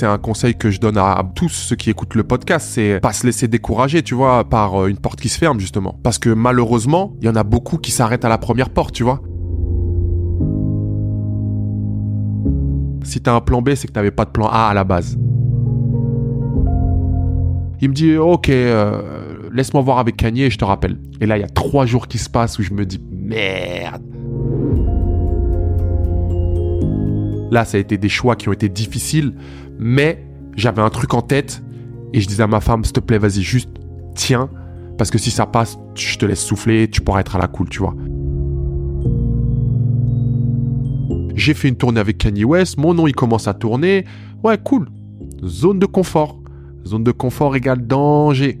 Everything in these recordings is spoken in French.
C'est un conseil que je donne à tous ceux qui écoutent le podcast, c'est pas se laisser décourager, tu vois, par euh, une porte qui se ferme justement. Parce que malheureusement, il y en a beaucoup qui s'arrêtent à la première porte, tu vois. Si t'as un plan B, c'est que t'avais pas de plan A à la base. Il me dit, ok, euh, laisse-moi voir avec Kanye et je te rappelle. Et là, il y a trois jours qui se passent où je me dis, merde. Là, ça a été des choix qui ont été difficiles, mais j'avais un truc en tête et je disais à ma femme, s'il te plaît, vas-y, juste tiens, parce que si ça passe, je te laisse souffler, tu pourras être à la cool, tu vois. J'ai fait une tournée avec Kanye West, mon nom il commence à tourner. Ouais, cool. Zone de confort. Zone de confort égale danger.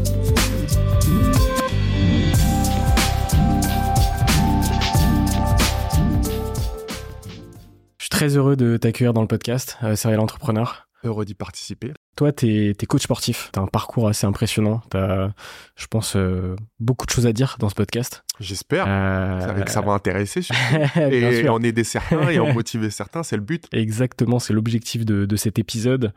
Très heureux de t'accueillir dans le podcast, euh, Serial Entrepreneur. Heureux d'y participer. Toi, tu es, coach sportif. Tu as un parcours assez impressionnant. Tu as, je pense, euh, beaucoup de choses à dire dans ce podcast. J'espère. Euh... Que ça va intéresser. et en aider certains et en motiver certains, c'est le but. Exactement, c'est l'objectif de, de, cet épisode.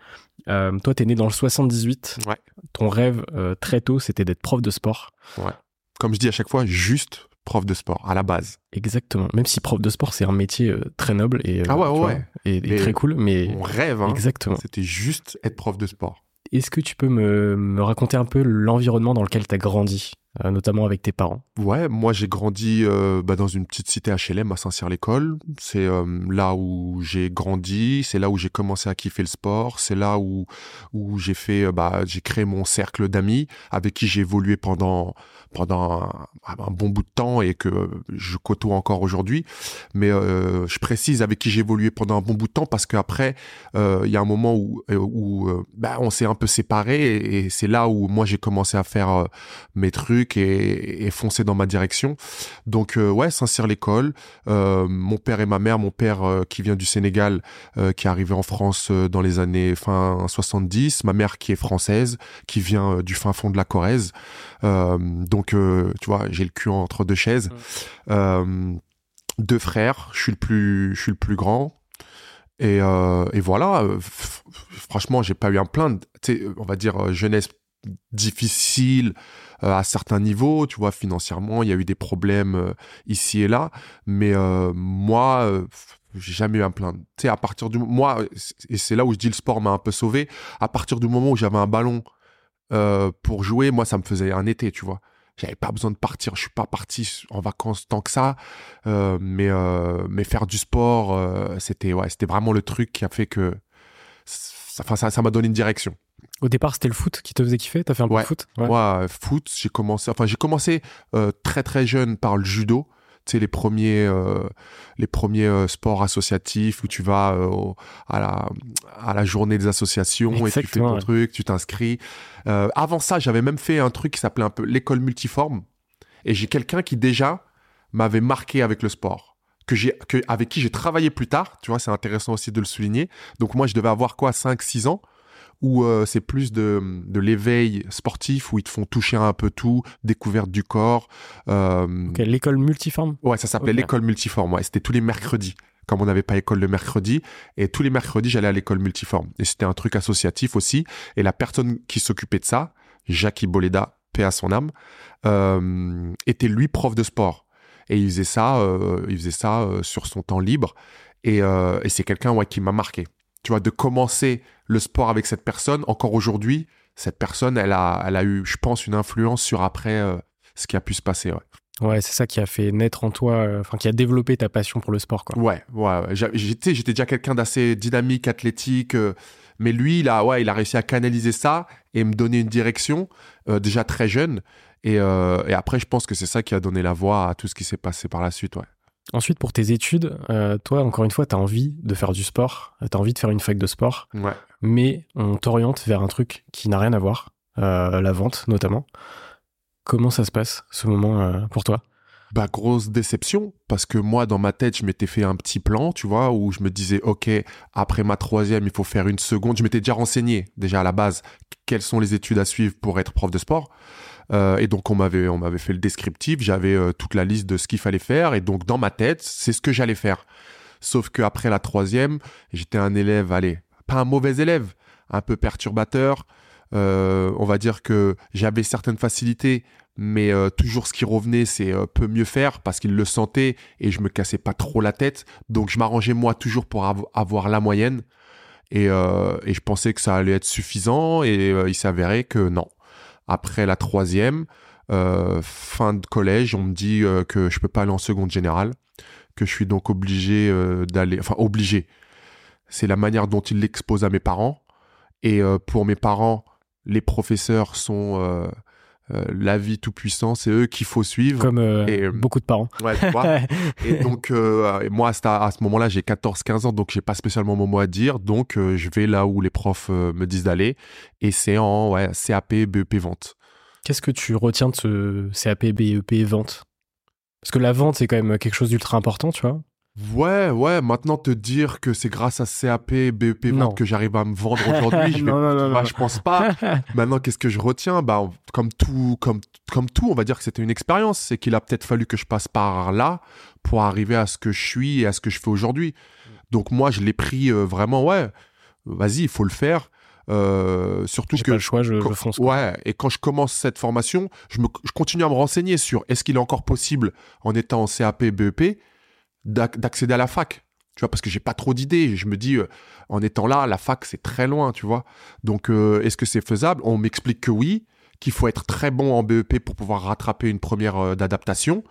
Euh, toi, tu es né dans le 78. Ouais. Ton rêve, euh, très tôt, c'était d'être prof de sport. Ouais. Comme je dis à chaque fois, juste prof de sport à la base. Exactement. Même si prof de sport, c'est un métier euh, très noble et, euh, ah ouais, ouais. et, très cool. Mais mon rêve, hein, exactement. C'était juste être prof de sport. Est-ce que tu peux me, me raconter un peu l'environnement dans lequel tu as grandi? Notamment avec tes parents Ouais, moi j'ai grandi euh, bah, dans une petite cité HLM à Saint-Cyr-l'École. C'est euh, là où j'ai grandi, c'est là où j'ai commencé à kiffer le sport, c'est là où où j'ai fait bah j'ai créé mon cercle d'amis avec qui j'ai évolué pendant pendant un, bon bout de temps et que je côtoie encore aujourd'hui. Mais je précise avec qui j'ai évolué pendant un bon bout de temps parce qu'après il y a un moment où où bah, on s'est un peu séparés et c'est là où moi j'ai commencé à faire mes trucs et, foncer dans ma direction. Donc euh, ouais, Saint-Cyr-l'École. Euh, mon père et ma mère, mon père euh, qui vient du Sénégal, qui est arrivé en France dans les années fin 70, ma mère qui est française, qui vient du fin fond de la Corrèze. donc tu vois, j'ai le cul entre deux chaises. deux frères, je suis le plus, je suis le plus grand. Et, et voilà, franchement, j'ai pas eu un plein, on va dire, jeunesse difficile à certains niveaux, tu vois, financièrement, il y a eu des problèmes ici et là, mais moi, j'ai jamais eu un plein. Tu sais, à partir du moi, et c'est là où je dis le sport m'a un peu sauvé, à partir du moment où j'avais un ballon pour jouer, moi, ça me faisait un été, tu vois. J'avais pas besoin de partir. Je suis pas parti en vacances tant que ça, euh, mais euh, mais faire du sport, euh, c'était ouais, vraiment le truc qui a fait que, enfin ça m'a donné une direction. Au départ, c'était le foot qui te faisait kiffer. T'as fait un peu de foot? Ouais, foot. J'ai commencé, enfin j'ai commencé très très jeune par le judo tu sais les premiers euh, les premiers euh, sports associatifs où tu vas euh, à la à la journée des associations et tu fais ton truc, tu t'inscris. avant ça, j'avais même fait un truc qui s'appelait un peu l'école multiforme et j'ai quelqu'un qui déjà m'avait marqué avec le sport que j'ai que avec qui j'ai travaillé plus tard, tu vois, c'est intéressant aussi de le souligner. Donc moi je devais avoir quoi 5 6 ans? Où euh, c'est plus de, de l'éveil sportif, où ils te font toucher un peu tout, découverte du corps. Euh... l'école multiforme Ouais, ça s'appelait l'école multiforme, ouais. C'était tous les mercredis, comme on n'avait pas école le mercredi. Et tous les mercredis, j'allais à l'école multiforme. Et c'était un truc associatif aussi. Et la personne qui s'occupait de ça, Jackie Boleda, paix à son âme, euh, était lui prof de sport. Et il faisait ça, euh, il faisait ça euh, sur son temps libre. Et, et c'est quelqu'un ouais, qui m'a marqué tu vois, de commencer le sport avec cette personne, encore aujourd'hui, cette personne, elle a, elle a eu, je pense, une influence sur après euh, ce qui a pu se passer. Ouais, ouais c'est ça qui a fait naître en toi, euh, enfin, qui a développé ta passion pour le sport, quoi. Ouais, ouais. J'étais, j'étais déjà quelqu'un d'assez dynamique, athlétique, euh, mais lui, il a, ouais, il a réussi à canaliser ça et me donner une direction déjà très jeune. Et, et après, je pense que c'est ça qui a donné la voix à tout ce qui s'est passé par la suite, ouais. Ensuite, pour tes études, euh, toi, encore une fois, tu as envie de faire du sport, tu as envie de faire une fac de sport, ouais. mais on t'oriente vers un truc qui n'a rien à voir, euh, la vente notamment. Comment ça se passe, ce moment, euh, pour toi? Bah, grosse déception, parce que moi, dans ma tête, je m'étais fait un petit plan, tu vois, où je me disais, OK, après ma troisième, il faut faire une seconde. Je m'étais déjà renseigné, déjà à la base, quelles sont les études à suivre pour être prof de sport. Euh, et donc on m'avait on m'avait fait le descriptif, j'avais euh, toute la liste de ce qu'il fallait faire et donc dans ma tête c'est ce que j'allais faire. Sauf que après la troisième, j'étais un élève, allez, pas un mauvais élève, un peu perturbateur. Euh, on va dire que j'avais certaines facilités, mais toujours ce qui revenait, c'est peu mieux faire parce qu'il le sentait et je me cassais pas trop la tête. Donc je m'arrangeais moi toujours pour avoir la moyenne. Et, et, je pensais que ça allait être suffisant et il s'avérait que non. Après la troisième, euh, fin de collège, on me dit euh, que je peux pas aller en seconde générale, que je suis donc obligé euh, d'aller, enfin obligé. C'est la manière dont il l'expose à mes parents. Et pour mes parents, les professeurs sont l'avis tout puissant, c'est eux qu'il faut suivre. Comme et, beaucoup de parents. Ouais, tu vois. et donc, moi, à, ce moment-là, j'ai 14-15 ans, donc j'ai pas spécialement mon mot à dire. Donc, je vais là où les profs me disent d'aller. Et c'est en ouais, CAP, BEP, vente. Qu'est-ce que tu retiens de ce CAP, BEP, vente? Parce que la vente, c'est quand même quelque chose d'ultra important, tu vois. Ouais, ouais, maintenant te dire que c'est grâce à CAP, BEP, vente que j'arrive à me vendre aujourd'hui, je, bah, je pense pas. maintenant, qu'est-ce que je retiens? Bah, comme tout, comme, comme tout, on va dire que c'était une expérience. C'est qu'il a peut-être fallu que je passe par là pour arriver à ce que je suis et à ce que je fais aujourd'hui. Donc moi, je l'ai pris euh, vraiment, ouais, vas-y, il faut le faire. Euh, surtout que pas le choix, je, je fonce. Ouais, et quand je commence cette formation, je, me, je continue à me renseigner sur est-ce qu'il est encore possible, en étant en CAP, BEP, d'accéder à la fac. Tu vois, parce que j'ai pas trop d'idées. Je me dis, euh, en étant là, la fac, c'est très loin, tu vois. Donc, euh, est-ce que c'est faisable? On m'explique que oui, qu'il faut être très bon en BEP pour pouvoir rattraper une première euh, d'adaptation.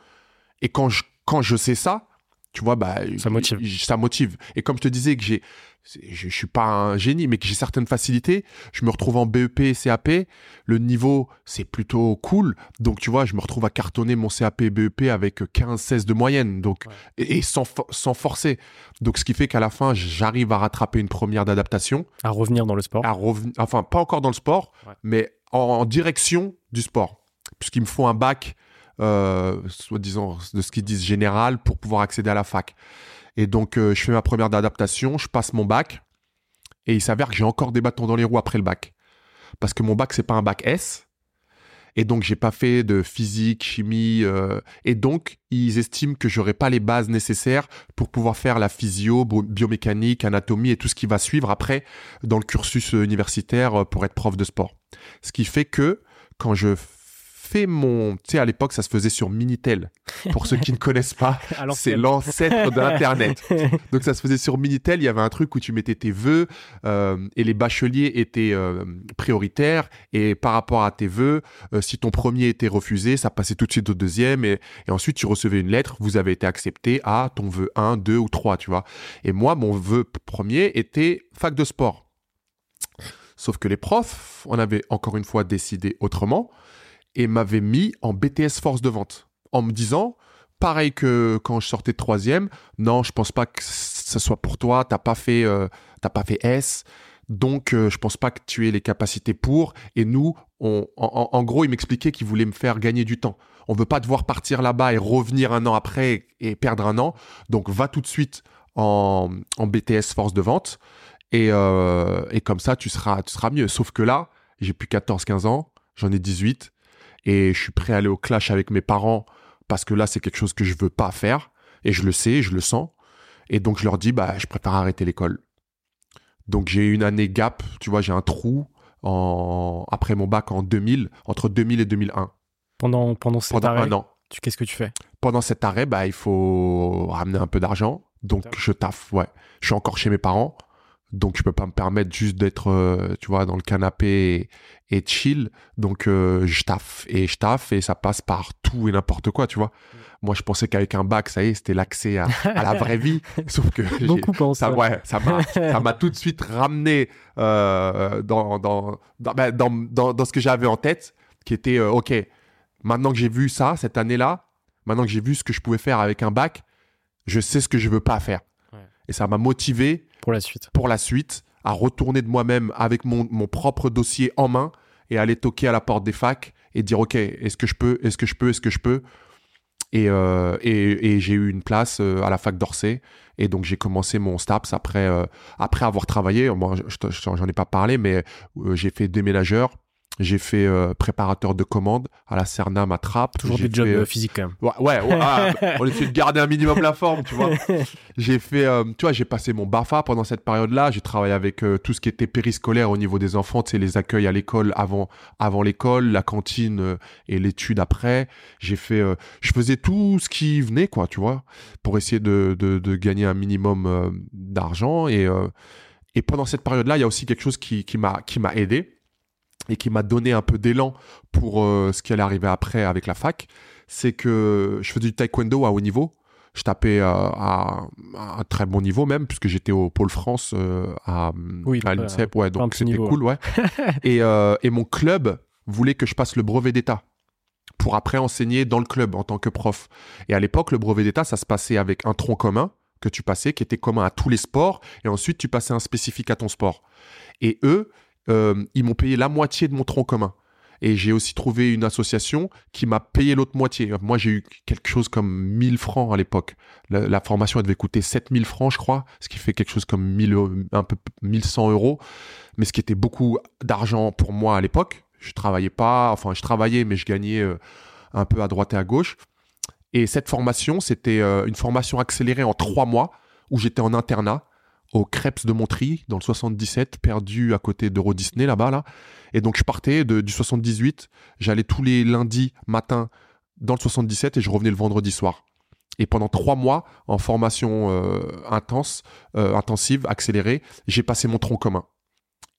Et quand je, quand je sais ça, tu vois, bah, ça motive. Ça motive. Et comme je te disais que j'ai, je, je suis pas un génie, mais que j'ai certaines facilités, je me retrouve en BEP, CAP, le niveau, c'est plutôt cool. Donc, tu vois, je me retrouve à cartonner mon CAP, BEP avec 15, 16 de moyenne. Donc, et, sans, sans forcer. Donc, ce qui fait qu'à la fin, j'arrive à rattraper une première d'adaptation. À revenir dans le sport. À enfin, pas encore dans le sport, mais en, en direction du sport. Puisqu'il me faut un bac euh, soi-disant de ce qu'ils disent général, pour pouvoir accéder à la fac. Et donc, euh, je fais ma première d'adaptation, je passe mon bac, et il s'avère que j'ai encore des bâtons dans les roues après le bac. Parce que mon bac, c'est pas un bac S. Et donc, j'ai pas fait de physique, chimie. euh, et donc, ils estiment que j'aurais pas les bases nécessaires pour pouvoir faire la physio, biomécanique, anatomie et tout ce qui va suivre après dans le cursus euh, universitaire pour être prof de sport. Ce qui fait que quand je mon... Tu sais, à l'époque, ça se faisait sur Minitel. Pour ceux qui ne connaissent pas, c'est l'ancêtre de Internet. Donc ça se faisait sur Minitel, il y avait un truc où tu mettais tes vœux euh, et les bacheliers étaient euh, prioritaires et par rapport à tes vœux, euh, si ton premier était refusé, ça passait tout de suite au deuxième et, et ensuite tu recevais une lettre, vous avez été accepté à ton vœu 1, 2 ou 3, tu vois. Et moi, mon vœu premier était fac de sport. Sauf que les profs, on avait encore une fois décidé autrement et m'avaient mis en BTS force de vente en me disant pareil que quand je sortais de troisième, non, je pense pas que ce soit pour toi. T'as pas fait, euh, t'as pas fait S, donc euh, je pense pas que tu aies les capacités pour. Et nous, en, gros, il m'expliquait qu'il voulait me faire gagner du temps. On veut pas devoir partir là-bas et revenir un an après et perdre un an. Donc va tout de suite en, en BTS force de vente et, euh, et comme ça tu seras, tu seras mieux. Sauf que là, j'ai plus 14-15 ans, j'en ai 18 et je suis prêt à aller au clash avec mes parents parce que là c'est quelque chose que je veux pas faire et je le sais, je le sens et donc je leur dis bah je préfère arrêter l'école. Donc j'ai une année gap, tu vois, j'ai un trou en après mon bac en 2000, entre 2000 et 2001, Pendant, pendant cet pendant arrêt, un an. qu'est-ce que tu fais? Pendant cet arrêt, bah il faut ramener un peu d'argent, donc je taffe, ouais. Je suis encore chez mes parents. Donc je peux pas me permettre juste d'être, euh, tu vois, dans le canapé et, et chill. Donc euh, je taffe et je taffe et ça passe par tout et n'importe quoi, tu vois. Moi je pensais qu'avec un bac, ça y est, c'était l'accès à, à la vraie vie. Sauf que Beaucoup pensent ça, ouais, ça m'a, ça m'a tout de suite ramené euh, dans, dans, dans, ben, dans, dans, dans ce que j'avais en tête, qui était, ok, maintenant que j'ai vu ça cette année-là, maintenant que j'ai vu ce que je pouvais faire avec un bac, je sais ce que je veux pas faire. Ouais. Et ça m'a motivé Pour la suite. pour la suite à retourner de moi-même avec mon, mon propre dossier en main et aller toquer à la porte des facs et dire ok est-ce que je peux est-ce que je peux est-ce que je peux? Et, euh, et, et j'ai eu une place euh, à la fac d'Orsay et donc j'ai commencé mon STAPS après euh, après avoir travaillé moi je- je- j'en ai pas parlé mais j'ai fait déménageur j'ai fait euh, préparateur de commandes à la Cernam à Trappes Toujours des jobs fait, euh, euh, physiques quand même. Ouais, ouais, ouais, ah, on essaie de garder un minimum la forme, tu vois. J'ai fait, euh, tu vois, j'ai passé mon BAFA pendant cette période-là. J'ai travaillé avec euh, tout ce qui était périscolaire au niveau des enfants, tu sais, les accueils à l'école avant, avant l'école, la cantine euh, et l'étude après. J'ai fait, euh, je faisais tout ce qui venait, quoi, tu vois, pour essayer de, de, de gagner un minimum d'argent. Et, euh, et pendant cette période-là, il y a aussi quelque chose qui, qui m'a aidé et qui m'a donné un peu d'élan pour euh, ce qui allait arriver après avec la fac, c'est que je faisais du taekwondo à haut niveau. Je tapais euh, à, à un très bon niveau même, puisque j'étais au Pôle France euh, à, Oui, à l'INSEP, ouais, donc c'était cool, ouais. et, et mon club voulait que je passe le brevet d'État pour après enseigner dans le club en tant que prof. Et à l'époque, le brevet d'État, ça se passait avec un tronc commun que tu passais, qui était commun à tous les sports, et ensuite tu passais un spécifique à ton sport. Et eux, euh, ils m'ont payé la moitié de mon tronc commun. Et j'ai aussi trouvé une association qui m'a payé l'autre moitié. Moi, j'ai eu quelque chose comme 1000 francs à l'époque. La, formation, elle devait coûter 7000 francs, je crois, ce qui fait quelque chose comme 1000, euros- un peu 1100 euros. Mais ce qui était beaucoup d'argent pour moi à l'époque. Je travaillais pas, enfin, je travaillais, mais je gagnais euh, un peu à droite et à gauche. Et cette formation, c'était euh, une formation accélérée en trois mois où j'étais en internat au Crêpes de Montry dans le 77, perdu à côté d'Euro Disney là-bas là. Et donc je partais de- du 78, j'allais tous les lundis matin dans le 77 et je revenais le vendredi soir. Et pendant trois mois en formation euh, intense, euh, intensive, accélérée, j'ai passé mon tronc commun.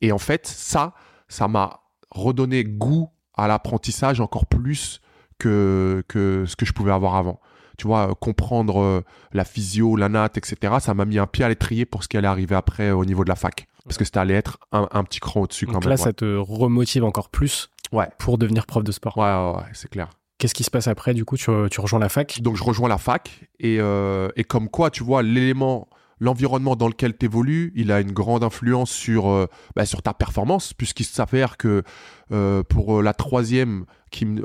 Et en fait, ça, ça m'a redonné goût à l'apprentissage encore plus que, que ce que je pouvais avoir avant. Tu vois, euh, comprendre euh, la physio, la natte, etc., ça m'a mis un pied à l'étrier pour ce qui allait arriver après euh, au niveau de la fac. Parce que c'était allé être un, un petit cran au-dessus quand Donc même. là, ouais. ça te remotive encore plus Ouais. pour devenir prof de sport. Ouais, ouais, ouais, c'est clair. Qu'est-ce qui se passe après Du coup, tu, tu rejoins la fac? Donc je rejoins la fac et, euh, et comme quoi, tu vois, l'élément, l'environnement dans lequel tu évolues, il a une grande influence sur, euh, bah, ta performance, puisqu'il s'avère que euh, pour euh, la troisième,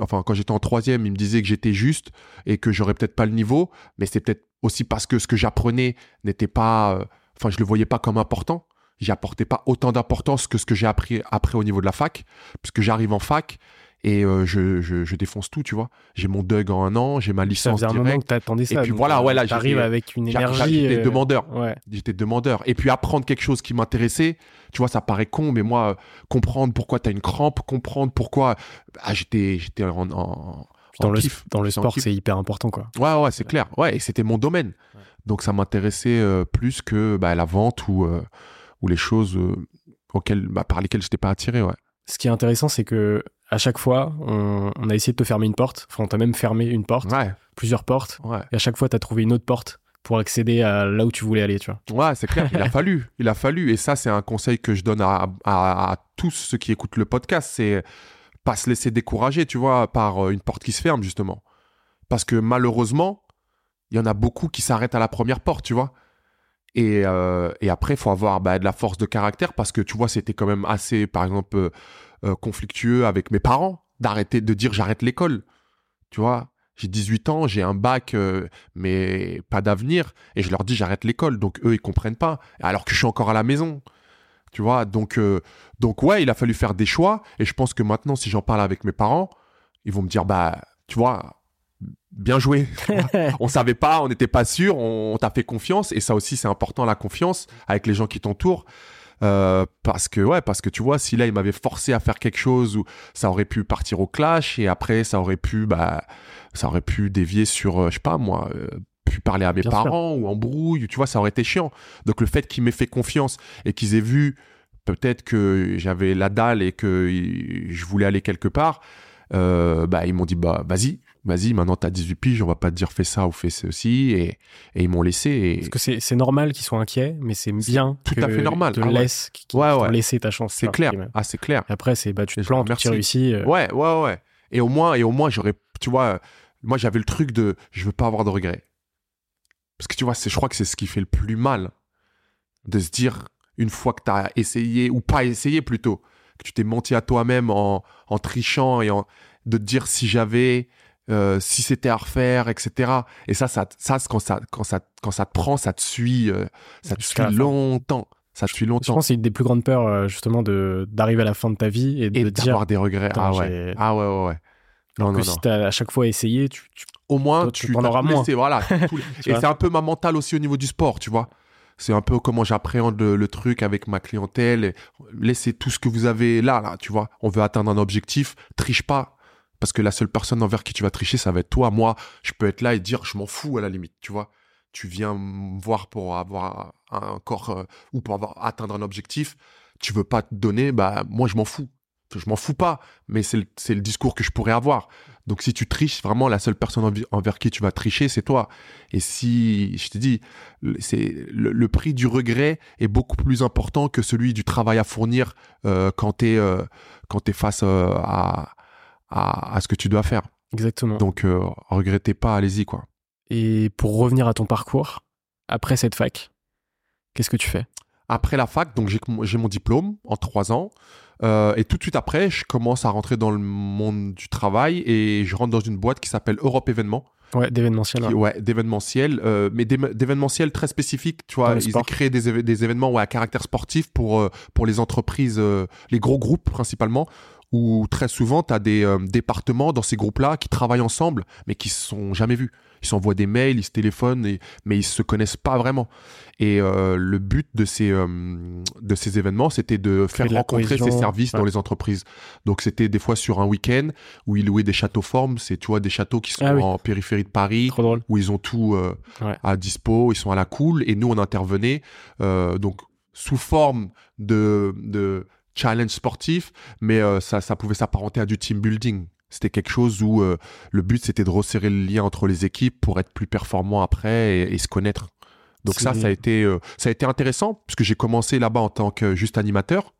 enfin quand j'étais en troisième, il me disait que j'étais juste et que j'aurais peut-être pas le niveau, mais c'est peut-être aussi parce que ce que j'apprenais n'était pas, enfin je le voyais pas comme important. J'y apportais pas autant d'importance que ce que j'ai appris après au niveau de la fac, puisque j'arrive en fac et euh, je, je, je défonce tout, tu vois. J'ai mon Doug en un an, j'ai ma Ça licence faisait un moment que t'attendais ça. Et puis voilà, ouais, là, j'étais- avec une énergie. J'étais euh, demandeur. Ouais. J'étais demandeur. Et puis apprendre quelque chose qui m'intéressait, tu vois, ça paraît con, mais moi, euh, comprendre pourquoi t'as une crampe, comprendre pourquoi. Ah, j'étais, j'étais en, Dans le, kiff. dans le J'étais en sport, c'est hyper important, quoi. Ouais, ouais, c'est clair. Ouais, et c'était mon domaine. Ouais. Donc ça m'intéressait euh, plus que bah, la vente ou, euh, ou les choses euh, auxquelles, bah, par lesquelles j'étais pas attiré, ouais. Ce qui est intéressant, c'est que à chaque fois, on, on a essayé de te fermer une porte. Enfin, on t'a même fermé une porte, Ouais, plusieurs portes. ouais. Et à chaque fois, t'as trouvé une autre porte pour accéder à là où tu voulais aller, tu vois. Ouais, c'est clair. Il a fallu. Il a fallu. Et ça, c'est un conseil que je donne à, à, à tous ceux qui écoutent le podcast. C'est pas se laisser décourager, tu vois, par euh, une porte qui se ferme, justement. Parce que malheureusement, il y en a beaucoup qui s'arrêtent à la première porte, tu vois. Et, euh, et après, il faut avoir bah, de la force de caractère parce que, tu vois, c'était quand même assez, par exemple, euh, conflictueux avec mes parents d'arrêter de dire j'arrête l'école. Tu vois, j'ai 18 ans, j'ai un bac, euh, mais pas d'avenir. Et je leur dis j'arrête l'école. Donc eux, ils comprennent pas. Alors que je suis encore à la maison. Tu vois, donc, euh, donc ouais, il a fallu faire des choix. Et je pense que maintenant, si j'en parle avec mes parents, ils vont me dire bah, tu vois, bien joué. on savait pas, on n'était pas sûr, on, on t'a fait confiance. Et ça aussi, c'est important, la confiance avec les gens qui t'entourent. Euh, parce que ouais parce que tu vois si là il m'avait forcé à faire quelque chose où ça aurait pu partir au clash et après ça aurait pu bah ça aurait pu dévier sur euh, je sais pas moi euh, pu parler à mes Bien sûr. parents ou embrouille tu vois ça aurait été chiant donc le fait qu'ils m'aient fait confiance et qu'ils aient vu peut-être que j'avais la dalle et que je voulais aller quelque part euh, bah ils m'ont dit bah vas-y vas-y maintenant t'as 18 piges on va pas te dire fais ça ou fais ceci et, et ils m'ont laissé et Parce que c'est normal qu'ils soient inquiets, mais c'est bien tout que à fait normal. Te Ah ouais. laisse, qu'ils Ouais, t'ont ouais. laissé ta chance. c'est clair ah c'est clair Et après, c'est bah, tu te plantes, tu réussis. euh, Ouais, ouais, ouais. Et au moins, et au moins, j'aurais, tu vois, moi j'avais le truc de, je veux pas avoir de regrets. Parce que tu vois, je crois que c'est ce qui fait le plus mal, de se dire une fois que t'as essayé ou pas essayé plutôt, que tu t'es menti à toi-même en, en trichant et en, de te dire si j'avais, euh, si c'était à refaire, etc. Et ça, ça, ça, quand ça, quand ça, quand ça te prend, ça te suit, euh, ça te suit longtemps. Ça te suit Je longtemps. pense que c'est une des plus grandes peurs, euh, justement, de d'arriver à la fin de ta vie et de Et d'avoir des regrets. Ah ouais. Ah ouais, ouais, ouais. Non, que non, non. si t'as à chaque fois essayé, tu, tu- au moins Toi, tu en auras moins. laissé, voilà et c'est un peu ma mentale aussi au niveau du sport tu vois c'est un peu comment j'appréhende le, le truc avec ma clientèle laissez tout ce que vous avez là là tu vois on veut atteindre un objectif triche pas parce que la seule personne envers qui tu vas tricher ça va être toi. Moi je peux être là et dire je m'en fous à la limite tu vois. Tu viens me voir pour avoir un corps euh, ou pour avoir atteindre un objectif. Tu veux pas te donner bah moi je m'en fous. Je m'en fous pas mais c'est le, discours que je pourrais avoir. Donc si tu triches, vraiment la seule personne envers qui tu vas tricher, c'est toi. Et si, je te dis, c'est le, prix du regret est beaucoup plus important que celui du travail à fournir euh, quand t'es euh, quand t'es face euh, à, à à ce que tu dois faire. exactement. Donc euh, regrettez pas, allez-y quoi. Et pour revenir à ton parcours, après cette fac, qu'est-ce que tu fais? Après la fac, donc j'ai mon diplôme en trois ans. Euh, et tout de suite après, je commence à rentrer dans le monde du travail et je rentre dans une boîte qui s'appelle Europe Événements. Ouais, d'événementiel. ouais. d'événementiel, euh, mais d'événementiel très spécifiques. Tu vois, ils créé des, des événements ouais, à caractère sportif pour, euh, pour les entreprises, euh, les gros groupes principalement, où très souvent, tu as des euh, départements dans ces groupes-là qui travaillent ensemble, mais qui se sont jamais vus. Ils s'envoient des mails, ils se téléphonent, et, mais ils se connaissent pas vraiment. Et euh, le but de ces, euh, de ces événements, c'était de faire de rencontrer ces services dans les entreprises. Donc c'était des fois sur un week-end où ils louaient des châteaux formes, c'est tu vois des châteaux qui sont Ah oui. en périphérie de Paris, où ils ont tout Ouais. à dispo, ils sont à la cool, et nous on intervenait donc sous forme de, de challenge sportif, mais euh, ça, ça pouvait s'apparenter à du team building. C'était quelque chose où euh, le but c'était de resserrer le lien entre les équipes pour être plus performant après et, et se connaître. Donc ça, ça a été, euh, ça a été intéressant puisque j'ai commencé là-bas en tant que juste animateur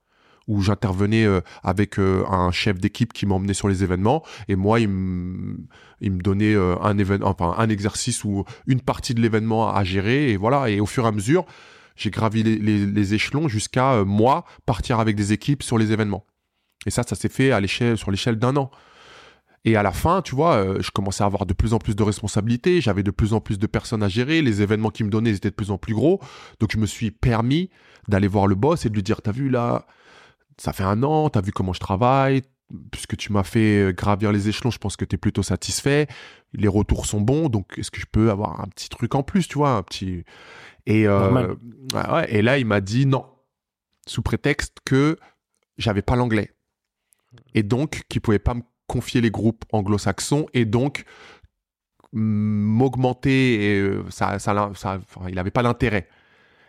où j'intervenais euh, avec euh, un chef d'équipe qui m'emmenait sur les événements et moi il me il me donnait un événement enfin un exercice ou une partie de l'événement à gérer et voilà et au fur et à mesure j'ai gravi les, échelons jusqu'à euh, moi partir avec des équipes sur les événements et ça ça s'est fait à l'échelle sur l'échelle d'un an et à la fin, tu vois, euh, je commençais à avoir de plus en plus de responsabilités, j'avais de plus en plus de personnes à gérer, les événements qu'ils me donnaient étaient de plus en plus gros. Donc je me suis permis d'aller voir le boss et de lui dire, t'as vu là, ça fait un an, t'as vu comment je travaille, puisque tu m'as fait gravir les échelons, je pense que tu es plutôt satisfait. Les retours sont bons, donc est-ce que je peux avoir un petit truc en plus, tu vois, un petit. Et, euh, ouais, et là, il m'a dit non, sous prétexte que j'avais pas l'anglais. Et donc, qu'il pouvait pas me confier les groupes anglo-saxons et donc m'augmenter. Et euh, ça, ça, ça il n'avait pas l'intérêt.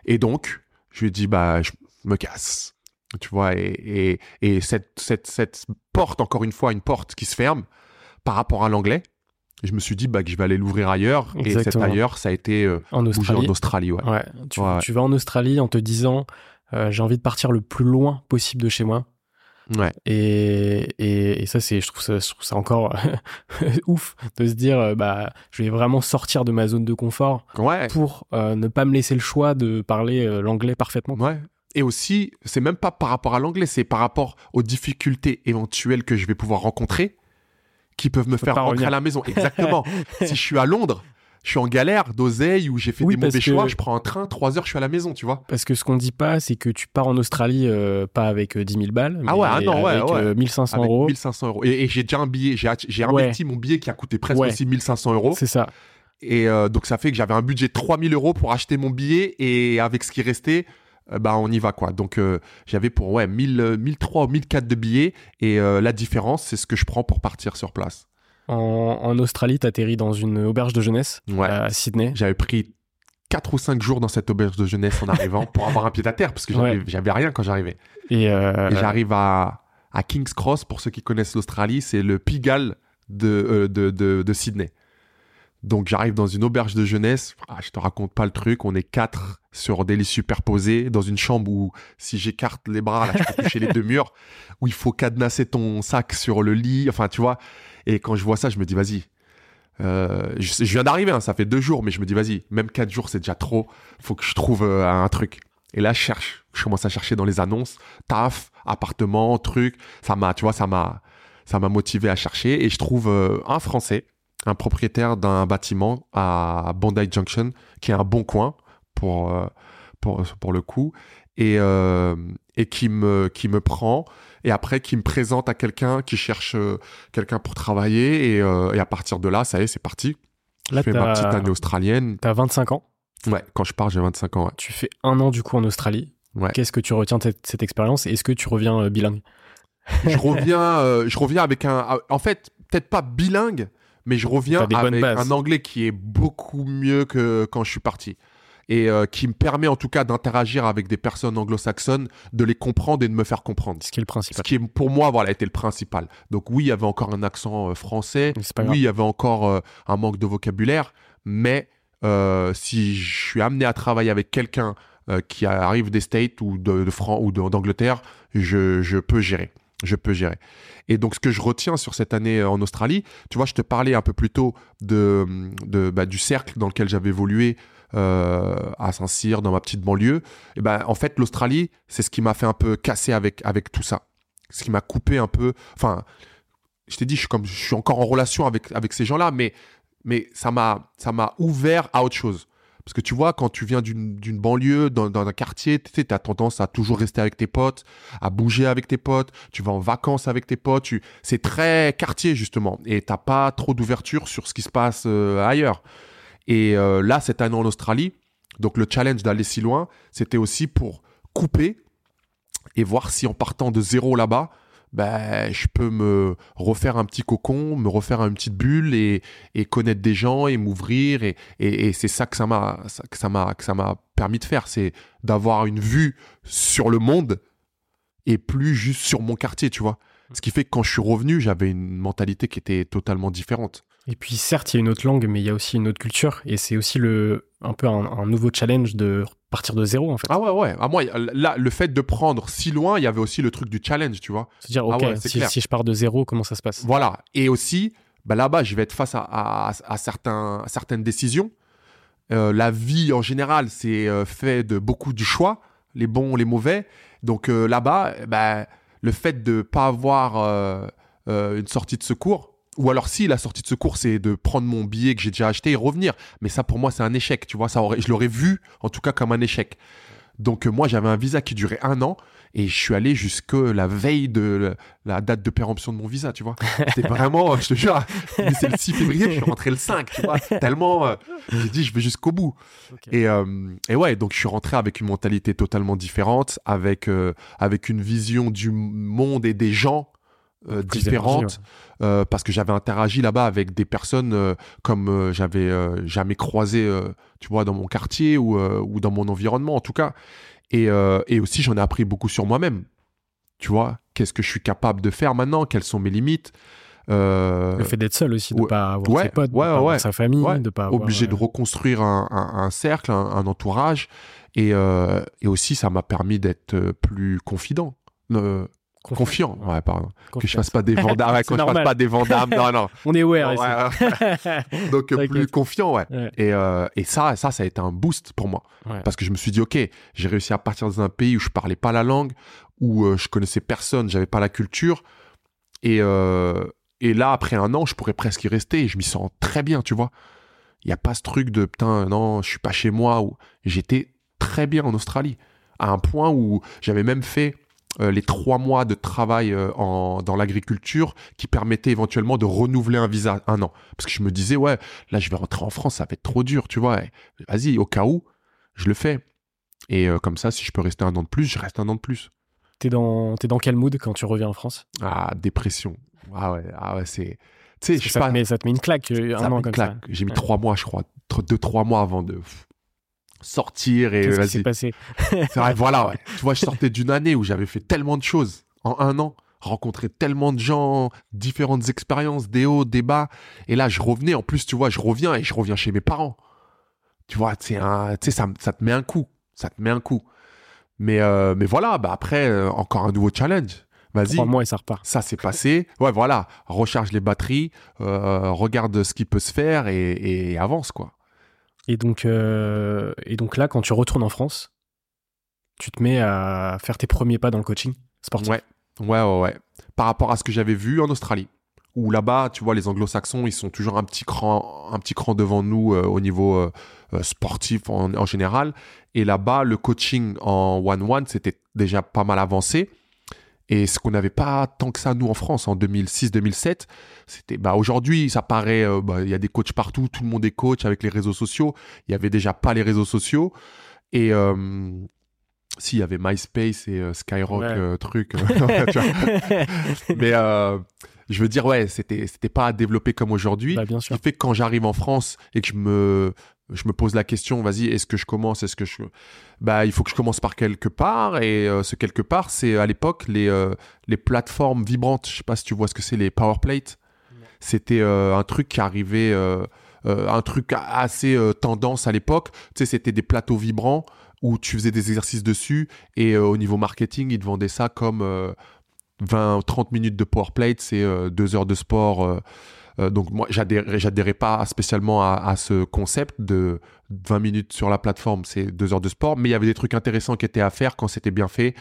Et donc, je lui ai dit, bah, je me casse. Tu vois, et, et, cette, cette, cette, porte, encore une fois, une porte qui se ferme par rapport à l'anglais. Je me suis dit bah, que je vais aller l'ouvrir ailleurs. Et cet ailleurs, ça a été euh, en Australie. en Australie. Ouais. ouais. Tu, tu, vas en Australie en te disant euh, j'ai envie de partir le plus loin possible de chez moi. Ouais. Et, et, et, ça, c'est, je trouve ça, je trouve ça encore ouf de se dire, euh, bah, je vais vraiment sortir de ma zone de confort ouais. pour ne pas me laisser le choix de parler l'anglais parfaitement. Ouais. Et aussi, c'est même pas par rapport à l'anglais, c'est par rapport aux difficultés éventuelles que je vais pouvoir rencontrer qui peuvent me faire rentrer à la maison. Exactement. si je suis à Londres, je suis en galère d'oseille ou j'ai fait des mauvais choix, je prends un train, trois heures, je suis à la maison, tu vois. Parce que ce qu'on dit pas, c'est que tu pars en Australie euh, pas avec 10 euh, 000 balles, ah ouais, ah non, avec ouais, 1500 euh, euros. 1500 euros. Et, j'ai déjà un billet, j'ai investi mon billet qui a coûté presque aussi 1500 euros. C'est ça. Et donc ça fait que j'avais un budget de 3000 euros pour acheter mon billet et avec ce qui restait, bah on y va quoi. Donc euh, j'avais pour ouais 1000, 1003 ou 1004 de billets et euh, la différence c'est ce que je prends pour partir sur place. En, en Australie, atterri dans une auberge de jeunesse à Sydney. J'avais pris 4 ou 5 jours dans cette auberge de jeunesse en arrivant pour avoir un pied à terre parce que j'avais rien quand j'arrivais. Et, j'arrive à, à King's Cross, pour ceux qui connaissent l'Australie, c'est le Pigalle de, de, de, de Sydney. Donc j'arrive dans une auberge de jeunesse, ah, je te raconte pas le truc, on est quatre sur des lits superposés dans une chambre où si j'écarte les bras là, je peux toucher les deux murs, où il faut cadenasser ton sac sur le lit, enfin tu vois. Et quand je vois ça, je me dis vas-y. Euh, je, viens d'arriver, hein, ça fait deux jours, mais je me dis vas-y, même quatre jours c'est déjà trop, faut que je trouve euh, un truc. Et là je cherche, je commence à chercher dans les annonces, taf, appartement, truc. Ça m'a, tu vois, ça m'a, ça m'a motivé à chercher. Et je trouve euh, un Français un propriétaire d'un bâtiment à Bondi Junction, qui est un bon coin pour, euh, pour, pour le coup, et, euh, et qui, me, qui me prend, et après qui me présente à quelqu'un qui cherche euh, quelqu'un pour travailler, et, et, à partir de là, ça y est, c'est parti. Là, je fais ma petite année australienne. T'as 25 ans Ouais, quand je pars, j'ai 25 ans. Tu fais un an du coup en Australie. Ouais. Qu'est-ce que tu retiens de cette, cette expérience? Est-ce que tu reviens bilingue? Je reviens, je reviens avec un. En fait, peut-être pas bilingue, mais je reviens avec un anglais qui est beaucoup mieux que quand je suis parti et euh, qui me permet en tout cas d'interagir avec des personnes anglo-saxonnes, de les comprendre et de me faire comprendre. Ce qui est le principal. Ce qui est pour moi voilà été le principal. Donc oui, il y avait encore un accent euh, français, oui, il y avait encore euh, un manque de vocabulaire, mais si je suis amené à travailler avec quelqu'un qui arrive des States ou de, de ou d'Angleterre, je, je peux gérer je peux gérer. Et donc, ce que je retiens sur cette année euh, en Australie, tu vois, je te parlais un peu plus tôt de, bah, du cercle dans lequel j'avais évolué euh, à Saint-Cyr, dans ma petite banlieue. Et ben, en fait, l'Australie, c'est ce qui m'a fait un peu casser avec, avec tout ça. Ce qui m'a coupé un peu. Enfin, je t'ai dit, je suis, comme, je suis encore en relation avec, avec ces gens-là, mais, mais ça m'a ouvert à autre chose. Parce que tu vois, quand tu viens d'une banlieue, dans, un quartier, tu as tendance à toujours rester avec tes potes, à bouger avec tes potes, tu vas en vacances avec tes potes, c'est très quartier justement, et t'as pas trop d'ouverture sur ce qui se passe euh, ailleurs. Et euh, là, cette année en Australie, donc le challenge d'aller si loin, c'était aussi pour couper et voir si en partant de zéro là-bas, ben, je peux me refaire un petit cocon, me refaire une petite bulle et, et connaître des gens et m'ouvrir. Et, et, c'est ça que ça m'a, que ça m'a, que ça m'a permis de faire. C'est d'avoir une vue sur le monde et plus juste sur mon quartier, tu vois. Ce qui fait que quand je suis revenu, j'avais une mentalité qui était totalement différente. Et puis certes, il y a une autre langue, mais il y a aussi une autre culture. Et c'est aussi le, un peu un, nouveau challenge de partir de zéro, en fait. Ah ouais, ouais. À moi, là, le fait de prendre si loin, il y avait aussi le truc du challenge, tu vois. C'est-à-dire, ah ok, si, je pars de zéro, comment ça se passe? Voilà. Et aussi, bah là-bas, je vais être face à, à, certains, certaines décisions. Euh, la vie, en général, c'est euh, fait de beaucoup de choix, les bons, les mauvais. Donc euh, là-bas, bah, le fait de ne pas avoir une sortie de secours, ou alors si la sortie de secours c'est de prendre mon billet que j'ai déjà acheté et revenir. Mais ça pour moi c'est un échec, tu vois. Ça aurait, je l'aurais vu en tout cas comme un échec. Donc euh, moi j'avais un visa qui durait un an et je suis allé jusque la veille de la date de péremption de mon visa, tu vois. C'était vraiment, je te jure, c'est le 6 février, je suis rentré le 5, tu vois. Tellement, euh, j'ai dit je vais jusqu'au bout. Et, euh, et ouais, donc je suis rentré avec une mentalité totalement différente, avec avec une vision du monde et des gens euh, différentes euh, parce que j'avais interagi là-bas avec des personnes euh, comme j'avais jamais croisé tu vois dans mon quartier ou, ou dans mon environnement en tout cas. Et, et aussi j'en ai appris beaucoup sur moi-même. Tu vois qu'est-ce que je suis capable de faire maintenant? Quelles sont mes limites? Le fait d'être seul aussi de ne pas avoir ses potes de pas avoir sa famille de pas obligé de reconstruire un, un, cercle un, entourage. Et, et aussi ça m'a permis d'être plus confident Confiant, ouais, pardon. Que je fasse pas des vendames, ouais, que je fasse pas des vendames, non, non. On est aware ici. Donc plus confiant, ouais. Et, euh, et ça, ça, ça a été un boost pour moi, parce que je me suis dit, ok, j'ai réussi à partir dans un pays où je parlais pas la langue, où euh, je connaissais personne, j'avais pas la culture, et euh, et là, après un an, je pourrais presque y rester, et je m'y sens très bien, tu vois. Il y a pas ce truc de putain, non, je suis pas chez moi, ou j'étais très bien en Australie, à un point où j'avais même fait euh, les trois mois de travail euh, en, dans l'agriculture qui permettaient éventuellement de renouveler un visa un an. Parce que je me disais, ouais, là, je vais rentrer en France, ça va être trop dur, tu vois. Vas-y, au cas où, je le fais. Et euh, comme ça, si je peux rester un an de plus, je reste un an de plus. T'es dans, es dans quel mood quand tu reviens en France? Ah, dépression. Ah ouais, ah ouais c'est. Tu sais, ça, te ça te met une claque un an comme claque. ça. J'ai mis trois mois, je crois, deux, trois mois avant de sortir et Qu'est-ce qui s'est passé? Vrai, voilà ouais. tu vois je sortais d'une année où j'avais fait tellement de choses en un an rencontré tellement de gens différentes expériences des hauts des bas et là je revenais en plus tu vois je reviens et je reviens chez mes parents tu vois c'est un tu sais ça, ça te met un coup ça te met un coup mais euh, mais voilà bah après euh, encore un nouveau challenge Vas-y. Trois mois et ça repart. Ça s'est passé. Ouais, voilà. Recharge les batteries, euh, regarde ce qui peut se faire et, et avance, quoi. Et donc, euh, et donc là, quand tu retournes en France, tu te mets à faire tes premiers pas dans le coaching sportif. Ouais, ouais, ouais. Par rapport à ce que j'avais vu en Australie, où là-bas, tu vois, les Anglo-Saxons, ils sont toujours un petit cran, un petit cran devant nous euh, au niveau euh, sportif en, en, général. Et là-bas, le coaching en one-one, c'était déjà pas mal avancé. Et ce qu'on n'avait pas tant que ça, nous, en France, en 2006-2007, c'était, bah, aujourd'hui, ça paraît, euh, bah, il y a des coachs partout, tout le monde est coach avec les réseaux sociaux. Il y avait déjà pas les réseaux sociaux. Et, euh, s'il y avait MySpace et euh, Skyrock, truc. Mais, je veux dire, ouais, c'était, c'était pas développé comme aujourd'hui. Bah, bien sûr. Ce qui fait que quand j'arrive en France et que je me, je me pose la question, vas-y, est-ce que je commence, est-ce que je, bah, il faut que je commence par quelque part, et euh, ce quelque part, c'est à l'époque les euh, les plateformes vibrantes. Je sais pas si tu vois ce que c'est les power plates. C'était euh, un truc qui arrivait, un truc assez tendance à l'époque. Tu sais, c'était des plateaux vibrants où tu faisais des exercices dessus, et au niveau marketing, ils te vendaient ça comme 20-30 minutes de power plate, c'est deux heures de sport euh, donc moi, j'adhérais pas spécialement à, ce concept de 20 minutes sur la plateforme, c'est deux heures de sport, mais il y avait des trucs intéressants qui étaient à faire quand c'était bien fait.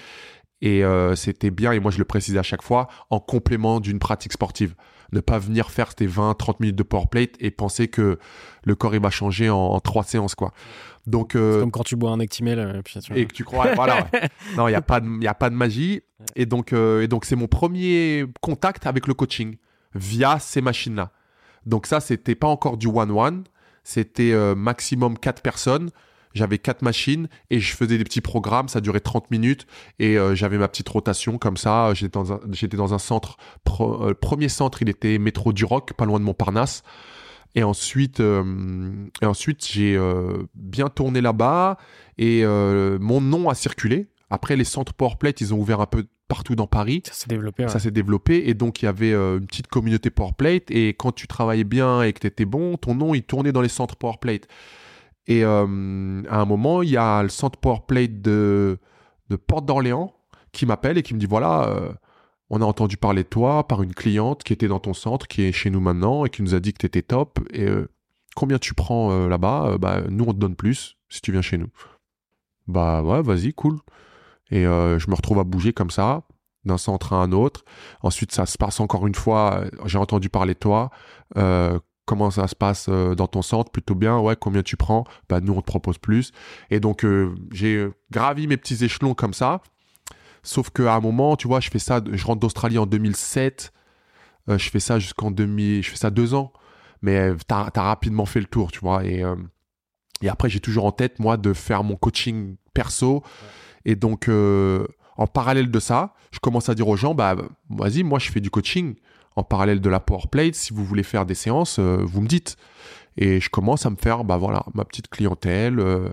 Et euh, c'était bien, et moi je le précise à chaque fois, en complément d'une pratique sportive. Ne pas venir faire tes 20-30 minutes de power plate et penser que le corps il va changer en, trois séances. quoi. Donc, euh, comme quand tu bois un Actimel. Puis, et que tu crois, voilà. Non, il n'y a, pas de, a pas de magie. Et donc, et donc c'est mon premier contact avec le coaching via ces machines-là. Donc ça, c'était pas encore du one-one, c'était euh, maximum 4 personnes. J'avais quatre machines et je faisais des petits programmes, ça durait 30 minutes et euh, j'avais ma petite rotation comme ça. J'étais dans un, centre, euh, premier centre, il était métro du Roc, pas loin de Montparnasse. Et ensuite, et ensuite j'ai bien tourné là-bas et mon nom a circulé. Après, les centres PowerPlate, ils ont ouvert un peu partout dans Paris. Ça s'est développé. Ça s'est développé et donc il y avait euh, une petite communauté PowerPlate et quand tu travaillais bien et que tu étais bon, ton nom il tournait dans les centres PowerPlate. Et euh, à un moment, il y a le centre PowerPlate de, de Porte d'Orléans qui m'appelle et qui me dit voilà, euh, on a entendu parler de toi par une cliente qui était dans ton centre, qui est chez nous maintenant et qui nous a dit que tu étais top. Et combien tu prends là-bas? Bah nous on te donne plus si tu viens chez nous. Bah ouais, vas-y, cool. Et euh, je me retrouve à bouger comme ça, d'un centre à un autre. Ensuite, ça se passe encore une fois. J'ai entendu parler de toi. Euh, comment ça se passe euh, dans ton centre? Plutôt bien? Ouais, combien tu prends? Bah nous on te propose plus. Et donc euh, j'ai gravi mes petits échelons comme ça. Sauf qu'à un moment, tu vois, je fais ça, je rentre d'Australie en 2007. je fais ça jusqu'en 2000, je fais ça deux ans. Mais t'as as rapidement fait le tour, tu vois. Et, et après, j'ai toujours en tête, moi, de faire mon coaching perso. Et donc, en parallèle de ça, je commence à dire aux gens, bah, vas-y, moi, je fais du coaching en parallèle de la PowerPlate. Si vous voulez faire des séances, euh, vous me dites. Et je commence à me faire, bah voilà, ma petite clientèle, euh,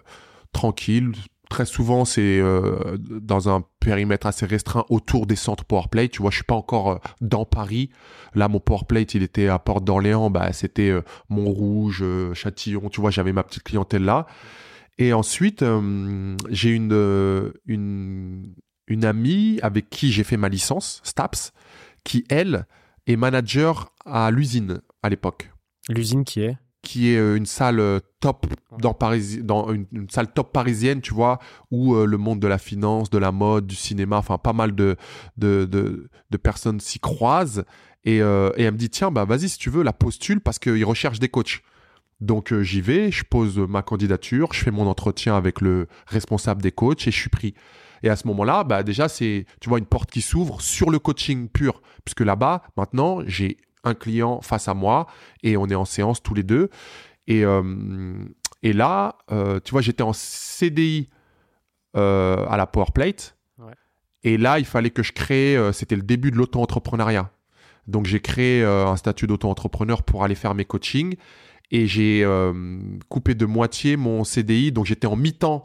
tranquille. Très souvent, c'est euh, dans un périmètre assez restreint autour des centres PowerPlate. Tu vois, je suis pas encore dans Paris. Là, mon PowerPlate, il était à Porte d'Orléans. Bah, c'était Montrouge, Châtillon. Tu vois, j'avais ma petite clientèle là. Et ensuite, j'ai une, une, une amie avec qui j'ai fait ma licence, Staps, qui, elle, est manager à l'usine à l'époque. L'usine qui est qui est euh, une salle euh, top dans Paris, dans une, salle top parisienne, tu vois, où euh, le monde de la finance, de la mode, du cinéma, enfin pas mal de, de, de, personnes s'y croisent. Et, et, elle me dit, tiens, bah vas-y si tu veux, la postule parce qu'ils recherchent des coachs. Donc j'y vais, je pose ma candidature, je fais mon entretien avec le responsable des coachs et je suis pris. Et à ce moment-là, bah déjà, c'est, tu vois, une porte qui s'ouvre sur le coaching pur. Puisque là-bas, maintenant, j'ai un client face à moi et on est en séance tous les deux. Et, euh, et là, euh, tu vois, j'étais en CDI euh, à la PowerPlate. Et là, il fallait que je crée, c'était le début de l'auto-entrepreneuriat. Donc, j'ai créé un statut d'auto-entrepreneur pour aller faire mes coachings. Et j'ai coupé de moitié mon CDI. Donc, j'étais en mi-temps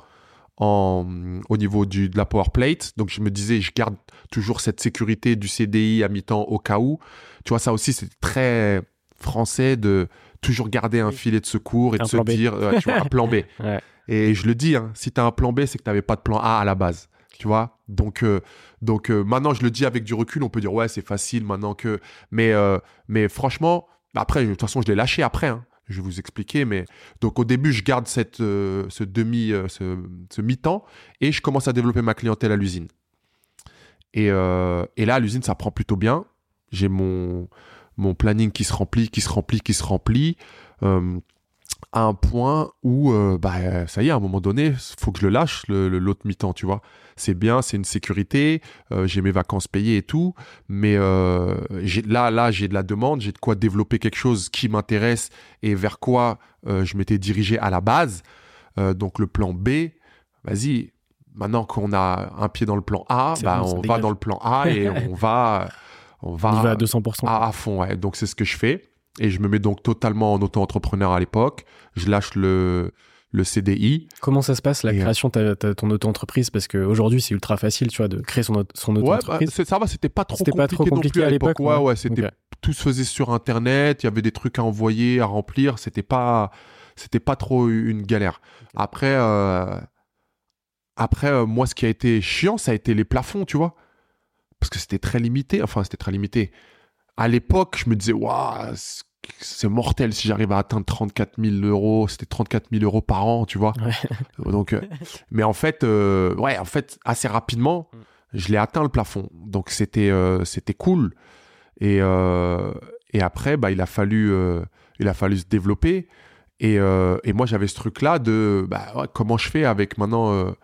au niveau du, de la power plate. Donc je me disais, je garde toujours cette sécurité du CDI à mi-temps au cas où. Tu vois, ça aussi, c'est très français de toujours garder un filet de secours et de se dire, tu vois, un plan B. Et je le dis, hein, si tu as un plan B, c'est que tu n'avais pas de plan A à la base. Tu vois? Donc, euh, donc euh, maintenant, je le dis avec du recul, on peut dire, ouais, c'est facile maintenant que. Mais, euh, mais franchement, après, de toute façon, je l'ai lâché après. Hein je vais vous expliquer. Mais donc au début, je garde cette, euh, ce demi, euh, ce, mi-temps et je commence à développer ma clientèle à l'usine. Et, euh, et, là, à l'usine, ça prend plutôt bien. J'ai mon, mon planning qui se remplit, qui se remplit, qui se remplit à un point où, euh, bah, ça y est, à un moment donné, faut que je le lâche, l'autre le, mi-temps, tu vois. C'est bien, c'est une sécurité, euh, j'ai mes vacances payées et tout, mais euh, là, là, j'ai de la demande, j'ai de quoi développer quelque chose qui m'intéresse et vers quoi je m'étais dirigé à la base. donc le plan B, vas-y, maintenant qu'on a un pied dans le plan A, bah, on va dans le plan A et on va... On va, à 200%. À, à fond, ouais. Donc c'est ce que je fais. Et je me mets donc totalement en auto-entrepreneur à l'époque. Je lâche le, le CDI. Comment ça se passe la création de ton auto-entreprise? Parce qu'aujourd'hui, c'est ultra facile, tu vois, de créer son, son auto-entreprise. Ouais, bah, ça va, c'était pas trop compliqué, pas trop compliqué à l'époque. Ouais, ouais, c'était tout se faisait sur Internet. Il y avait des trucs à envoyer, à remplir. C'était pas, c'était pas trop une galère. Après, euh, après, euh, moi, ce qui a été chiant, ça a été les plafonds, tu vois, parce que c'était très limité. Enfin, c'était très limité à l'époque, je me disais, waouh, c'est mortel si j'arrive à atteindre 34 000 euros. C'était 34 000 euros par an, tu vois. Donc, euh, mais en fait, euh, ouais, en fait, assez rapidement, mm. je l'ai atteint le plafond. Donc c'était euh, c'était cool. Et et après, bah, il a fallu il a fallu se développer. Et, et moi, j'avais ce truc-là de bah, comment je fais avec maintenant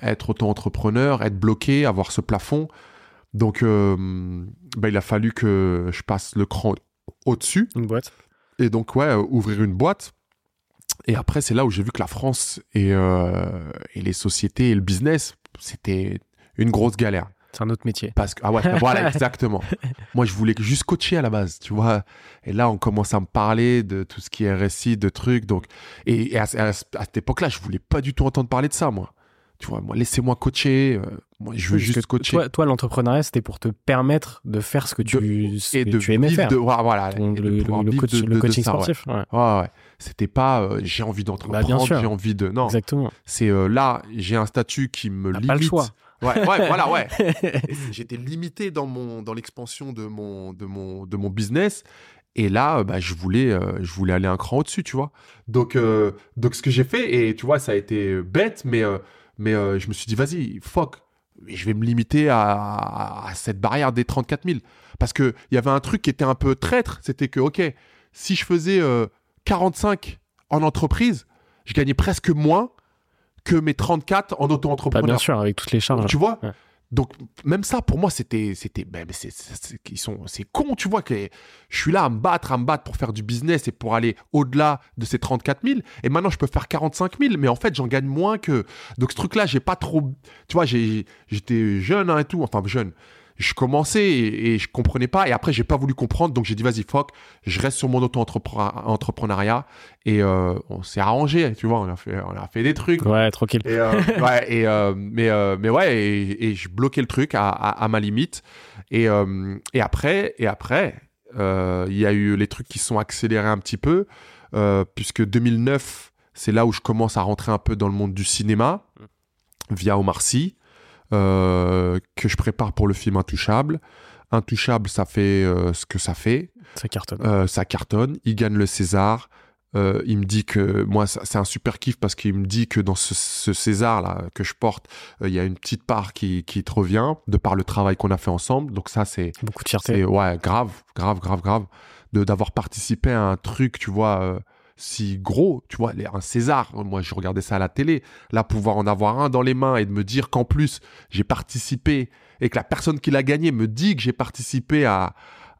être auto-entrepreneur, être bloqué, avoir ce plafond. Donc, euh, bah, il a fallu que je passe le cran au-dessus. Une boîte. Et donc, ouais, euh, ouvrir une boîte. Et après, c'est là où j'ai vu que la France et, euh, et les sociétés et le business, c'était une grosse galère. C'est un autre métier. Parce que, ah ouais, voilà, exactement. Moi, je voulais juste coacher à la base, tu vois. Et là, on commence à me parler de tout ce qui est récit, de trucs. Donc, et, à, cette époque-là, je voulais pas du tout entendre parler de ça, moi. Tu vois, moi, laissez-moi coacher. Euh, moi, je veux juste coacher. Toi, l'entrepreneuriat, c'était pour te permettre de faire ce que tu, et de tu aimais faire. De, voilà, le, coaching sportif. Ouais. Ouais. C'était pas euh, j'ai envie d'entreprendre, bah, j'ai envie de. Non. Exactement. C'est euh, là, j'ai un statut qui me limite. Pas le choix. Ouais, ouais, voilà, ouais. J'étais limité dans mon dans l'expansion de mon de mon de mon business. Et là, bah, je voulais, je voulais aller un cran au-dessus, tu vois. Donc, donc ce que j'ai fait, et tu vois, ça a été bête, mais mais euh, je me suis dit, vas-y, fuck, je vais me limiter à, cette barrière des 34 000. Parce qu'il y avait un truc qui était un peu traître, c'était que, ok, si je faisais euh, 45 en entreprise, je gagnais presque moins que mes 34 en Bah, auto-entrepreneur. bien sûr, avec toutes les charges. Tu vois? Ouais. Donc, même ça, pour moi, c'était. c'était ben, c'est, c'est, con, tu vois, que je suis là à me battre, à me battre pour faire du business et pour aller au-delà de ces 34 000. Et maintenant, je peux faire 45 000, mais en fait, j'en gagne moins que. Donc, ce truc-là, j'ai pas trop. Tu vois, j'étais jeune hein, et tout, enfin, jeune. Je commençais et, et je comprenais pas. Et après, j'ai pas voulu comprendre. Donc, j'ai dit, vas-y, fuck, je reste sur mon auto-entrepreneuriat. Et euh, on s'est arrangé, tu vois, on a fait, on a fait des trucs. Ouais, tranquille. Et, euh, ouais, et, euh, mais, mais ouais, et, et je bloquais le truc à, à, à ma limite. Et, et après, et après, il y a eu les trucs qui sont accélérés un petit peu, puisque 2009, c'est là où je commence à rentrer un peu dans le monde du cinéma, via Omar Sy, euh, que je prépare pour le film Intouchable. Intouchable, ça fait euh, ce que ça fait. Ça cartonne. Euh, ça cartonne, il gagne le César. Il me dit que moi c'est un super kiff parce qu'il me dit que dans ce, ce César là que je porte, il y a une petite part qui, qui te revient de par le travail qu'on a fait ensemble. Donc ça c'est Beaucoup de fierté. ouais grave grave grave grave de d'avoir participé à un truc tu vois si gros tu vois un César. Moi je regardais ça à la télé. Là pouvoir en avoir un dans les mains et de me dire qu'en plus j'ai participé et que la personne qui l'a gagné me dit que j'ai participé à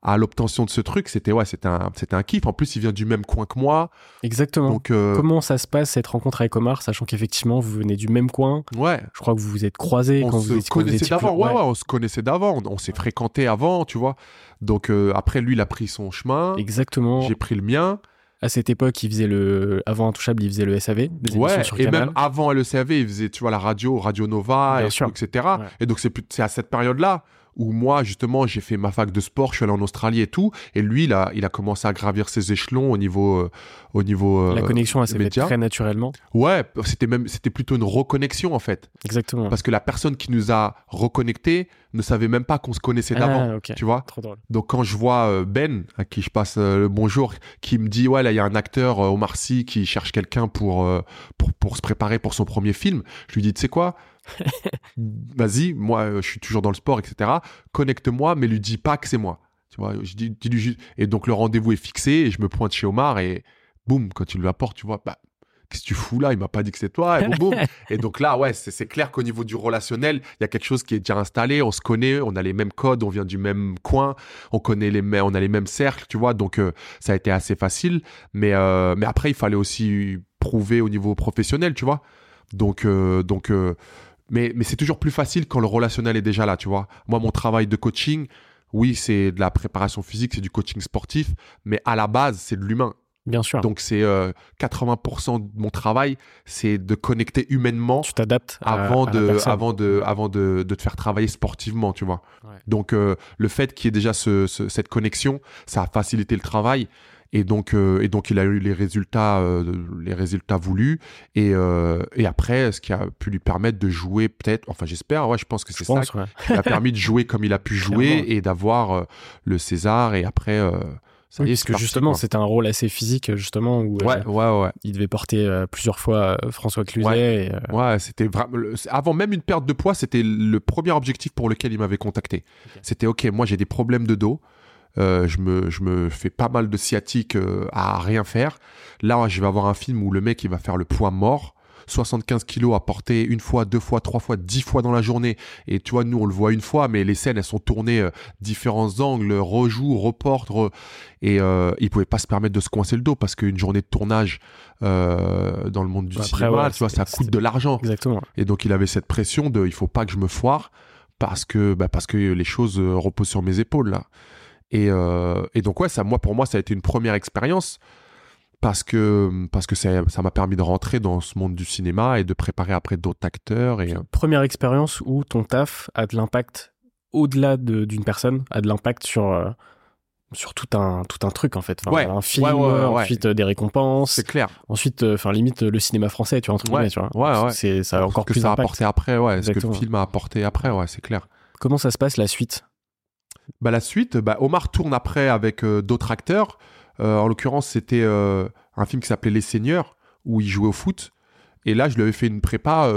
à l'obtention de ce truc, c'était ouais, c'était un, c'était un kiff. En plus, il vient du même coin que moi, Exactement. donc euh, Comment ça se passe cette rencontre avec Omar, sachant qu'effectivement vous venez du même coin? Ouais, Je crois que vous vous êtes croisés on quand se vous étiez connaissait d'avant. plus- Ouais, ouais, on se connaissait d'avant. On, on s'est fréquenté avant, tu vois. Donc euh, après, lui, il a pris son chemin. Exactement. J'ai pris le mien. À cette époque, il faisait le avant Intouchable, il faisait le SAV, des Ouais, sur et Canal. même avant LECAV, il faisait, tu vois, la radio, Radio Nova, et tout, etc. Ouais. Et donc, c'est plus- c'est à cette période-là où moi, justement, j'ai fait ma fac de sport, je suis allé en Australie et tout. Et lui, il a, il a commencé à gravir ses échelons au niveau, euh, au niveau. La euh, connexion, elle s'est faite très naturellement. Ouais, c'était même, c'était plutôt une reconnexion, en fait. Exactement. Parce que la personne qui nous a reconnectés ne savait même pas qu'on se connaissait d'avant. Ah. Tu vois Trop drôle. Donc quand je vois euh, Ben, à qui je passe le bonjour, qui me dit ouais là il y a un acteur Omar Sy qui cherche quelqu'un pour, pour pour se préparer pour son premier film, je lui dis tu sais quoi? Vas-y, moi euh, je suis toujours dans le sport etc. Connecte-moi mais lui dis pas que c'est moi. Tu vois, je dis, et donc le rendez-vous est fixé et je me pointe chez Omar et boum quand tu lui apportes tu vois bah qu'est-ce que tu fous là? Il m'a pas dit que c'est toi. Et, boum, boum. et donc là, ouais, c'est, clair qu'au niveau du relationnel, il y a quelque chose qui est déjà installé. On se connaît, on a les mêmes codes, on vient du même coin, on connaît les mêmes, on a les mêmes cercles, tu vois. Donc euh, ça a été assez facile. Mais euh, mais après, il fallait aussi prouver au niveau professionnel, tu vois. Donc euh, donc mais mais c'est toujours plus facile quand le relationnel est déjà là, tu vois. Moi, mon travail de coaching. Oui, c'est de la préparation physique, c'est du coaching sportif, mais à la base, c'est de l'humain. Bien sûr. Donc c'est euh, 80% de mon travail, c'est de connecter humainement tu t'adaptes avant de avant de avant de, de te faire travailler sportivement, tu vois. Ouais. Donc euh, le fait qu'il y ait déjà ce- ce- cette connexion, ça a facilité le travail. Et donc, euh, et donc, il a eu les résultats, euh, les résultats voulus. Et, euh, et après, ce qui a pu lui permettre de jouer, peut-être, enfin, j'espère, ouais, je pense que c'est ça ouais. qui a permis de jouer comme il a pu jouer Clairement. et d'avoir le César. Et après, ça Oui, y est, parce que parti, justement, c'était un rôle assez physique, justement, où euh, Ouais, ouais, ouais. il devait porter euh, plusieurs fois euh, François Cluzet. Ouais. et, Ouais, c'était vraiment. Avant même une perte de poids, c'était le premier objectif pour lequel il m'avait contacté. C'était OK, moi j'ai des problèmes de dos. Euh, je, me, je me fais pas mal de sciatique euh, à rien faire. Là, je vais avoir un film où le mec il va faire le poids mort. 75 kilos à porter une fois, deux fois, trois fois, dix fois dans la journée. Et tu vois, nous, on le voit une fois, mais les scènes, elles sont tournées euh, différents angles, rejoue, reporte. re- Et euh, il pouvait pas se permettre de se coincer le dos parce qu'une journée de tournage euh, dans le monde du Après, cinéma, ouais, tu vois, ça coûte de l'argent. Exactement. Et donc il avait cette pression de il faut pas que je me foire parce que bah, parce que les choses euh, reposent sur mes épaules là. Et, euh, et donc ouais, ça moi pour moi ça a été une première expérience parce que parce que ça m'a permis de rentrer dans ce monde du cinéma et de préparer après d'autres acteurs et euh, Première expérience où ton taf a de l'impact au-delà de- d'une personne, a de l'impact sur, euh, sur tout, un, tout un truc, en fait. Enfin, Ouais. Un film, Ouais, ouais, ensuite euh, des récompenses, c'est clair. ensuite, euh, enfin, limite le cinéma français, tu vois, entre guillemets, tu vois. Ouais, ouais. C'est, ça a encore ce que plus ça a apporté après ouais, ce que Exactement. le film a apporté après ouais, c'est clair. Comment ça se passe la suite? Bah, la suite, bah, Omar tourne après avec euh, d'autres acteurs. Euh, en l'occurrence, c'était euh, un film qui s'appelait Les Seigneurs, où il jouait au foot. Et là, je lui avais fait une prépa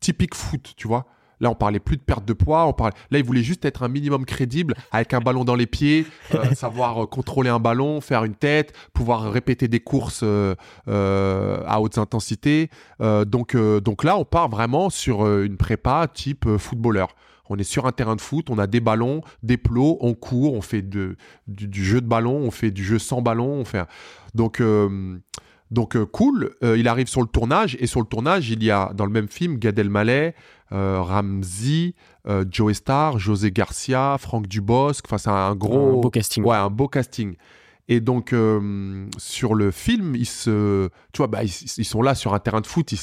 typique foot, tu vois. Là, on parlait plus de perte de poids. On parlait... Là, il voulait juste être un minimum crédible avec un ballon dans les pieds, euh, savoir euh, contrôler un ballon, faire une tête, pouvoir répéter des courses euh, à haute intensité. donc, donc là, on part vraiment sur une prépa type footballeur. On est sur un terrain de foot, on a des ballons, des plots, on court, on fait de, du, jeu de ballon, on fait du jeu sans ballon. On fait... Donc, donc cool, il arrive sur le tournage et sur le tournage, il y a dans le même film Gad Elmaleh, euh, Ramsey, euh, Joe Star, José Garcia, Franck Dubosc. Enfin, c'est un gros. Un beau casting. Ouais, un beau casting. Et donc, euh, sur le film, ils se, tu vois, bah, ils, sont là sur un terrain de foot, ils,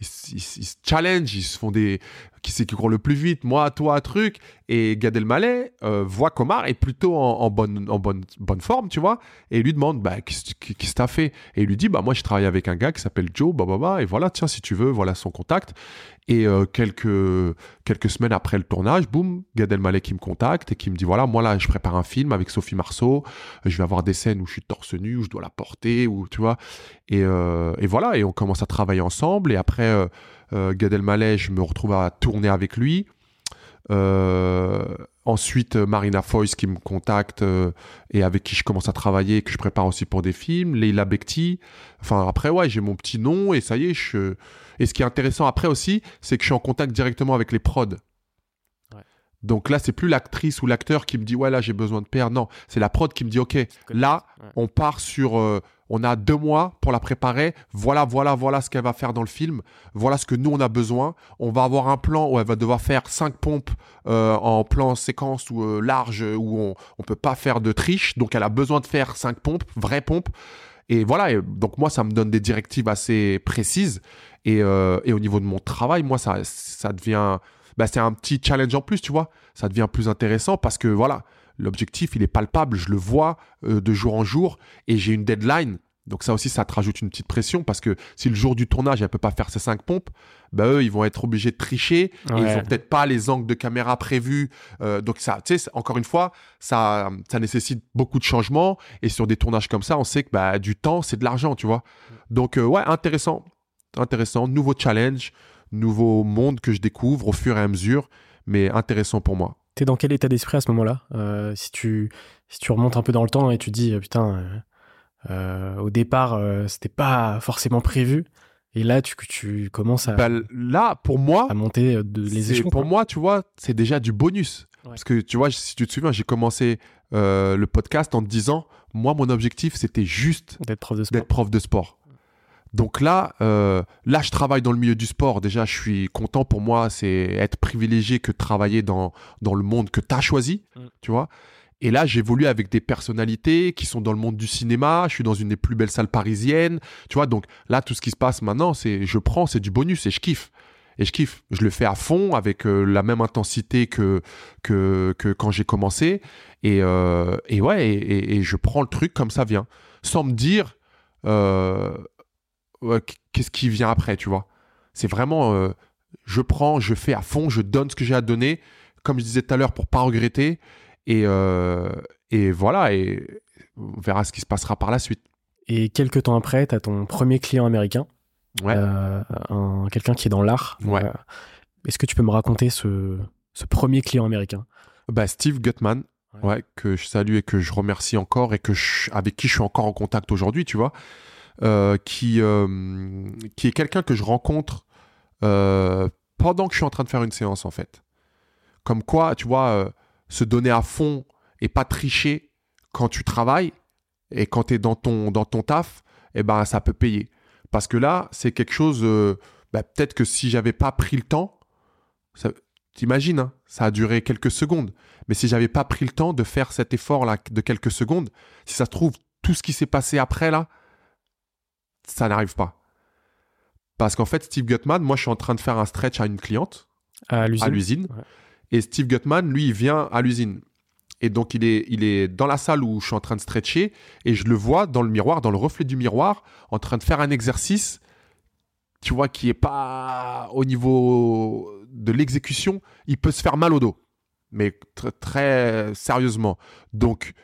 ils, se challenge, ils se font des, qui c'est qui court le plus vite, moi, toi, truc. Et Gad Elmaleh euh, voit qu'Omar est plutôt en, bonne, en bonne, bonne forme, tu vois, et lui demande, bah, qu'est-ce que t'as fait? Et il lui dit, bah, moi, je travaille avec un gars qui s'appelle Joe, bah, bah, bah, et voilà, tiens, si tu veux, voilà son contact. Et euh, quelques, quelques semaines après le tournage, boum, Gad Elmaleh qui me contacte et qui me dit voilà, moi là, je prépare un film avec Sophie Marceau. Je vais avoir des scènes où je suis torse nu, où je dois la porter, ou tu vois. Et, euh, et voilà, et on commence à travailler ensemble. Et après, euh, euh Gad Elmaleh, je me retrouve à tourner avec lui. ensuite, Marina Foyce qui me contacte et avec qui je commence à travailler, que je prépare aussi pour des films. Leila Bekti. Enfin, après, ouais, j'ai mon petit nom et ça y est, je et ce qui est intéressant après aussi, c'est que je suis en contact directement avec les prods. Donc là, c'est plus l'actrice ou l'acteur qui me dit ouais là j'ai besoin de père. Non, c'est la prod qui me dit ok là on part sur euh, on a deux mois pour la préparer. Voilà voilà voilà ce qu'elle va faire dans le film. Voilà ce que nous on a besoin. On va avoir un plan où elle va devoir faire cinq pompes euh, en plan séquence ou euh, large où on on peut pas faire de triche. Donc elle a besoin de faire cinq pompes, vraies pompes. Et voilà, donc moi, ça me donne des directives assez précises. Et, euh, et au niveau de mon travail, moi, ça, ça devient. Bah, c'est un petit challenge en plus, tu vois. Ça devient plus intéressant parce que voilà, l'objectif, il est palpable. Je le vois euh, de jour en jour et j'ai une deadline. Donc ça aussi, ça te rajoute une petite pression parce que si le jour du tournage, elle peut pas faire ses cinq pompes, bah eux, ils vont être obligés de tricher et ils ont peut-être pas les angles de caméra prévus. Euh, donc ça, tu sais, encore une fois, ça, ça nécessite beaucoup de changements et sur des tournages comme ça, on sait que bah, du temps, c'est de l'argent, tu vois. Donc euh, ouais, intéressant, intéressant, nouveau challenge, nouveau monde que je découvre au fur et à mesure, mais intéressant pour moi. T'es dans quel état d'esprit à ce moment-là euh, Si tu si tu remontes un peu dans le temps et tu dis putain euh, au départ, euh, c'était pas forcément prévu. Et là, tu, tu commences à. Bah, là, pour moi. À monter euh, de, les échelons. Pour moi, tu vois, c'est déjà du bonus. Parce que, tu vois, si tu te souviens, j'ai commencé le podcast en te disant moi, mon objectif, c'était juste d'être prof de sport. Prof de sport. Donc là, là, je travaille dans le milieu du sport. Déjà, je suis content pour moi. C'est être privilégié que de travailler dans, dans le monde que tu as choisi. Mm. Tu vois et là, j'évolue avec des personnalités qui sont dans le monde du cinéma. Je suis dans une des plus belles salles parisiennes. Tu vois, donc là, tout ce qui se passe maintenant, c'est je prends, c'est du bonus et je kiffe. Et je kiffe. Je le fais à fond avec euh, la même intensité que, que, que quand j'ai commencé. Et, euh, et ouais, et, je prends le truc comme ça vient. Sans me dire euh, qu'est-ce qui vient après, tu vois? C'est vraiment je prends, je fais à fond, je donne ce que j'ai à donner. Comme je disais tout à l'heure, pour pas regretter. Et, euh, et voilà, et on verra ce qui se passera par la suite. Et quelques temps après, tu as ton premier client américain, ouais. Euh, quelqu'un qui est dans l'art. Ouais. Euh, est-ce que tu peux me raconter ce, ce premier client américain? Bah, Steve Gutman, ouais. que je salue et que je remercie encore et que avec qui je suis encore en contact aujourd'hui, tu vois, qui, qui est quelqu'un que je rencontre pendant que je suis en train de faire une séance, en fait. Comme quoi, tu vois, se donner à fond et pas tricher quand tu travailles et quand tu es dans ton, dans ton taf, eh ben, ça peut payer. Parce que là, c'est quelque chose, euh, bah, peut-être que si j'avais pas pris le temps, t'imagines, hein, ça a duré quelques secondes, mais si j'avais pas pris le temps de faire cet effort-là de quelques secondes, si ça se trouve, tout ce qui s'est passé après, là, ça n'arrive pas. Parce qu'en fait, Steve Gutman, moi, je suis en train de faire un stretch à une cliente. À l'usine. Et Steve Gutman, lui, il vient à l'usine. Et donc, il est, il est dans la salle où je suis en train de stretcher et je le vois dans le miroir, dans le reflet du miroir, en train de faire un exercice, tu vois, qui est pas au niveau de l'exécution. Il peut se faire mal au dos, mais très, très sérieusement. Donc,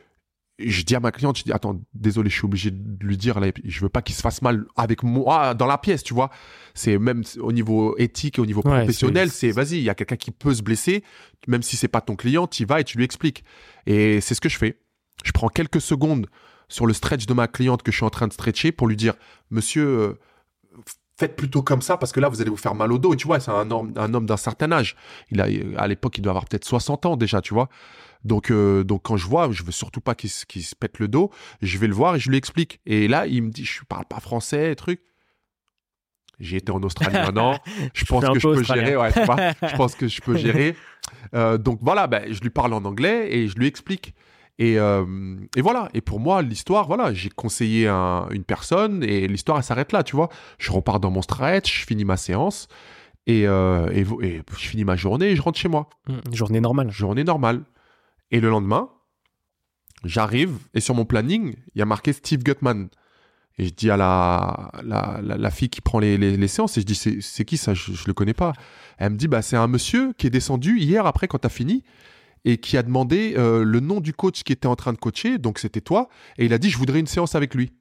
je dis à ma cliente, je dis attends, désolé, je suis obligé de lui dire là, je veux pas qu'il se fasse mal avec moi dans la pièce, tu vois. C'est même au niveau éthique et au niveau Ouais, professionnel, c'est- vas-y, il y a quelqu'un qui peut se blesser, même si c'est pas ton client, tu y vas et tu lui expliques. Et c'est ce que je fais. Je prends quelques secondes sur le stretch de ma cliente que je suis en train de stretcher pour lui dire monsieur euh, faites plutôt comme ça parce que là vous allez vous faire mal au dos et tu vois c'est un homme un homme d'un certain âge il a à l'époque il doit avoir peut-être 60 ans déjà tu vois donc euh, donc quand je vois je veux surtout pas qu'il se, pète le dos je vais le voir et je lui explique et là il me dit je parle pas français truc j'ai été en Australie un an je pense que je peu peux australien. gérer ouais, tu vois je pense que je peux gérer Euh, donc voilà ben, je lui parle en anglais et je lui explique et, euh, et voilà. Et pour moi, l'histoire, voilà, j'ai conseillé un- une personne et l'histoire, elle s'arrête là, tu vois. Je repars dans mon stretch, je finis ma séance et, euh, et, vo- et je finis ma journée et je rentre chez moi. Mm, Journée normale. Journée normale. Et le lendemain, j'arrive et sur mon planning, il y a marqué Steve Gutman. Et je dis à la, la, la, fille qui prend les, les, séances, et je dis, c'est qui ça? Je ne le connais pas. Elle me dit, bah, c'est un monsieur qui est descendu hier après quand tu as fini et qui a demandé euh, le nom du coach qui était en train de coacher, donc c'était toi, et il a dit, je voudrais une séance avec lui.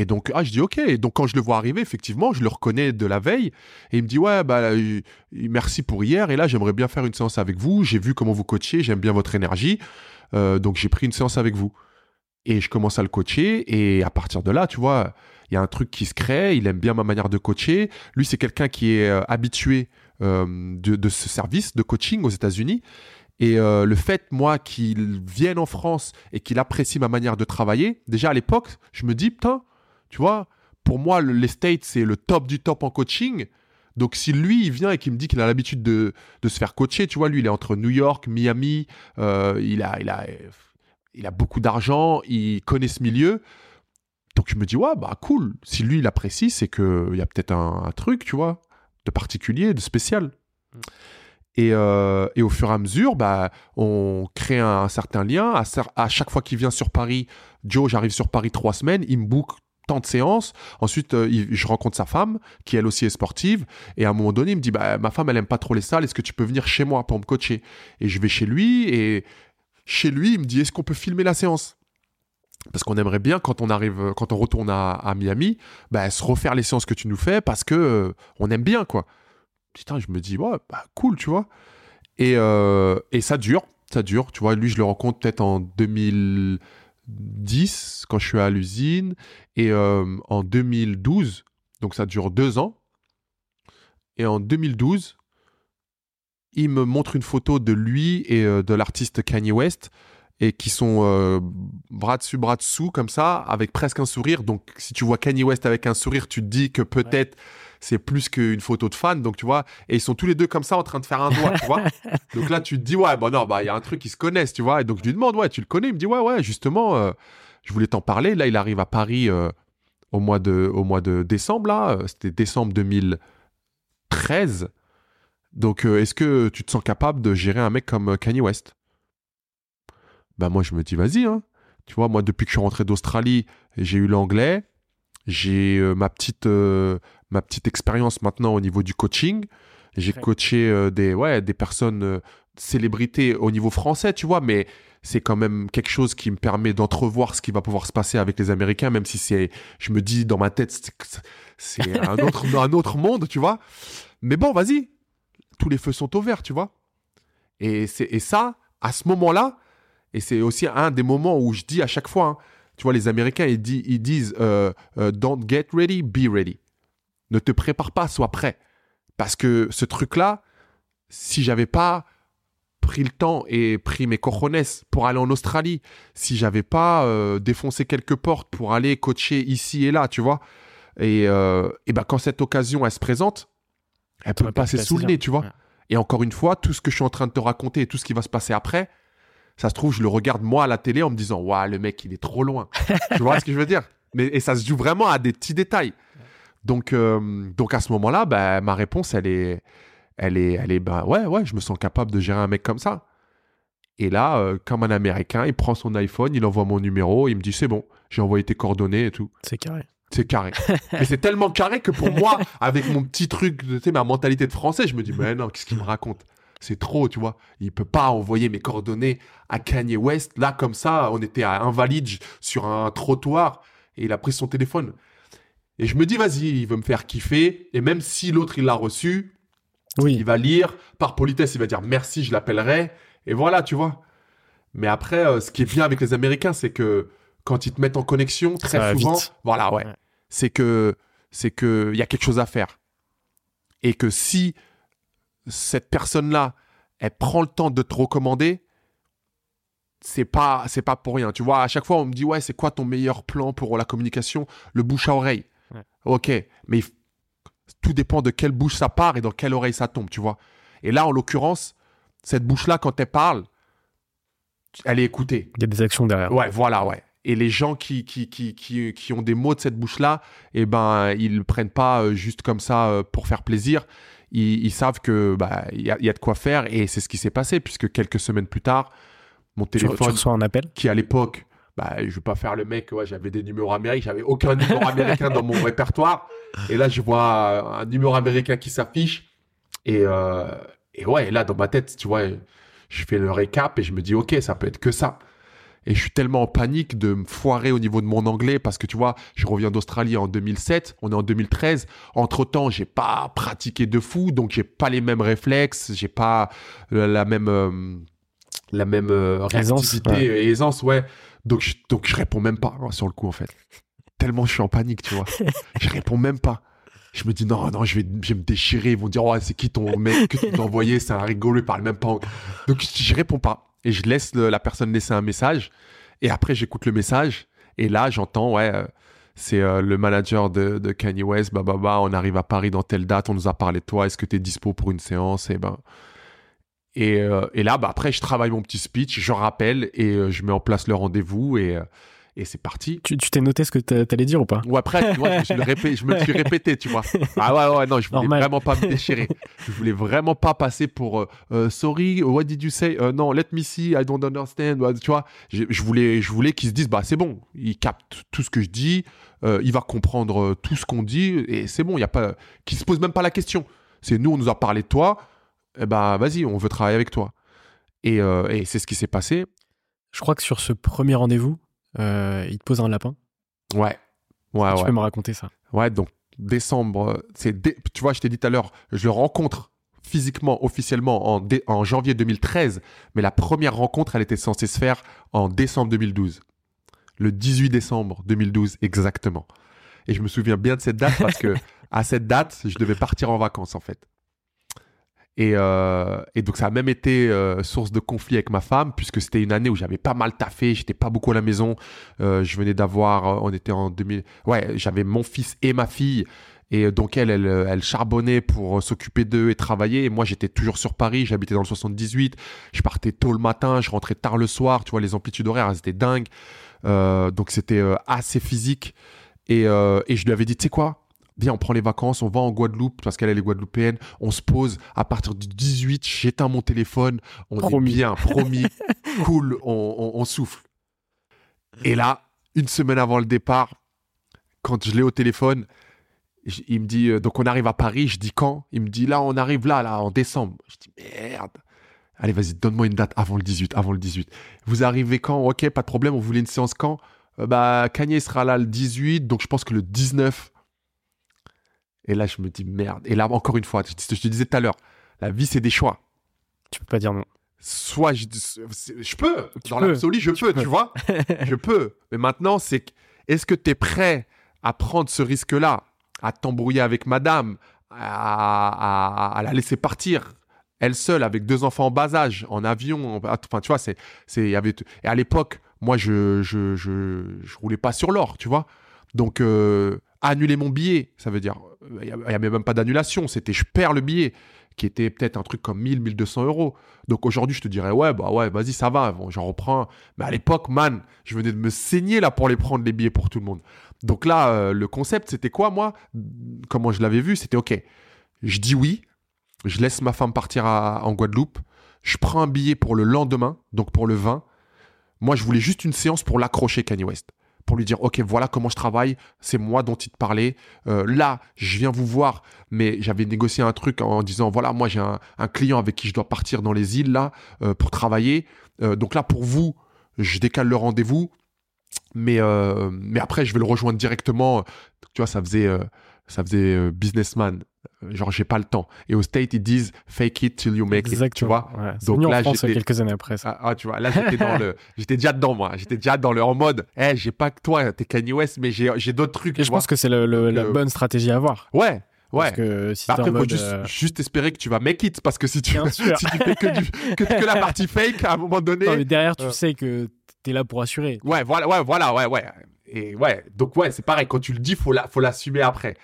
Et donc, ah, je dis, ok. Donc, quand je le vois arriver, effectivement, je le reconnais de la veille, et il me dit, ouais, bah, euh, merci pour hier, et là, j'aimerais bien faire une séance avec vous, j'ai vu comment vous coachiez, j'aime bien votre énergie, euh, donc j'ai pris une séance avec vous. Et je commence à le coacher. Et à partir de là, tu vois, il y a un truc qui se crée. Il aime bien ma manière de coacher. Lui, c'est quelqu'un qui est euh, habitué de, ce service de coaching aux États-Unis. Et le fait, moi, qu'il vienne en France et qu'il apprécie ma manière de travailler, déjà à l'époque, je me dis, putain, tu vois, pour moi, le- les States, c'est le top du top en coaching. Donc si lui, il vient et qu'il me dit qu'il a l'habitude de, de se faire coacher, tu vois, lui, il est entre New York, Miami, euh, il, a, il, a, il a beaucoup d'argent, il connaît ce milieu. Donc je me dis, ouais, bah cool. Si lui, il apprécie, c'est qu'il y a peut-être un, un truc, tu vois, de particulier, de spécial. Et, euh, et au fur et à mesure, bah, on crée un, certain lien. À, à chaque fois qu'il vient sur Paris, Joe, j'arrive sur Paris trois semaines, il me book de séances. Ensuite, euh, je rencontre sa femme, qui elle aussi est sportive. Et à un moment donné, il me dit, bah, ma femme, elle aime pas trop les salles. Est-ce que tu peux venir chez moi pour me coacher? Et je vais chez lui et chez lui, il me dit, est-ce qu'on peut filmer la séance? Parce qu'on aimerait bien quand on arrive, quand on retourne à, Miami, bah, se refaire les séances que tu nous fais parce que euh, on aime bien quoi. Putain, je me dis ouais, bah cool, tu vois. Et, euh, et ça dure, ça dure. Tu vois, lui, je le rencontre peut-être en 2010 quand je suis à l'usine et euh, en 2012, donc ça dure deux ans. Et en 2012, il me montre une photo de lui et euh, de l'artiste Kanye West et qui sont euh, bras dessus, bras dessous, comme ça, avec presque un sourire. Donc, si tu vois Kanye West avec un sourire, tu te dis que peut-être c'est plus qu'une photo de fan. Donc, tu vois, et ils sont tous les deux comme ça en train de faire un doigt, tu vois. Donc là, tu te dis, ouais, bon, non, bah, il y a un truc, ils se connaissent, tu vois. Et donc, je lui demande, ouais, tu le connais? Il me dit, ouais, ouais, justement, euh, je voulais t'en parler. Là, il arrive à Paris euh, au, mois de, au mois de décembre, là. Euh, C'était décembre 2013. Donc, euh, est-ce que tu te sens capable de gérer un mec comme Kanye West? Bah moi je me dis vas-y hein. Tu vois, moi depuis que je suis rentré d'Australie, j'ai eu l'anglais, j'ai euh, ma petite euh, ma petite expérience maintenant au niveau du coaching. J'ai Ouais. coaché euh, des ouais, des personnes euh, célébrités au niveau français, tu vois, mais c'est quand même quelque chose qui me permet d'entrevoir ce qui va pouvoir se passer avec les Américains, même si c'est, je me dis dans ma tête, c'est- un autre, un autre monde, tu vois. Mais bon, vas-y, tous les feux sont au vert, tu vois. Et, c'est, et ça, à ce moment-là, et c'est aussi un des moments où je dis à chaque fois, hein, tu vois, les Américains, ils, di- ils disent euh, euh, Don't get ready, be ready. Ne te prépare pas, sois prêt. Parce que ce truc-là, si j'avais pas pris le temps et pris mes cojones pour aller en Australie, si j'avais pas euh, défoncé quelques portes pour aller coacher ici et là, tu vois, et, euh, et ben quand cette occasion elle se présente, elle peut me pas passer sous le nez, tu vois. Ouais. Et encore une fois, tout ce que je suis en train de te raconter et tout ce qui va se passer après, ça se trouve, je le regarde moi à la télé en me disant, waouh, le mec, il est trop loin. tu vois ce que je veux dire? Mais et ça se joue vraiment à des petits détails. Donc, euh, donc à ce moment-là, bah, ma réponse, elle est, elle est, elle est, bah, ouais, ouais, je me sens capable de gérer un mec comme ça. Et là, euh, comme un Américain, il prend son iPhone, il envoie mon numéro, il me dit, c'est bon, j'ai envoyé tes coordonnées et tout. C'est carré. C'est carré. Mais c'est tellement carré que pour moi, avec mon petit truc, tu sais, ma mentalité de français, je me dis, mais non, qu'est-ce qu'il me raconte? C'est trop, tu vois. Il peut pas envoyer mes coordonnées à Kanye West. Là, comme ça, on était à Invalide sur un trottoir et il a pris son téléphone. Et je me dis, vas-y, il veut me faire kiffer. Et même si l'autre, il l'a reçu, Oui. il va lire. Par politesse, il va dire merci, je l'appellerai. Et voilà, tu vois. Mais après, euh, ce qui est bien avec les Américains, c'est que quand ils te mettent en connexion, très souvent, voilà, ouais, Ouais. c'est que c'est que il y a quelque chose à faire. Et que si cette personne-là, elle prend le temps de te recommander, c'est pas c'est pas pour rien. Tu vois, à chaque fois, on me dit ouais, c'est quoi ton meilleur plan pour la communication? Le bouche à oreille. Ouais. Ok, mais tout dépend de quelle bouche ça part et dans quelle oreille ça tombe, tu vois. Et là, en l'occurrence, cette bouche-là, quand elle parle, elle est écoutée. Il y a des actions derrière. Ouais, voilà, ouais. Et les gens qui, qui, qui, qui, qui ont des mots de cette bouche-là, eh ben, ils ne prennent pas euh, juste comme ça euh, pour faire plaisir. Ils, ils savent que bah, il y, a, y a de quoi faire et c'est ce qui s'est passé puisque quelques semaines plus tard, mon Tu, tu téléphone, un appel? qui à l'époque, bah, je vais pas faire le mec, ouais, j'avais des numéros américains, j'avais aucun numéro américain dans mon répertoire. Et là, je vois un numéro américain qui s'affiche. Et, euh, et ouais, et là, dans ma tête, tu vois, je fais le récap et je me dis, ok, ça peut être que ça. Et je suis tellement en panique de me foirer au niveau de mon anglais parce que tu vois, je reviens d'Australie en 2007, on est en 2013. Entre temps, j'ai pas pratiqué de fou, donc j'ai pas les mêmes réflexes, j'ai pas la, la même euh, la même euh, Aisance, réactivité et aisance, ouais. Donc je, donc je réponds même pas hein, sur le coup en fait. Tellement je suis en panique, tu vois. je réponds même pas. Je me dis non non, je vais, je vais me déchirer. Ils vont dire ouais c'est qui ton mec que tu t'as envoyé, c'est un rigolo, il parle même pas. Donc je, je réponds pas et je laisse le- la personne laisser un message et après j'écoute le message et là j'entends ouais. euh, c'est euh, le manager de, de Kanye West, bah, bah, bah, on arrive à Paris dans telle date, on nous a parlé de toi, est-ce que tu es dispo pour une séance? Et ben, et, euh, et là, bah, après, je travaille mon petit speech, je rappelle et euh, je mets en place le rendez-vous et, euh, et c'est parti. Tu t'es noté ce que t'a- t'allais dire ou pas? Ou après, tu vois, je, me suis le répé- je me le suis répété, tu vois. Ah ouais, ouais, non, je voulais Normal. vraiment pas me déchirer. Je voulais vraiment pas passer pour euh, euh, sorry, what did you say? Euh, Non, let me see, I don't understand. Tu vois, je, je voulais, je voulais qu'ils se disent, bah c'est bon, il capte tout ce que je dis, euh, il va comprendre euh, tout ce qu'on dit et c'est bon, il y a pas, qu'il se pose même pas la question. C'est nous, on nous a parlé de toi, eh bah vas-y, on veut travailler avec toi. Et, euh, et c'est ce qui s'est passé. Je crois que sur ce premier rendez-vous, euh, il te pose un lapin. Ouais, ouais, tu ouais. peux me raconter ça Ouais, donc décembre, c'est dé- tu vois, je t'ai dit tout à l'heure, je le rencontre physiquement, officiellement en, dé- en janvier 2013, mais la première rencontre, elle était censée se faire en décembre 2012. Le 18 décembre 2012, exactement. Et je me souviens bien de cette date parce que à cette date, je devais partir en vacances en fait. Et, euh, et donc ça a même été euh, source de conflit avec ma femme puisque c'était une année où j'avais pas mal taffé, j'étais pas beaucoup à la maison. Euh, je venais d'avoir, on était en 2000, ouais, j'avais mon fils et ma fille. Et donc elle, elle, elle charbonnait pour s'occuper d'eux et travailler. Et moi, j'étais toujours sur Paris, j'habitais dans le 78. Je partais tôt le matin, je rentrais tard le soir. Tu vois, les amplitudes horaires, elles étaient dingues. Donc c'était assez physique. Et, et je lui avais dit, tu sais quoi? Viens, on prend les vacances, on va en Guadeloupe parce qu'elle elle est guadeloupéenne. On se pose à partir du 18, j'éteins mon téléphone. On Promis. est bien, promis, cool, on, on- on souffle. Et là, une semaine avant le départ, quand je l'ai au téléphone, il me dit, euh, donc on arrive à Paris, je dis quand? Il me dit, là, on arrive là, là, en décembre. Je dis, merde. Allez, vas-y, donne-moi une date avant le 18, avant le 18. Vous arrivez quand? Ok, pas de problème, on voulait une séance quand? Euh, Bah, Kanye sera là le 18, donc je pense que le 19. Et là, je me dis, merde. Et là, encore une fois, je te je te disais tout à l'heure, la vie, c'est des choix. Tu peux pas dire non. Soit je, je peux, Tu dans l'absolu, je peux, peux. tu vois? Je peux. Mais maintenant, c'est est-ce que tu es prêt à prendre ce risque-là, à t'embrouiller avec madame, à, à- à la laisser partir, elle seule, avec deux enfants en bas âge, en avion, en- enfin, tu vois, c'est, c'est, il y avait, et à l'époque, moi, je, je, je, je roulais pas sur l'or, tu vois? Donc, euh, annuler mon billet, ça veut dire, il n'y avait même pas d'annulation, c'était je perds le billet, qui était peut-être un truc comme 1000, 1200 euros. Donc aujourd'hui, je te dirais, ouais, bah ouais, vas-y, ça va, j'en reprends. Mais à l'époque, man, je venais de me saigner là pour les prendre, les billets pour tout le monde. Donc là, euh, le concept, c'était quoi, moi? Comment je l'avais vu? C'était, ok, je dis oui, je laisse ma femme partir à- en Guadeloupe, je prends un billet pour le lendemain, donc pour le 20. Moi, je voulais juste une séance pour l'accrocher, Kanye West. Pour lui dire, OK, voilà comment je travaille, c'est moi dont il te parlait. Euh, là, je viens vous voir, mais j'avais négocié un truc en disant, voilà, moi j'ai un, client avec qui je dois partir dans les îles, là, euh, pour travailler. Euh, donc là, pour vous, je décale le rendez-vous, mais, mais après, je vais le rejoindre directement. Tu vois, ça faisait, ça faisait businessman. Genre, j'ai pas le temps. Et au State, ils disent fake it till you make it. Tu vois? Donc là, j'étais quelques années après ça. Ah, ah, tu vois, là, j'étais dans le. J'étais déjà dedans, moi. J'étais déjà dans le en mode, eh, j'ai pas que toi, t'es Kanye West, mais j'ai d'autres trucs. Et je pense que c'est le, la euh, bonne stratégie à avoir. Ouais. Ouais. Parce que si bah après, faut juste, euh, juste, espérer que tu vas make it, parce que si tu, si tu fais que, du, que, la partie fake, à un moment donné. Non, mais derrière, tu euh. sais que t'es là pour assurer. Ouais, voilà, ouais, voilà, ouais, ouais. Et ouais, donc ouais, c'est pareil. Quand tu le dis, faut la, faut l'assumer après.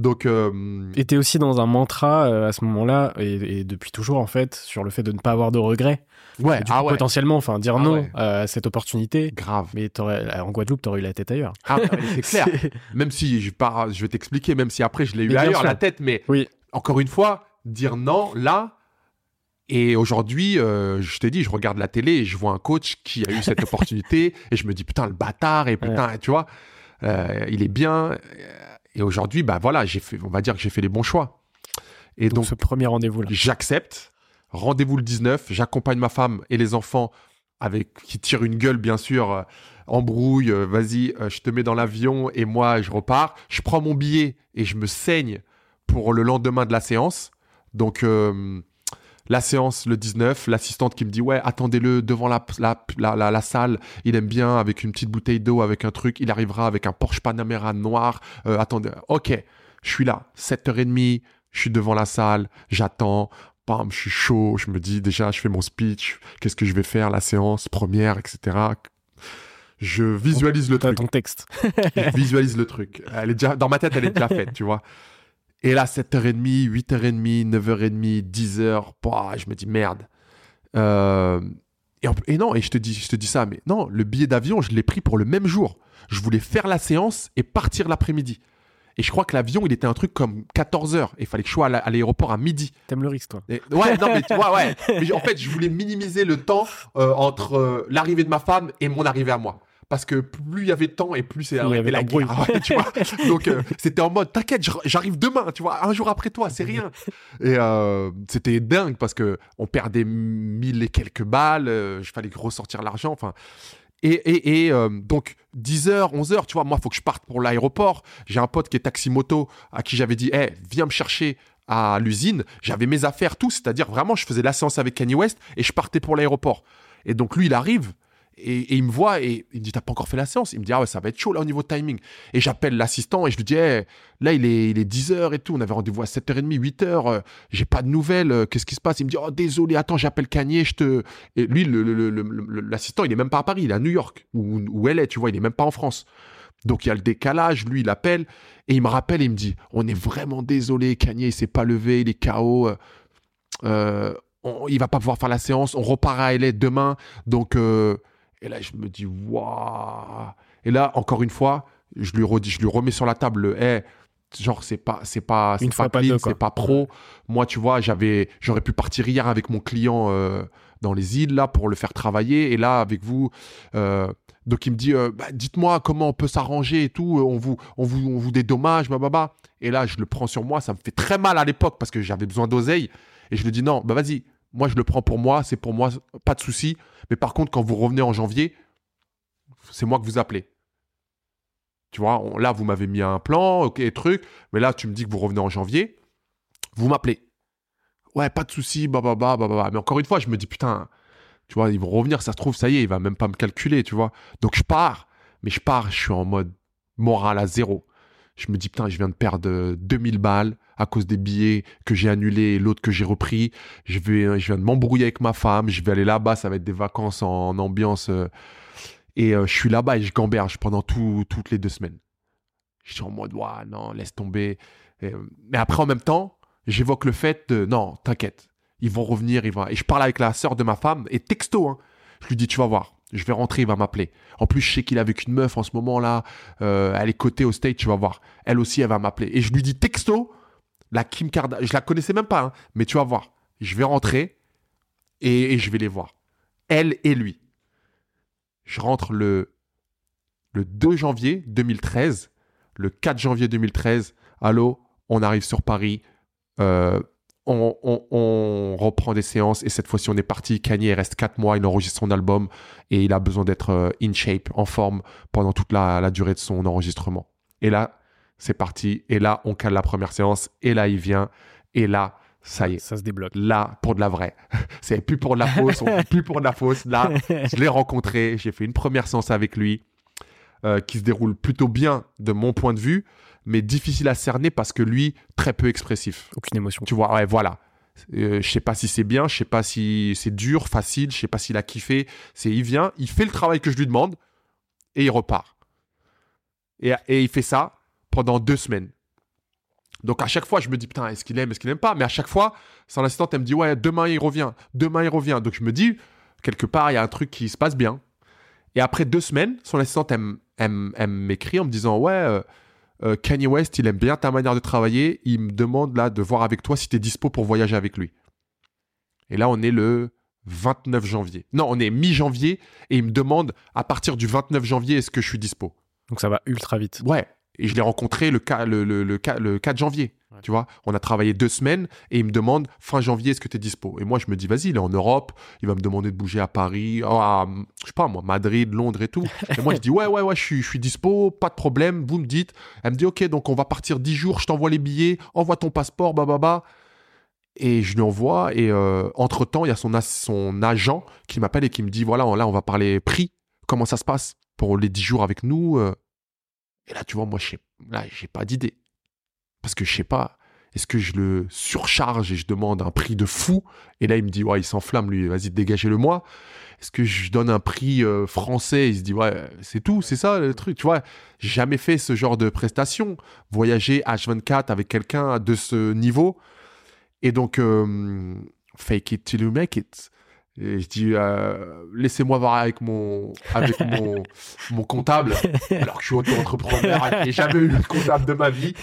Donc, euh... Et aussi dans un mantra euh, à ce moment-là, et, depuis toujours en fait, sur le fait de ne pas avoir de regrets. Ouais, ah ouais. potentiellement, enfin, dire ah non à cette opportunité. Grave. Mais en Guadeloupe, t'aurais eu la tête ailleurs. Ah, c'est clair. même si je pars, je vais t'expliquer, même si après je l'ai eu ailleurs la tête, mais oui. encore une fois, dire non là. Et aujourd'hui, euh, je t'ai dit, je regarde la télé et je vois un coach qui a eu cette opportunité et je me dis putain le bâtard et putain, tu vois, euh, il est bien. Et aujourd'hui, bah voilà, j'ai fait, on va dire que j'ai fait les bons choix. Et donc, ce premier rendez-vous là. J'accepte. Rendez-vous le 19. J'accompagne ma femme et les enfants avec qui tirent une gueule bien sûr. Euh, embrouille, euh, vas-y, euh, je te mets dans l'avion et moi je repars. Je prends mon billet et je me saigne pour le lendemain de la séance. Donc la séance le 19, l'assistante qui me dit ouais attendez-le devant la, la, la, salle, il aime bien avec une petite bouteille d'eau, avec un truc, il arrivera avec un Porsche Panamera noir, euh, attendez, ok, je suis là, 7h30, je suis devant la salle, j'attends, bam, je suis chaud, je me dis déjà je fais mon speech, qu'est-ce que je vais faire, la séance première, etc. Je visualise le truc. ton texte. je visualise le truc. Elle est déjà, dans ma tête, elle est déjà faite, tu vois. Et là, 7h30, 8h30, 9h30, 10h, bah, je me dis merde. Euh, et, non, et je te, dis, je te dis ça, mais non, le billet d'avion, je l'ai pris pour le même jour. Je voulais faire la séance et partir l'après-midi. Et je crois que l'avion, il était un truc comme 14 h Il fallait que je sois à l'aéroport à midi. T'aimes le risque, toi Ouais, non, mais tu vois, ouais. en fait, je voulais minimiser le temps euh, entre euh, l'arrivée de ma femme et mon arrivée à moi parce que plus il y avait de temps et plus c'est il la guerre, tu vois donc euh, c'était en mode t'inquiète j'arrive demain tu vois un jour après toi c'est rien et euh, c'était dingue parce que on perdait mille et quelques balles euh, je fallait ressortir l'argent enfin et, et, et donc 10h, 11h, tu vois, moi, il faut que je parte pour l'aéroport. J'ai un pote qui est taxi-moto à qui j'avais dit, hey, viens me chercher à l'usine. J'avais mes affaires, tout. C'est-à-dire, vraiment, je faisais la séance avec Kanye West et je partais pour l'aéroport. Et donc, lui, il arrive. Et, il me voit et il me dit T'as pas encore fait la séance? Il me dit Ah ouais, ça va être chaud là au niveau timing. Et j'appelle l'assistant et je lui dis Là, il est, il est 10h et tout. On avait rendez-vous à 7h30, 8h. Euh, j'ai pas de nouvelles. Euh, qu'est-ce qui se passe? Il me dit Oh, désolé, attends, j'appelle Kanye. Je te. Et lui, l'assistant, il est même pas à Paris, il est à New York, où, où elle est, tu vois, il est même pas en France. Donc il y a le décalage, lui il appelle et il me rappelle et il me dit on est vraiment désolé, Kanye il s'est pas levé, il est KO, euh, euh il va pas pouvoir faire la séance, on repart à LA demain, donc euh, et là, je me dis, waouh. Et là, encore une fois, je lui redis, je lui remets sur la table le, hey, genre c'est pas c'est pas c'est pas clean, c'est pas pro. Moi, tu vois, j'avais j'aurais pu partir hier avec mon client euh, dans les îles là pour le faire travailler et là avec vous euh, donc il me dit euh, bah, dites-moi comment on peut s'arranger et tout, on vous on vous on vous dédommage bah. Et là, je le prends sur moi, ça me fait très mal à l'époque parce que j'avais besoin d'oseille et je lui dis non, bah vas-y, moi, je le prends pour moi, c'est pour moi, pas de souci. Mais par contre, quand vous revenez en janvier, c'est moi que vous appelez. Tu vois, là, vous m'avez mis un plan, ok, truc. Mais là, tu me dis que vous revenez en janvier, vous m'appelez. Ouais, pas de souci, bah, bah, bah, bah. Mais encore une fois, je me dis, putain, tu vois, ils vont revenir, ça se trouve, ça y est, il va même pas me calculer, tu vois. Donc, je pars. Mais je pars, je suis en mode moral à zéro. Je me dis, putain, je viens de perdre 2000 balles à cause des billets que j'ai annulés et l'autre que j'ai repris. Je, vais, je viens de m'embrouiller avec ma femme. Je vais aller là-bas. Ça va être des vacances en, ambiance. Euh, et euh, je suis là-bas et je gamberge pendant toutes les deux semaines. Je suis en mode, ouais, non, laisse tomber. Euh, mais après, en même temps, j'évoque le fait de, non, t'inquiète. Ils vont revenir. Ils vont... Et je parle avec la sœur de ma femme et texto. Hein, je lui dis, tu vas voir. Je vais rentrer, il va m'appeler. En plus, je sais qu'il est avec une meuf en ce moment-là. elle est cotée au state, tu vas voir. Elle aussi, elle va m'appeler. Et je lui dis texto, la Kim Kardashian, je la connaissais même pas, hein, mais tu vas voir. Je vais rentrer et, je vais les voir. Elle et lui. Je rentre le le 2 janvier 2013, le 4 janvier 2013, allô, on arrive sur Paris, euh, on, on, reprend des séances et cette fois-ci on est parti. Kanye reste 4 mois, il enregistre son album et il a besoin d'être euh, in shape, en forme pendant toute la, la durée de son enregistrement. Et là, c'est parti. Et là, on cale la première séance et là, il vient. Et là, ça y est. Ça se débloque. Là, pour de la vraie. c'est plus pour de la fausse, on plus pour de la fausse. Là, je l'ai rencontré, j'ai fait une première séance avec lui euh, qui se déroule plutôt bien de mon point de vue, mais difficile à cerner parce que lui, très peu expressif. Aucune émotion. Tu vois, ouais, voilà. Euh, je sais pas si c'est bien, je sais pas si c'est dur, facile, je sais pas s'il a kiffé. C'est il vient, il fait le travail que je lui demande et il repart. Et, et il fait ça pendant deux semaines. Donc à chaque fois, je me dis, putain, est-ce qu'il aime, est-ce qu'il n'aime pas? Mais à chaque fois, son assistante, elle me dit, ouais, demain il revient, demain il revient. Donc je me dis, quelque part, il y a un truc qui se passe bien. Et après deux semaines, son assistante, elle, m'écrit en me disant, ouais, euh, euh, Kanye West, il aime bien ta manière de travailler. Il me demande là de voir avec toi si tu es dispo pour voyager avec lui. Et là, on est le 29 janvier. Non, on est mi-janvier et il me demande à partir du 29 janvier, est-ce que je suis dispo? Donc ça va ultra vite. Ouais. Et je l'ai rencontré le, le, le, le, 4 janvier. Tu vois, on a travaillé deux semaines et il me demande fin janvier, est-ce que tu es dispo? Et moi, je me dis, vas-y, il est en Europe, il va me demander de bouger à Paris, à, je sais pas moi, Madrid, Londres et tout. Et moi, je dis, ouais, ouais, ouais, je suis, je suis dispo, pas de problème, vous me dites. Elle me dit, ok, donc on va partir dix jours, je t'envoie les billets, envoie ton passeport, bah. Et je lui envoie, et euh, entre-temps, il y a son, son agent qui m'appelle et qui me dit, voilà, là, on va parler prix, comment ça se passe pour les dix jours avec nous euh. Et là, tu vois, moi, je là, j'ai pas d'idée. Parce que je sais pas, est-ce que je le surcharge et je demande un prix de fou? Et là, il me dit, ouais, il s'enflamme, lui, vas-y, dégagez-le moi. Est-ce que je donne un prix euh, français? Il se dit, ouais, c'est tout, c'est ça le truc. Tu vois, jamais fait ce genre de prestation. Voyager H24 avec quelqu'un de ce niveau. Et donc, euh, fake it till you make it. Et je dis, euh, laissez-moi voir avec mon, avec mon, mon comptable, alors que je suis auto-entrepreneur et jamais eu de comptable de ma vie.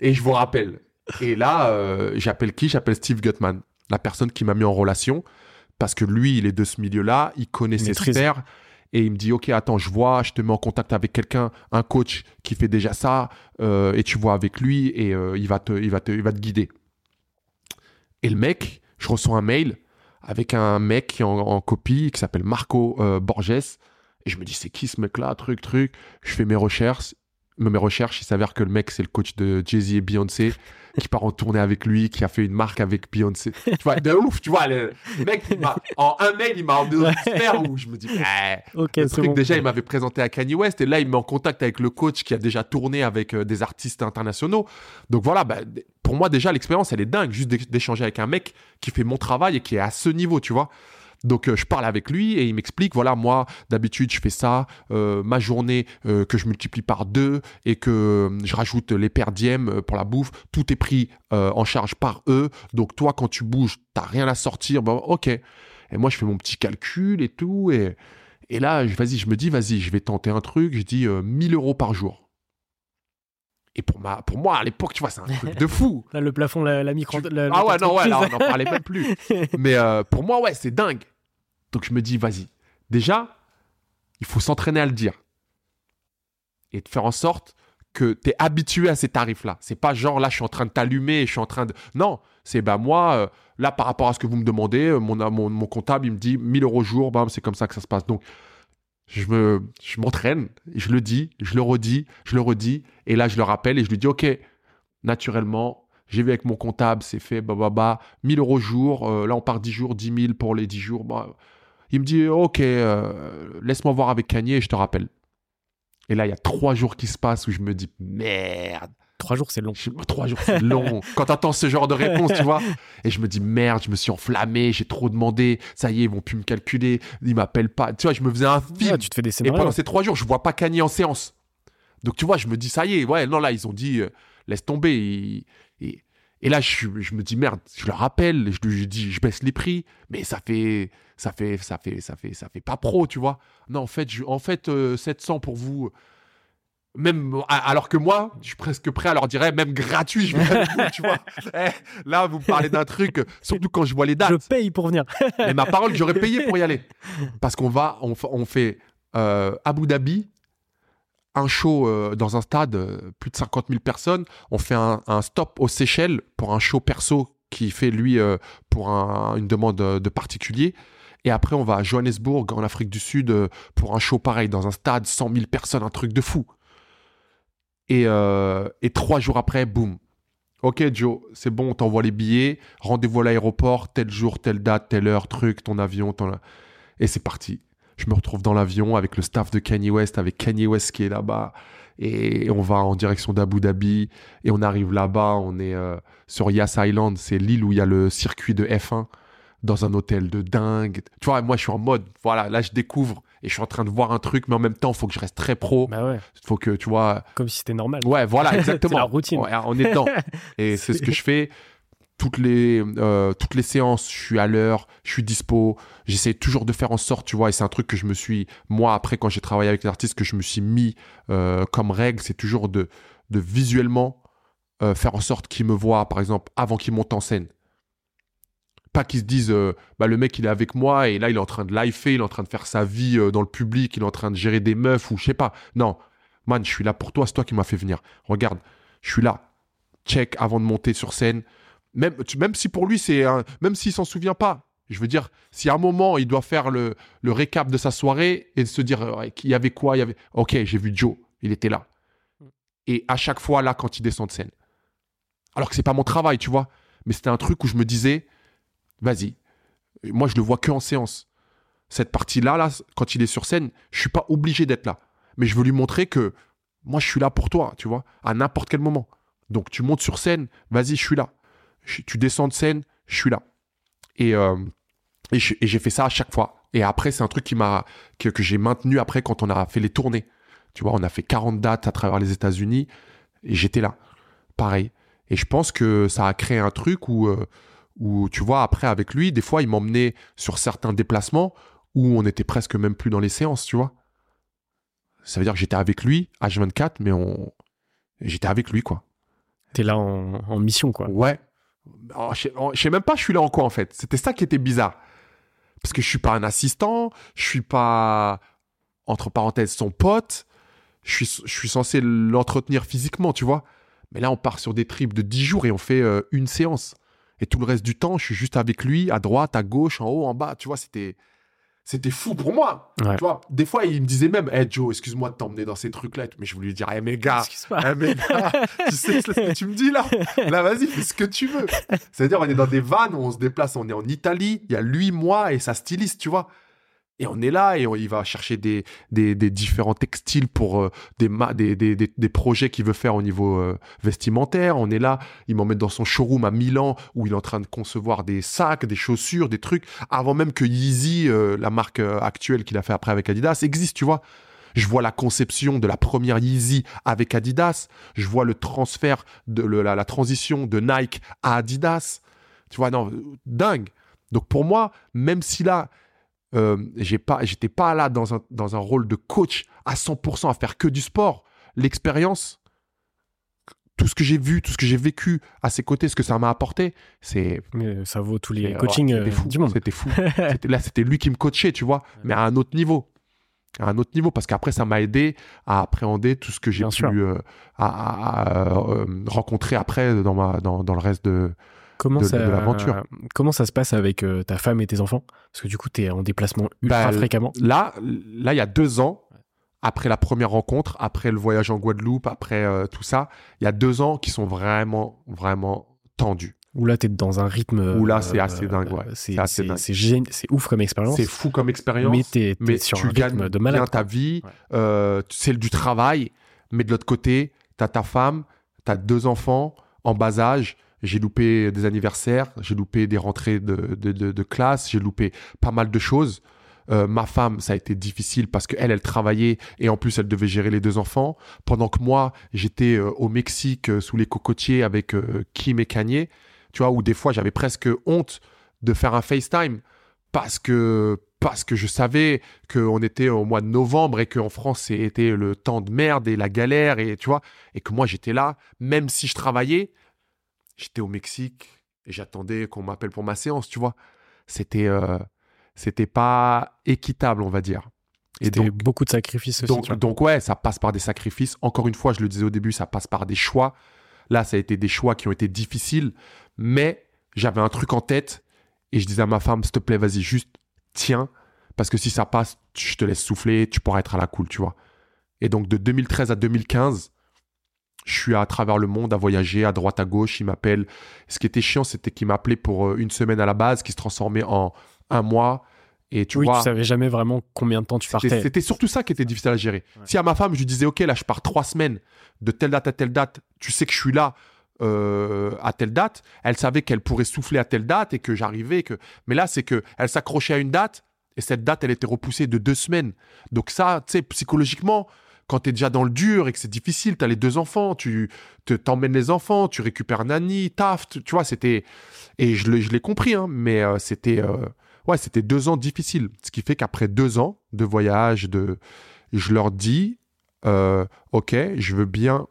Et je vous rappelle. Et là, euh, j'appelle qui? J'appelle Steve Gutman, la personne qui m'a mis en relation, parce que lui, il est de ce milieu-là, il connaît ses sphères. Et il me dit, OK, attends, je vois, je te mets en contact avec quelqu'un, un coach qui fait déjà ça, euh, et tu vois avec lui, et il, va te, il, va te, il va te guider. Et le mec, je reçois un mail, avec un mec qui est en, copie, qui s'appelle Marco euh, Borges. Et je me dis, c'est qui ce mec-là? Truc, truc. Je fais mes recherches. Mes recherches, il s'avère que le mec, c'est le coach de Jay-Z et Beyoncé, qui part en tournée avec lui, qui a fait une marque avec Beyoncé. Tu vois, de ouf, tu vois, le, mec, en un mail, il m'a emmené dans une où je me dis, le truc, déjà, il m'avait présenté à Kanye West, et là, il met en contact avec le coach qui a déjà tourné avec euh, des artistes internationaux. Donc voilà, bah, pour moi, déjà, l'expérience, elle est dingue, juste d'échanger avec un mec qui fait mon travail et qui est à ce niveau, tu vois. Donc euh, je parle avec lui et il m'explique, voilà, moi d'habitude je fais ça, euh, ma journée euh, que je multiplie par deux et que je rajoute les perdièmes pour la bouffe, tout est pris en charge par eux. Donc toi quand tu bouges, t'as rien à sortir, bon ok. Et moi je fais mon petit calcul et tout et, et là, vas-y, je me dis, vas-y, je vais tenter un truc, je dis 1000 euros par jour. Et pour, ma, pour moi, à l'époque, tu vois, c'est un truc de fou. Là, le plafond, la, micro. ah ouais, non, ouais, là, on n'en parlait même plus. Mais euh, pour moi, ouais, c'est dingue. Donc je me dis, vas-y. Déjà, il faut s'entraîner à le dire. Et de faire en sorte que tu es habitué à ces tarifs-là. C'est pas genre, là, je suis en train de t'allumer, je suis en train de. Non, c'est, bah, moi, euh, là, par rapport à ce que vous me demandez, euh, mon, mon, mon comptable, il me dit 1000 euros jour, bam, c'est comme ça que ça se passe. Donc, je me, je m'entraîne, je le dis, je le redis, je le redis, et là je le rappelle et je lui dis ok, naturellement, j'ai vu avec mon comptable, c'est fait, bah bah bah, 1000 euros jour, euh, là on part 10 jours, 10 000 pour les 10 jours, bah, il me dit ok, euh, laisse-moi voir avec Kanye et je te rappelle. Et là il y a trois jours qui se passent où je me dis merde, Trois jours, c'est long. trois jours, c'est long. Quand t'entends ce genre de réponse, tu vois. Et je me dis, merde, je me suis enflammé, j'ai trop demandé. Ça y est, ils vont plus me calculer. Ils m'appellent pas. Tu vois, je me faisais un film. tu te fais des scénarios. Et pendant ces trois jours, je vois pas Kanye en séance. Donc, tu vois, je me dis, ça y est, ouais, non, là, ils ont dit, euh, laisse tomber. Et, et, là, je, je, me dis, merde, je le rappelle, je lui dis, je baisse les prix. Mais ça fait, ça fait, ça fait, ça fait, ça fait pas pro, tu vois. Non, en fait, je, en fait 700 euh, pour vous même alors que moi, je suis presque prêt à leur dire, eh, même gratuit, je vais tu vois. Eh, là, vous parlez d'un truc, surtout quand je vois les dates. Je paye pour venir. Mais ma parole, j'aurais payé pour y aller. Parce qu'on va, on, fait euh, Abu Dhabi, un show euh, dans un stade, euh, plus de 50 000 personnes. On fait un, un stop aux Seychelles pour un show perso qui fait lui pour un- une demande de, particulier. Et après, on va à Johannesburg, en Afrique du Sud, pour un show pareil, dans un stade, 100 000 personnes, un truc de fou. Et, euh, et trois jours après, boum. Ok, Joe, c'est bon, on t'envoie les billets. Rendez-vous à l'aéroport, tel jour, telle date, telle heure, truc, ton avion, ton... Et c'est parti. Je me retrouve dans l'avion avec le staff de Kanye West, avec Kanye West qui est là-bas. Et on va en direction d'Abu Dhabi. Et on arrive là-bas, on est euh, sur Yas Island, c'est l'île où il y a le circuit de F1, dans un hôtel de dingue. Tu vois, moi je suis en mode, voilà, là je découvre et je suis en train de voir un truc, mais en même temps, il faut que je reste très pro. Bah ouais, faut que, tu vois, comme si c'était normal. Ouais, voilà, exactement. C'est la routine. Ouais, est dedans. Et c'est ce que je fais. Toutes les, euh, toutes les séances, je suis à l'heure, je suis dispo. J'essaie toujours de faire en sorte, tu vois, et c'est un truc que je me suis, moi, après, quand j'ai travaillé avec les artistes, que je me suis mis euh, comme règle, c'est toujours de, de visuellement euh, faire en sorte qu'ils me voient, par exemple, avant qu'ils montent en scène. Pas qu'ils se disent, euh, bah, le mec, il est avec moi, et là, il est en train de lifer, il est en train de faire sa vie euh, dans le public, il est en train de gérer des meufs, ou je sais pas. Non, man, je suis là pour toi, c'est toi qui m'as fait venir. Regarde, je suis là. Check avant de monter sur scène. Même, même si pour lui, c'est un- même s'il s'en souvient pas. Je veux dire, si à un moment, il doit faire le, le récap de sa soirée et de se dire, euh, il y avait quoi, il y avait. Ok, j'ai vu Joe, il était là. Et à chaque fois, là, quand il descend de scène. Alors que c'est pas mon travail, tu vois. Mais c'était un truc où je me disais, vas-y. Moi, je le vois que en séance. Cette partie-là, là, quand il est sur scène, je suis pas obligé d'être là. Mais je veux lui montrer que moi, je suis là pour toi, tu vois, à n'importe quel moment. Donc, tu montes sur scène, vas-y, je suis là. Tu descends de scène, je suis là. Et, euh, et j'ai fait ça à chaque fois. Et après, c'est un truc qui m'a, que, que j'ai maintenu après quand on a fait les tournées. Tu vois, on a fait 40 dates à travers les États-Unis et j'étais là. Pareil. Et je pense que ça a créé un truc où, euh, où, tu vois, après, avec lui, des fois, il m'emmenait sur certains déplacements où on était presque même plus dans les séances, tu vois. Ça veut dire que j'étais avec lui, H24, mais on... j'étais avec lui, quoi. T'es là en, en mission, quoi. Ouais. Alors, Je sais- je sais même pas je suis là en quoi, en fait. C'était ça qui était bizarre. Parce que je suis pas un assistant, je suis pas, entre parenthèses, son pote. Je suis, je suis censé l'entretenir physiquement, tu vois. Mais là, on part sur des trips de 10 jours et on fait euh, une séance. Et tout le reste du temps, je suis juste avec lui, à droite, à gauche, en haut, en bas. Tu vois, c'était, c'était fou pour moi. Ouais. Tu vois, des fois, il me disait même, hey Joe, excuse-moi de t'emmener dans ces trucs-là. Mais je voulais lui dire, hey, mais gars, ah, mais gars, tu sais ce que tu me dis là Là, vas-y, fais ce que tu veux. C'est-à-dire, on est dans des vannes, on se déplace, on est en Italie, il y a lui, moi et sa styliste, tu vois. Et on est là et il va chercher des, des, différents textiles pour euh, des, des, des, des, projets qu'il veut faire au niveau euh, vestimentaire. On est là, il m'emmène dans son showroom à Milan où il est en train de concevoir des sacs, des chaussures, des trucs, avant même que Yeezy, euh, la marque actuelle qu'il a fait après avec Adidas, existe, tu vois. Je vois la conception de la première Yeezy avec Adidas. Je vois le transfert de la, la transition de Nike à Adidas. Tu vois, non, dingue. Donc pour moi, même si là, euh, j'ai pas, j'étais pas là dans un, dans un rôle de coach à 100% à faire que du sport, l'expérience, tout ce que j'ai vu, tout ce que j'ai vécu à ses côtés, ce que ça m'a apporté, c'est Mais ça vaut tous les et, coachings ouais, euh, fou, du monde. C'était fou. Là, c'était lui qui me coachait, tu vois, mais à un autre niveau. À un autre niveau, parce qu'après, ça m'a aidé à appréhender tout ce que j'ai pu euh, à- à- à, euh, rencontrer après dans, ma, dans, dans le reste de. Comment de- ça, de l'aventure. Comment ça se passe avec euh, ta femme et tes enfants? Parce que du coup, t'es en déplacement ultra Bah, fréquemment. Là, là, il y a deux ans, après la première rencontre, après le voyage en Guadeloupe, après euh, tout ça, il y a deux ans qui sont vraiment, vraiment tendus. Où là, t'es dans un rythme. Où là, c'est assez dingue, ouais. C'est assez dingue. c'est ouf comme expérience. C'est fou comme expérience. Mais mais sur tu un gagnes de bien malade. ta vie, Ouais. euh, c'est du travail, mais de l'autre côté, tu as ta femme, tu as deux enfants en bas âge, j'ai loupé des anniversaires, j'ai loupé des rentrées de, de, de- classe, j'ai loupé pas mal de choses. Euh, ma femme, ça a été difficile parce qu'elle, elle travaillait et en plus, elle devait gérer les deux enfants. Pendant que moi, j'étais euh, au Mexique euh, sous les cocotiers avec Kim et Kanye, tu vois, où des fois, j'avais presque honte de faire un FaceTime parce que parce que je savais qu'on était au mois de novembre et qu'en France c'était le temps de merde et la galère et tu vois et que moi j'étais là même si je travaillais j'étais au Mexique et j'attendais qu'on m'appelle pour ma séance tu vois c'était euh, c'était pas équitable on va dire Et C'était donc, beaucoup de sacrifices aussi. donc, donc ouais, ça passe par des sacrifices. Encore une fois, je le disais au début, ça passe par des choix. Là, ça a été des choix qui ont été difficiles, mais j'avais un truc en tête et je disais à ma femme, s'il te plaît, vas-y, juste tiens, parce que si ça passe, je te laisse souffler, tu pourras être à la cool, tu vois. Et donc de 2013 à 2015, je suis à travers le monde à voyager à droite à gauche. Il m'appelle. Ce qui était chiant, c'était qu'il m'appelait pour euh, une semaine à la base, qui se transformait en un mois. Et tu oui, vois, tu savais jamais vraiment combien de temps tu partais. c'était surtout ça qui était difficile à gérer. Ouais. Si à ma femme, je lui disais, OK, là, je pars trois semaines, de telle date à telle date, tu sais que je suis là euh, à telle date, elle savait qu'elle pourrait souffler à telle date et que j'arrivais. Que... Mais là, c'est que elle s'accrochait à une date et cette date, elle était repoussée de deux semaines. Donc ça, tu sais, psychologiquement, quand tu es déjà dans le dur et que c'est difficile, tu as les deux enfants, tu te- t'emmènes les enfants, tu récupères Nani, taf, tu vois, c'était... Et je l'ai compris, hein, mais euh, c'était... euh, Ouais, c'était deux ans difficiles. Ce qui fait qu'après deux ans de voyage, de... je leur dis, euh, OK, je veux bien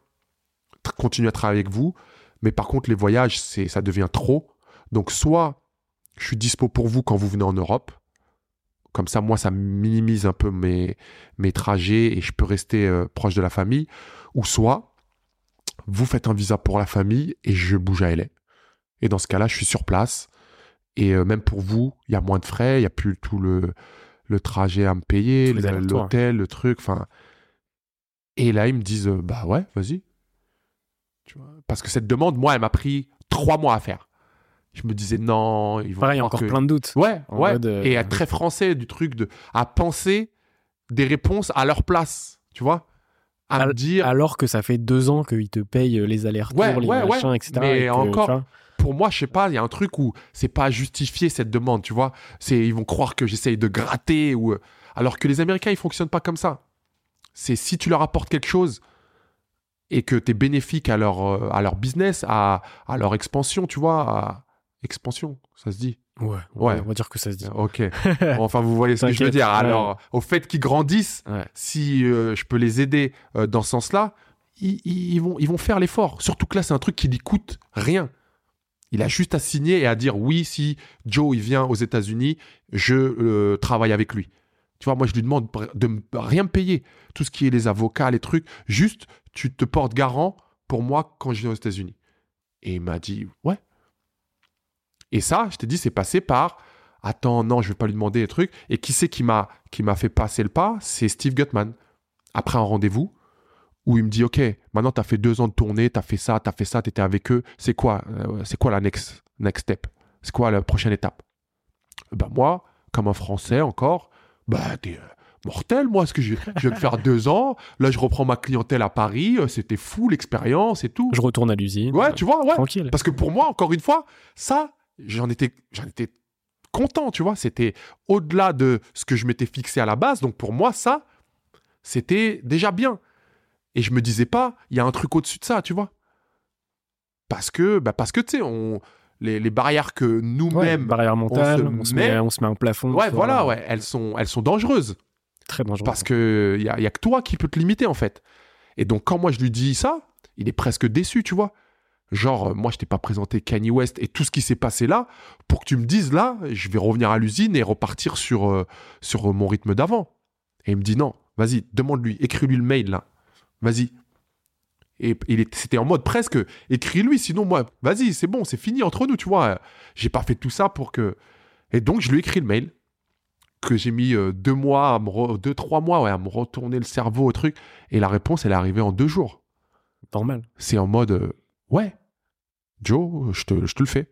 continuer à travailler avec vous, mais par contre, les voyages, ça devient trop. Donc, soit je suis dispo pour vous quand vous venez en Europe, comme ça, moi, ça minimise un peu mes, mes trajets et je peux rester euh, proche de la famille, ou soit vous faites un visa pour la famille et je bouge à LA. Et dans ce cas-là, je suis sur place. Et euh, même pour vous, il y a moins de frais, il n'y a plus tout le, le trajet à me payer, l'hôtel, le truc. Enfin. Et là, ils me disent, euh, bah ouais, vas-y. Tu vois, Parce que cette demande, moi, elle m'a pris trois mois à faire. Je me disais, non, ils vont Pareil, encore que- plein de doutes. Ouais, En ouais. euh, Et être très français du truc de à penser des réponses à leur place, tu vois, à me dire. Alors que ça fait deux ans qu'ils te payent les allers-retours, Ouais, les ouais, machins, ouais. etc. Mais et que, encore, Pour moi, je sais pas, il y a un truc où c'est pas justifié cette demande, tu vois? C'est ils vont croire que j'essaye de gratter ou euh, alors que les Américains ils fonctionnent pas comme ça. C'est si tu leur apportes quelque chose et que tu es bénéfique à leur euh, à leur business, à, à leur expansion, tu vois, à- expansion, ça se dit. ouais, Ouais. on va dire que ça se dit. Ok. Bon, enfin, vous voyez ce que je veux dire. ouais. Alors, au fait qu'ils grandissent, Ouais. si euh, je peux les aider euh, dans ce sens-là, ils, vont, ils vont faire l'effort. Surtout que là, c'est un truc qui lui coûte rien. Il a juste à signer et à dire oui, si Joe il vient aux États-Unis, je euh, travaille avec lui. Tu vois, moi, je lui demande de rien me payer. Tout ce qui est les avocats, les trucs, juste tu te portes garant pour moi quand je viens aux États-Unis. Et il m'a dit ouais. Et ça, je t'ai dit, c'est passé par attends, non, je vais pas lui demander les trucs. Et qui c'est qui m'a qui m'a fait passer le pas? C'est Steve Gutman. Après un rendez-vous où il me dit, ok, maintenant tu as fait deux ans de tournée, tu as fait ça, tu as fait ça, tu étais avec eux. C'est quoi, euh, c'est quoi la next, next step? C'est quoi la prochaine étape? Ben moi, comme un Français encore, bah t'es euh, mortel, moi, ce que je, je viens de faire deux ans. Là, je reprends ma clientèle à Paris. euh, C'était fou l'expérience et tout. Je retourne à l'usine. Ouais, tu vois, ouais. Tranquille. Parce que pour moi, encore une fois, ça, j'en étais, j'en étais content, tu vois. C'était au-delà de ce que je m'étais fixé à la base. Donc pour moi, ça, c'était déjà bien. Et je me disais pas, il y a un truc au-dessus de ça, tu vois. Parce que, bah parce que tu sais, on, les, les barrières que Ouais, nous-mêmes, barrière mentale, se on se, met- met, on se met un plafond. ouais, voilà, ouais, elles sont, elles sont dangereuses. Très dangereux. Parce que il y a, y a que toi qui peux te limiter en fait. Et donc quand moi je lui dis ça, il est presque déçu, tu vois. Genre euh, moi je t'ai pas présenté Kanye West et tout ce qui s'est passé là pour que tu me dises là, je vais revenir à l'usine et repartir sur euh, sur mon rythme d'avant. Et il me dit non, vas-y, demande-lui, écris-lui le mail là. Vas-y. Et c'était en mode presque écris-lui sinon moi vas-y, c'est bon, c'est fini entre nous, tu vois. J'ai pas fait tout ça pour que et donc je lui ai écrit le mail que j'ai mis euh, deux mois, à me re- deux, trois mois ouais, à me retourner le cerveau au truc. Et la réponse, elle est arrivée en deux jours. Normal. C'est en mode, euh, ouais, Joe, je te, je te le fais.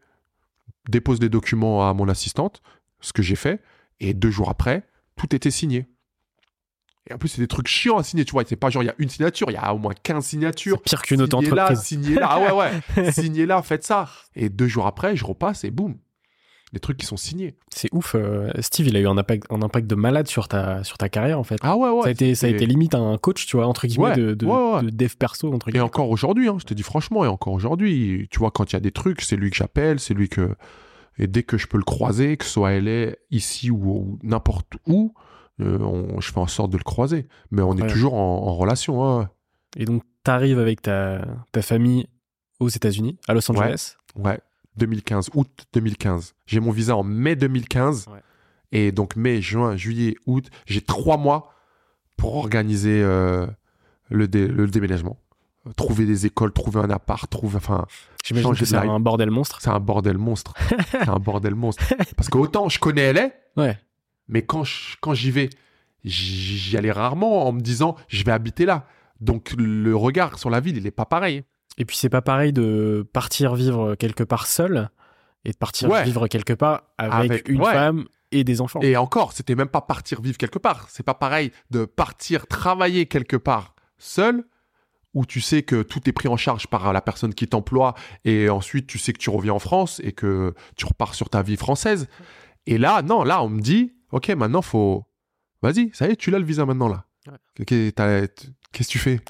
Dépose des documents à mon assistante, ce que j'ai fait. Et deux jours après, tout était signé. Et en plus, c'est des trucs chiants à signer, tu vois. C'est pas genre, il y a une signature, il y a au moins 15 signatures. Pire qu'une Signez là, auto-entreprise. signez là. Ah ouais, ouais. signez là, faites ça. Et deux jours après, je repasse et boum. Les trucs qui sont signés. C'est ouf. euh, Steve, il a eu un impact, un impact de malade sur ta, sur ta carrière, en fait. Ah ouais, ouais. ça, a été, ça a été limite un coach, tu vois, entre guillemets, Ouais, de, de, ouais, ouais. de dev perso, entre Et guillemets. encore aujourd'hui, hein, je te dis franchement, et encore aujourd'hui, tu vois, quand il y a des trucs, c'est lui que j'appelle, c'est lui que. Et dès que je peux le croiser, que ce soit elle est ici ou, ou n'importe où, euh, on- je fais en sorte de le croiser. Mais on est toujours en, en relation. hein. Et donc, t'arrives avec ta, ta famille aux États-Unis, à Los Angeles. Ouais, 2015, août 2015. J'ai mon visa en mai 2015. Ouais. Et donc mai, juin, juillet, août, j'ai trois mois pour organiser euh, le, dé- le déménagement. Euh, Trouver des écoles, trouver un appart, trouver. Enfin, J'imagine que c'est un bordel monstre. c'est un bordel monstre. c'est un bordel monstre. Parce que autant je connais LA, Ouais. mais quand j'y vais, j'y allais rarement en me disant je vais habiter là. Donc le regard sur la ville, il est pas pareil. Et puis c'est pas pareil de partir vivre quelque part seul et de partir Ouais. vivre quelque part avec, Avec- une ouais. femme et des enfants. Et encore, c'était même pas partir vivre quelque part. C'est pas pareil de partir travailler quelque part seul, où tu sais que tout est pris en charge par la personne qui t'emploie, et ensuite tu sais que tu reviens en France et que tu repars sur ta vie française. Et là, non, là, on me dit, ok, maintenant faut, vas-y, ça y est, tu l'as le visa maintenant là. Qu'est-ce que tu fais?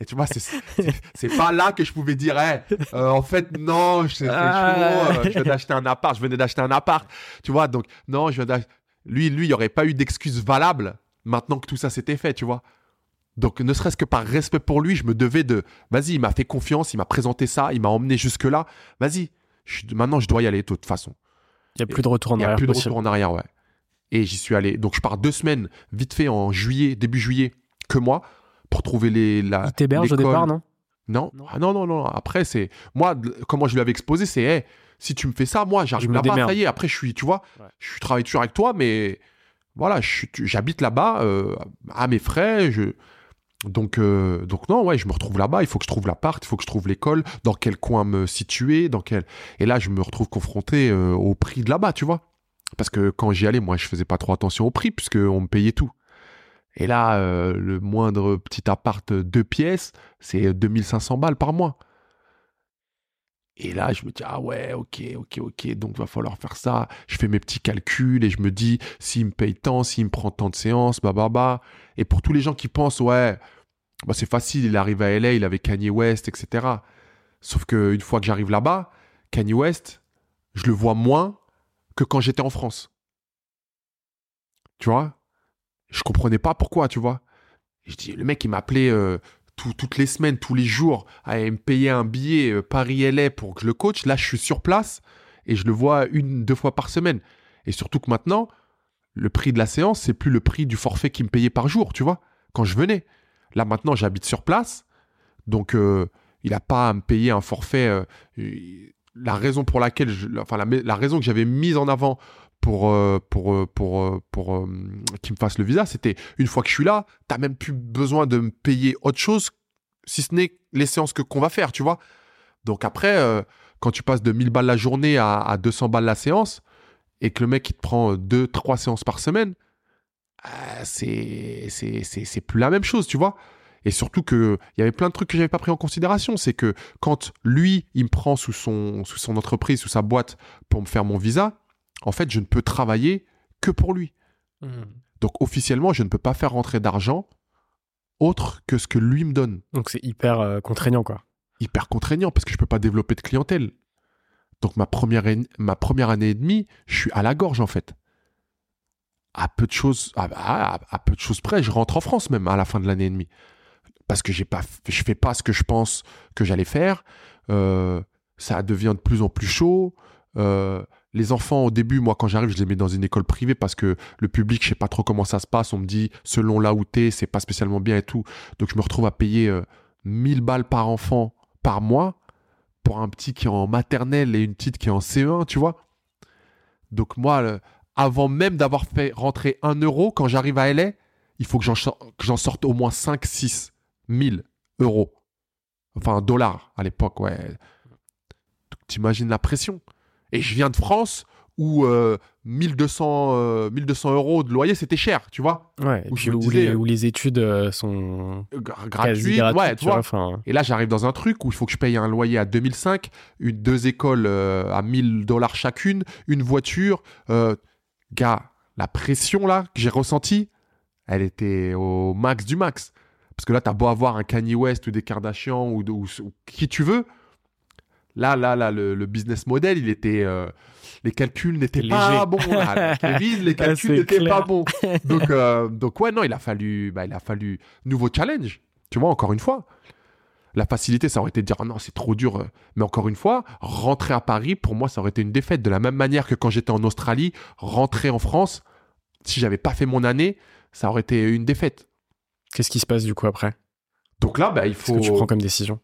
Et tu vois, c'est- pas là que je pouvais dire, Hey, euh, en fait, non, je- chaud, Ah. euh, je viens d'acheter un appart, je venais d'acheter un appart. Tu vois, donc, non, je viens d'acheter. Lui, lui, il n'y aurait pas eu d'excuse valable maintenant que tout ça s'était fait, tu vois. Donc, ne serait-ce que par respect pour lui, je me devais de. Vas-y, il m'a fait confiance, il m'a présenté ça, il m'a emmené jusque-là. Vas-y, maintenant, je dois y aller de toute façon. Il y a plus de retour en Il n'y a arrière plus de retour en arrière, ouais. Et j'y suis allé. Donc, je pars deux semaines, vite fait, en juillet, début juillet, que moi, pour trouver les. La, Il t'héberge au départ, non? Non. Non. Ah non, non, non. Après, c'est. Moi, comment je lui avais exposé, c'est. hey, si tu me fais ça, moi, j'arrive me là-bas, ça y est. Après, je suis, tu vois, Ouais. je travaille toujours avec toi, mais voilà, j'habite là-bas, euh, à mes frais. Je... Donc, euh, donc, non, ouais, je me retrouve là-bas. Il faut que je trouve l'appart, il faut que je trouve l'école, dans quel coin me situer, dans quel. Et là, je me retrouve confronté euh, au prix de là-bas, tu vois. Parce que quand j'y allais, moi, je faisais pas trop attention au prix, puisqu'on me payait tout. Et là, euh, le moindre petit appart deux pièces, c'est 2500 balles par mois. Et là, je me dis, ah ouais, ok, ok, ok, donc va falloir faire ça. Je fais mes petits calculs et je me dis, s'il me paye tant, s'il me prend tant de séances, bah, bah, bah. Et pour tous les gens qui pensent, ouais, bah, c'est facile, il arrive à LA, il avait Kanye West, etc. Sauf qu'une fois que j'arrive là-bas, Kanye West, je le vois moins que quand j'étais en France. Tu vois? Je comprenais pas pourquoi, tu vois. Je dis, le mec, il m'appelait euh, tout- toutes les semaines, tous les jours, à me payer un billet euh, Paris-LA pour que je le coach. Là, je suis sur place et je le vois une, deux fois par semaine. Et surtout que maintenant, le prix de la séance, c'est plus le prix du forfait qu'il me payait par jour, tu vois, quand je venais. Là, maintenant, j'habite sur place. Donc, euh, il n'a pas à me payer un forfait. La raison pour laquelle, que j'avais mise en avant pour, euh, pour, euh, pour, euh, pour, qu'il me fasse le visa, c'était une fois que je suis là, t'as même plus besoin de me payer autre chose, si ce n'est les séances que qu'on va faire, tu vois. Donc après, quand tu passes de 1000 balles la journée à, à 200 balles la séance, et que le mec il te prend 2 trois séances par semaine, c'est c'est c'est plus la même chose, tu vois. Et surtout que il y avait plein de trucs que j'avais pas pris en considération, c'est que quand lui il me prend sous son sous son entreprise, sous sa boîte pour me faire mon visa, en fait je ne peux travailler que pour lui. Mhm. Donc officiellement je ne peux pas faire rentrer d'argent autre que ce que lui me donne. Donc c'est hyper euh, contraignant, quoi. Hyper contraignant parce que je peux pas développer de clientèle. Donc ma première, ma première année et demie, je suis à la gorge en fait. À peu de choses, à, à- à peu de choses près, je rentre en France même à la fin de l'année et demie parce que j'ai pas, je fais pas ce que je pense que j'allais faire. Euh, ça devient de plus en plus chaud. Euh, les enfants, au début, moi, quand j'arrive, je les mets dans une école privée parce que le public, je sais pas trop comment ça se passe. On me dit, selon là où t'es, c'est pas spécialement bien et tout. Donc, je me retrouve à payer euh, 1000 balles par enfant par mois pour un petit qui est en maternelle et une petite qui est en CE1, tu vois. Donc, moi, avant même d'avoir fait rentrer 1 euro, quand j'arrive à LA, il faut que j'en sor- que j'en sorte au moins 5, 6 1000 euros. Enfin, dollars à l'époque, ouais. T'imagines la pression. Et je viens de France où euh, 1200, euh, 1200 euros de loyer, c'était cher, tu vois. Ouais, et Où puis je me où, disais, les, où les études euh, sont Euh, gra- gratuites, ouais, tu vois. Enfin, Et là, j'arrive dans un truc où il faut que je paye un loyer à 2005, une, deux écoles euh, à 1000 dollars chacune, une voiture. Gars, la pression là que j'ai ressentie, elle était au max du max. Parce que là, t'as beau avoir un Kanye West ou des Kardashian ou, ou- ou qui tu veux. Là, là, là, le, le business model, il était. euh, les calculs n'étaient pas bons. là. Kevin, les calculs n'étaient pas bons. Donc, euh, donc ouais, non, il a fallu, bah, il a fallu nouveau challenge. Tu vois, encore une fois, la facilité, ça aurait été de dire Ah non, c'est trop dur. Mais encore une fois, rentrer à Paris, pour moi, ça aurait été une défaite. De la même manière que quand j'étais en Australie, rentrer en France, si j'avais pas fait mon année, ça aurait été une défaite. Qu'est-ce qui se passe du coup après? Donc là, bah, il Qu'est-ce faut. que tu prends comme décision?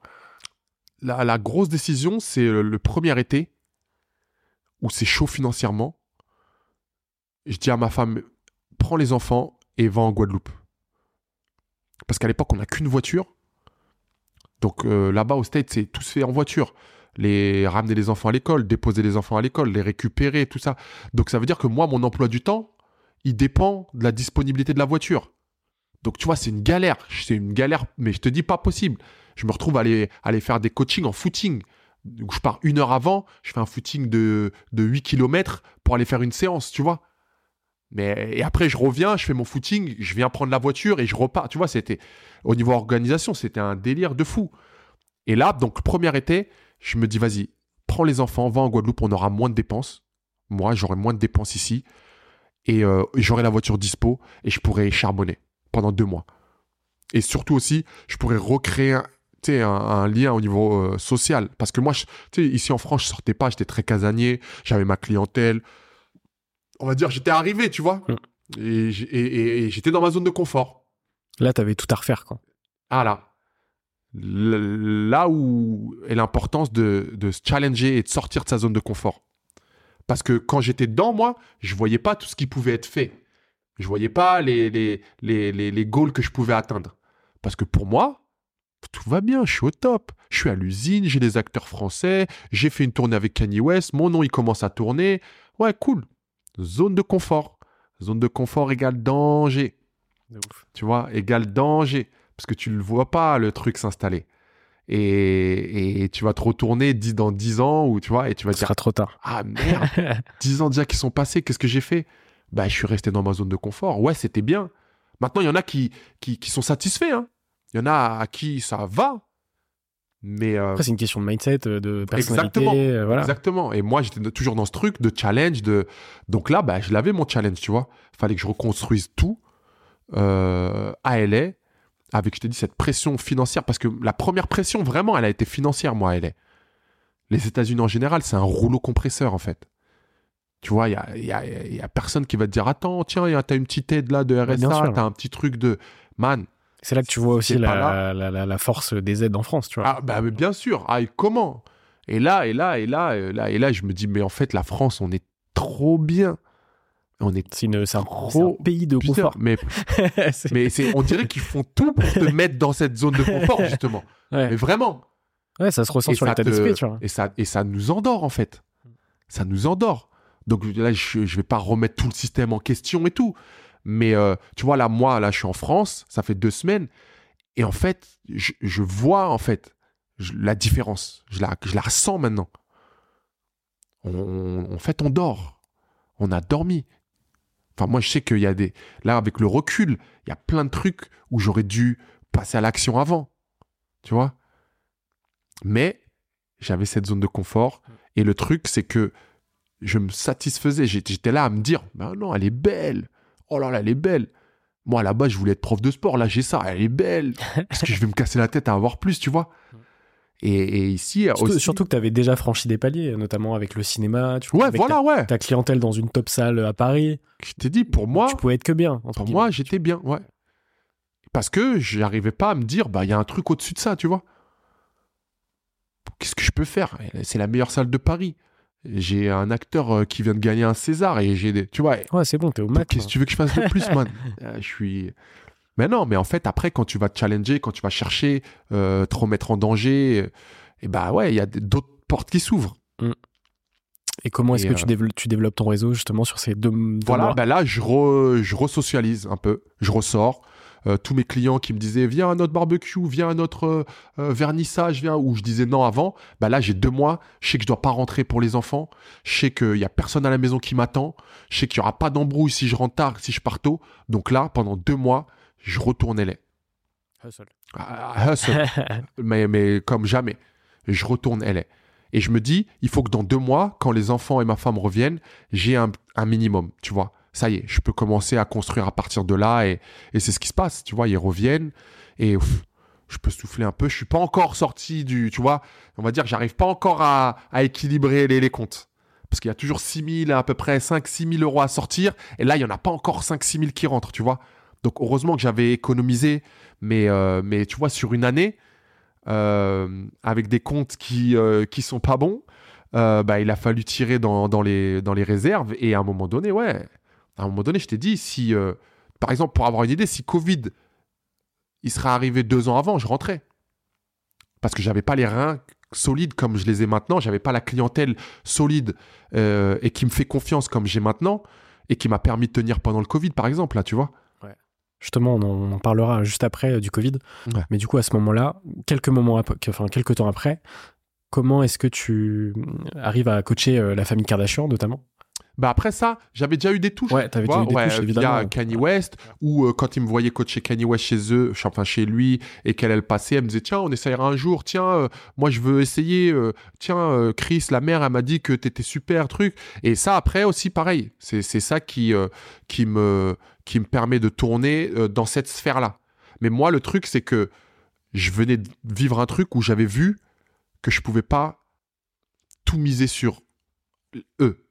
La, la grosse décision, c'est le, le premier été où c'est chaud financièrement. Je dis à ma femme, prends les enfants et va en Guadeloupe. Parce qu'à l'époque, on n'a qu'une voiture. Donc euh, là-bas au States, c'est tout se fait en voiture. Les ramener les enfants à l'école, déposer les enfants à l'école, les récupérer, tout ça. Donc ça veut dire que moi, mon emploi du temps, il dépend de la disponibilité de la voiture. Donc tu vois, c'est une galère. C'est une galère, mais je te dis pas possible. Je me retrouve à aller, faire des coachings en footing. Je pars une heure avant, je fais un footing de, de 8 km pour aller faire une séance, tu vois. Mais et après je reviens, je fais mon footing, je viens prendre la voiture et je repars. Tu vois, c'était au niveau organisation, c'était un délire de fou. Et là, donc premier été, je me dis vas-y, prends les enfants, va en Guadeloupe, on aura moins de dépenses. Moi, j'aurai moins de dépenses ici et euh, j'aurai la voiture dispo et je pourrai charbonner pendant deux mois. Et surtout aussi, je pourrais recréer un, tu sais, un, un lien au niveau euh, social. Parce que moi, je- tu ici en France, je sortais pas, j'étais très casanier, j'avais ma clientèle. On va dire, j'étais arrivé, tu vois. Mm. Et, j'- et- et- et j'étais dans ma zone de confort. Là, t'avais tout à refaire, quoi. Ah là. L- Là où est l'importance de, de se challenger et de sortir de sa zone de confort. Parce que quand j'étais dedans, moi, je voyais pas tout ce qui pouvait être fait. Je voyais pas les, les, les, les, les goals que je pouvais atteindre. Parce que pour moi, tout va bien, je suis au top. Je suis à l'usine, j'ai des acteurs français, j'ai fait une tournée avec Kanye West, mon nom il commence à tourner. Ouais, cool. Zone de confort. Zone de confort égale danger tu vois, égale danger. Parce que tu ne le vois pas, le truc s'installer. Et, et tu vas te retourner dix- dans 10 ans, ou tu vois, et tu vas Ce dire sera trop tard. Ah merde, 10 ans déjà qui sont passés, qu'est-ce que j'ai fait? Bah, je suis resté dans ma zone de confort. Ouais, c'était bien. Maintenant, il y en a qui, qui, qui sont satisfaits. hein. Il y en a à qui ça va. Mais. euh, Après, c'est une question de mindset, euh, de personnalité. Exactement. euh, voilà. Exactement. Et moi, j'étais toujours dans ce truc de challenge. De... Donc là, bah, je l'avais mon challenge, tu vois. Fallait que je reconstruise tout euh, à LA avec, je t'ai dit, cette pression financière. Parce que la première pression, vraiment, elle a été financière, moi, à LA. Les États-Unis en général, c'est un rouleau compresseur, en fait. Tu vois, il y a, y a- y a personne qui va te dire Attends, tiens, t'as une petite aide là de RSA, t'as un petit truc de. Man, C'est là que tu vois aussi la, la, la- la force des aides en France, tu vois. Ah bah mais bien sûr. Ah et comment? Et là et là et là et là et là je me dis mais en fait la France on est trop bien. On est C'est une- c'est un, c'est un pays de confort. mais C'est- mais c'est on dirait qu'ils font tout pour te mettre dans cette zone de confort justement. ouais. Mais vraiment. Ouais, ça se ressent Et sur l'état te- d'esprit, tu vois. Et ça et ça nous endort en fait. Ça nous endort. Donc là je je vais pas remettre tout le système en question et tout. Mais euh, tu vois là moi là je suis en France, ça fait deux semaines et en fait je, je vois en fait je- la différence. Je la, je la ressens maintenant. On- on- en fait, on dort. On a dormi. Enfin, moi, je sais qu'il y a des. Là, avec le recul, il y a plein de trucs où j'aurais dû passer à l'action avant. Tu vois? Mais j'avais cette zone de confort. Et le truc, c'est que je me satisfaisais. J'étais là à me dire Ben non, elle est belle. Oh là là, elle est belle. Moi, là-bas, je voulais être prof de sport. Là, j'ai ça. Elle est belle. Parce que je vais me casser la tête à avoir plus, tu vois et, et ici, Surtout, aussi... surtout que tu avais déjà franchi des paliers, notamment avec le cinéma. Tu vois, Ouais, avec voilà, ouais. ta, ta clientèle dans une top salle à Paris. Je t'ai dit, pour moi, tu pouvais être que bien. pour guillemets. moi, j'étais bien, ouais. Parce que j'arrivais pas à me dire, bah, il y a un truc au-dessus de ça, tu vois. Qu'est-ce que je peux faire? C'est la meilleure salle de Paris. J'ai un acteur euh, qui vient de gagner un César et j'ai des. Tu vois, Ouais, c'est bon, t'es au max. qu'est-ce que tu veux que je fasse de plus, man? Euh, Je suis. Mais non, mais en fait, après, quand tu vas te challenger, quand tu vas chercher, euh, te remettre en danger, et bah ouais, il y a d'autres portes qui s'ouvrent. Et comment est-ce que euh, tu, développes, tu développes ton réseau justement sur ces deux, deux Voilà, mois? ben là, je, re- je re-socialise un peu. Je ressors. Euh, tous mes clients qui me disaient viens à notre barbecue, viens à notre euh, euh, vernissage, viens, où je disais non avant, bah là j'ai deux mois, je sais que je dois pas rentrer pour les enfants, je sais qu'il y a personne à la maison qui m'attend, je sais qu'il y aura pas d'embrouille si je rentre tard, si je pars tôt. Donc là, pendant deux mois, je retourne LA. Ah, hustle. mais, mais comme jamais. Je retourne LA. Et je me dis, il faut que dans deux mois, quand les enfants et ma femme reviennent, j'ai un, un minimum, tu vois. Ça y est, je peux commencer à construire à partir de là et, et c'est ce qui se passe, tu vois. Ils reviennent et je peux souffler un peu. Je suis pas encore sorti du, tu vois, on va dire j'arrive pas encore à, équilibrer les, comptes. Parce qu'il y a toujours 6 000, à peu près 5 6 000 euros à sortir. Et là, il y en a pas encore 5 6 000 qui rentrent, tu vois. Donc heureusement que j'avais économisé, mais, euh, tu vois, sur une année, euh, avec des comptes qui euh, sont pas bons, euh, bah, il a fallu tirer dans, dans, les, dans les réserves. Et à un moment donné, ouais, à un moment donné, je t'ai dit, si, euh, par exemple, pour avoir une idée, si Covid, il serait arrivé deux ans avant, je rentrais. Parce que j'avais pas les reins solides comme je les ai maintenant, j'avais pas la clientèle solide euh, et qui me fait confiance comme j'ai maintenant et qui m'a permis de tenir pendant le Covid, par exemple, là, tu vois. Justement, on en, on en parlera juste après euh, du Covid. Ouais. Mais du coup, à ce moment-là, quelques moments après, enfin quelques temps après, comment est-ce que tu arrives à coacher euh, la famille Kardashian notamment? Bah après ça, j'avais déjà eu des touches. Ouais, t'avais déjà eu des touches, ouais, évidemment. Via Kanye West, ou euh, quand il me voyait coacher Kanye West chez eux, enfin chez lui, et qu'elle elle passait, elle me disait tiens, on essayera un jour, tiens, euh, moi je veux essayer, euh, tiens, euh, Chris, la mère, elle m'a dit que t'étais super, truc. Et ça après aussi pareil, c'est c'est ça qui euh, qui me qui me permet de tourner euh, dans cette sphère-là. Mais moi le truc c'est que je venais de vivre un truc où j'avais vu que je pouvais pas tout miser sur eux.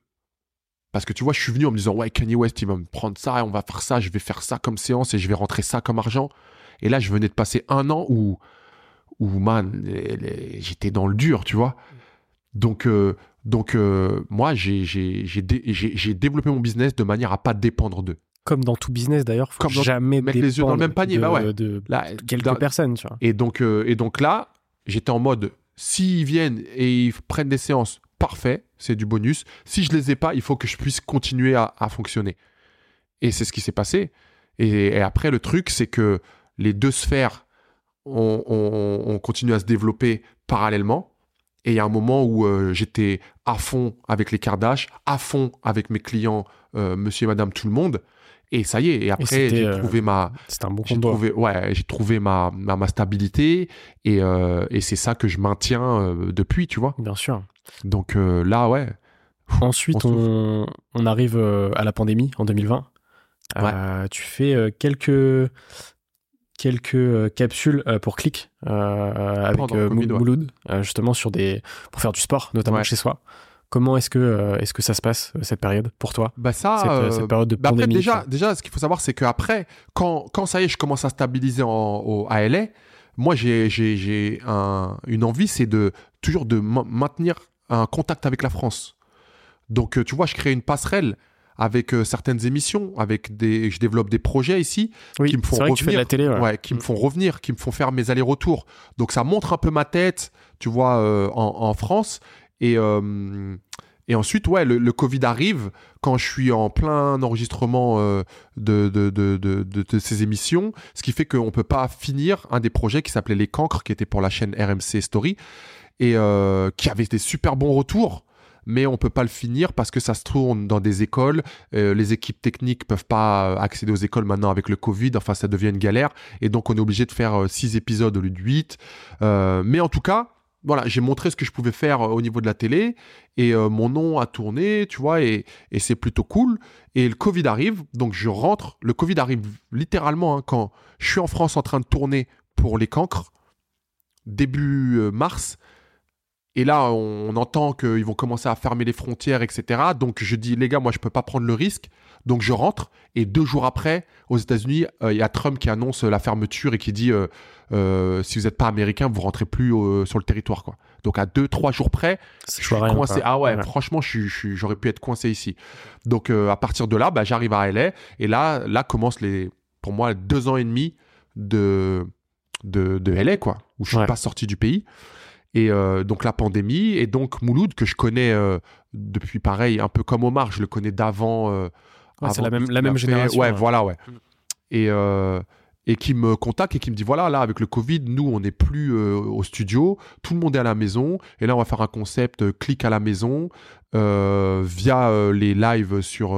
Parce que tu vois, je suis venu en me disant, ouais, Kanye West, il va me prendre ça, et on va faire ça, je vais faire ça comme séance et je vais rentrer ça comme argent. Et là, je venais de passer un an où, où man, j'étais dans le dur, tu vois. Donc, euh, donc euh, moi, j'ai j'ai- j'ai dé- j'ai- j'ai développé mon business de manière à pas dépendre d'eux. Comme dans tout business d'ailleurs, faut Comme jamais mettre les yeux dans le même panier, de, bah ouais. de Là, quelques dans- personnes, tu vois. Et donc, euh, et donc là, j'étais en mode, s'ils viennent et ils prennent des séances, parfait, c'est du bonus. Si je les ai pas, il faut que je puisse continuer à, à fonctionner. Et c'est ce qui s'est passé. Et, et après, le truc, c'est que les deux sphères ont, ont- ont continué à se développer parallèlement. Et il y a un moment où euh, j'étais à fond avec les Kardashians, à fond avec mes clients, euh, monsieur et madame, tout le monde. Et ça y est. Et après, j'ai euh, trouvé ma, C'était un bon j'ai combo. trouvé, ouais, j'ai trouvé ma, ma, ma stabilité et, et c'est ça que je maintiens depuis, tu vois. Bien sûr. Donc euh, là, ouais. Ensuite, on on, on arrive euh, à la pandémie en 2020. Euh, tu fais quelques quelques capsules pour Click euh, avec Pendant ouais. Mouloud, justement sur des pour faire du sport, notamment Ouais. chez soi. Comment est-ce que euh, est-ce que ça se passe cette période pour toi? Bah ça, cette, euh, cette période de bah après, pandémie déjà, déjà, ce qu'il faut savoir, c'est qu'après, quand, quand ça y est, je commence à stabiliser en, au, à LA, moi, j'ai, j'ai, j'ai un, une envie, c'est de toujours de ma- maintenir un contact avec la France. Donc, euh, tu vois, je crée une passerelle avec euh, certaines émissions, avec des, je développe des projets ici, Oui, qui me font de revenir. la télé. ouais. ouais, qui me Mm. font revenir, qui me font faire mes allers-retours. Donc ça montre un peu ma tête, tu vois, euh, en, en France. Et, euh, et ensuite, ouais, le, le Covid arrive quand je suis en plein enregistrement de, de, de, de, de- de ces émissions, ce qui fait qu'on ne peut pas finir un des projets qui s'appelait Les Cancres, qui était pour la chaîne RMC Story, et euh, qui avait des super bons retours. Mais on peut pas le finir parce que ça se tourne dans des écoles. Euh, les équipes techniques peuvent pas euh, accéder aux écoles maintenant avec le Covid. Enfin, ça devient une galère. Et donc, on est obligé de faire euh, six épisodes au lieu de huit. Euh, mais en tout cas, voilà, j'ai montré ce que je pouvais faire au niveau de la télé. Et mon nom a tourné, tu vois, et, c'est plutôt cool. Et le Covid arrive, donc je rentre. Le Covid arrive littéralement hein, quand je suis en France en train de tourner pour les cancres, début mars. Et là, on, on entend qu'ils vont commencer à fermer les frontières, etc. Donc je dis, les gars, moi, je peux pas prendre le risque. Donc je rentre. Et deux jours après, aux États-Unis, euh, il y a Trump qui annonce la fermeture et qui dit, euh, euh, si vous n'êtes pas américain, vous rentrez plus sur le territoire, quoi. Donc à deux, trois jours près, C'est je suis coincé. Ah ouais, franchement, suis- suis- j'aurais pu être coincé ici. Donc à partir de là, bah, j'arrive à LA et là, là commencent les, pour moi, deux ans et demi de de, de LA, quoi, où je suis Ouais. pas sorti du pays. Et euh, donc la pandémie et donc Mouloud que je connais euh, depuis pareil, un peu comme Omar, je le connais d'avant. euh, Ouais, c'est la même- la même génération, Ouais, ouais. voilà, ouais. Et euh, et qui me contacte et qui me dit voilà là avec le Covid nous on n'est plus au studio tout le monde est à la maison et là on va faire un concept clic à la maison via les lives sur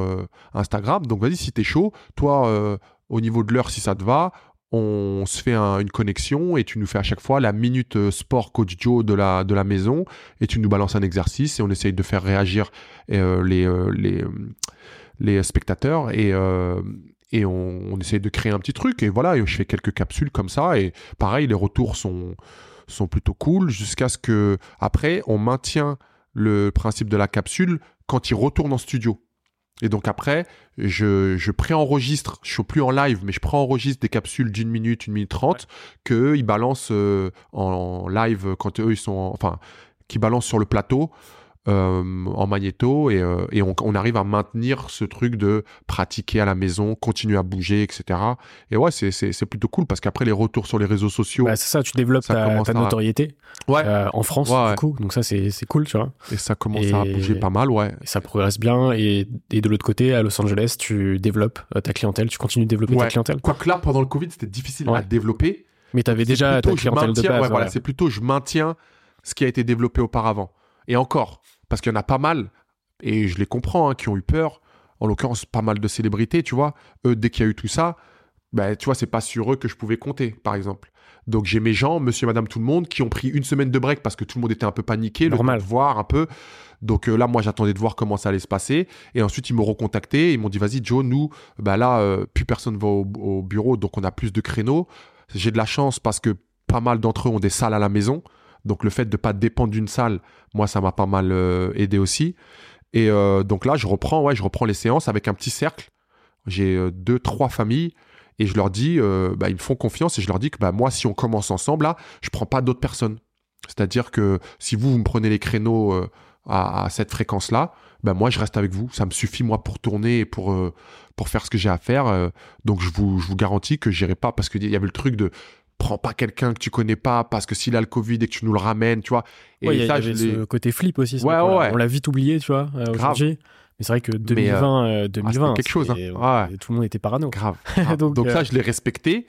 Instagram donc vas-y si t'es chaud toi au niveau de l'heure si ça te va on se fait un- une connexion et tu nous fais à chaque fois la minute euh, sport coach Joe de la, maison et tu nous balances un exercice et on essaye de faire réagir euh, les, euh, les, spectateurs et, on, essaye de créer un petit truc et voilà je fais quelques capsules comme ça et pareil les retours sont, sont plutôt cool jusqu'à ce que après on maintient le principe de la capsule quand il retourne en studio Et donc après, je, je préenregistre, je suis plus en live, mais je préenregistre des capsules d'une minute, une minute trente, que ils balancent euh, en live quand eux ils sont, en- enfin, qui balancent sur le plateau en magnéto et, euh, et on, on arrive à maintenir ce truc de pratiquer à la maison, continuer à bouger, etc. Et ouais, c'est plutôt cool parce qu'après les retours sur les réseaux sociaux, Bah, c'est ça, tu développes ta, à- notoriété ouais, euh, en France, Ouais, du coup. Donc ça, c'est cool, tu vois. et ça commence à bouger pas mal, ouais. Et ça progresse bien. Et, et de l'autre côté, à Los Angeles, tu développes euh, ta clientèle, tu continues de développer ta clientèle. Quoique là, pendant le Covid, c'était difficile à développer. Mais tu avais déjà ta plutôt, clientèle de maintiens- base. voilà, ouais. c'est plutôt je maintiens ce qui a été développé auparavant. Et encore, parce qu'il y en a pas mal, et je les comprends, hein, qui ont eu peur. En l'occurrence, pas mal de célébrités, tu vois. Eux, dès qu'il y a eu tout ça, ben, tu vois, c'est pas sur eux que je pouvais compter, par exemple. Donc j'ai mes gens, monsieur, madame, tout le monde, qui ont pris une semaine de break parce que tout le monde était un peu paniqué, Normal. le de voir un peu. Donc euh, là, moi, j'attendais de voir comment ça allait se passer. Et ensuite, ils m'ont recontacté. Ils m'ont dit, vas-y, Joe, nous, bah là, euh, plus personne va au, au bureau, donc on a plus de créneaux. J'ai de la chance parce que pas mal d'entre eux ont des salles à la maison. Donc le fait de pas dépendre d'une salle, moi, ça m'a pas mal euh, aidé aussi. Et euh, donc là, je reprends, ouais, je reprends les séances avec un petit cercle. J'ai euh, deux, trois familles et je leur dis, bah, ils me font confiance et je leur dis que bah, moi, si on commence ensemble, là, je prends pas d'autres personnes. C'est-à-dire que si vous, vous me prenez les créneaux à, cette fréquence-là, bah, moi, je reste avec vous. Ça me suffit, moi, pour tourner et pour, faire ce que j'ai à faire. donc, je vous, je vous garantis que j'irai pas parce qu'il y avait le truc de prends pas quelqu'un que tu connais pas parce que s'il a le Covid et que tu nous le ramènes, tu vois. Et Ouais, il y, a- ça, l'ai- ce côté flip aussi. Ouais, truc-là. ouais. On l'a vite oublié, tu vois, euh, aujourd'hui. Mais c'est vrai que 2020, euh, 2020 quelque chose, hein. Ouais. tout le monde était parano. Grave. grave. Donc, donc euh, ça, je l'ai respecté.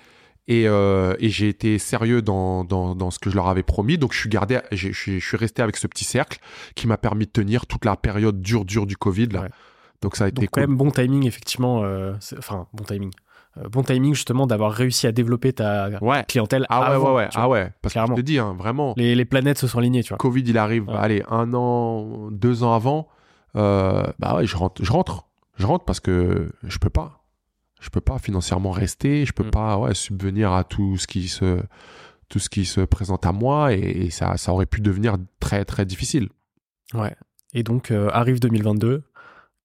Et, euh, et j'ai été sérieux dans, dans, dans ce que je leur avais promis. Donc je suis gardé, j'ai- je suis- je suis resté avec ce petit cercle qui m'a permis de tenir toute la période dure, dure du Covid. Là. Ouais. Donc ça a été Donc quand même bon timing, effectivement. euh, enfin, bon timing. Euh, bon timing, justement, d'avoir réussi à développer ta Ouais. clientèle Ah ouais, avant, ouais, ouais. Ah ouais. Parce Clairement. que je te dis, hein, vraiment, Les, les planètes se sont alignées, tu vois. Covid, il arrive, Ouais. allez, un an, deux ans avant. euh, bah ouais, je rentre, je rentre. Je rentre parce que je peux pas. Je peux pas financièrement rester. Je peux Mm. pas ouais, subvenir à tout ce qui se, tout ce qui se présente à moi. Et, et ça, ça aurait pu devenir très, très difficile. Ouais. Et donc, euh, arrive 2022,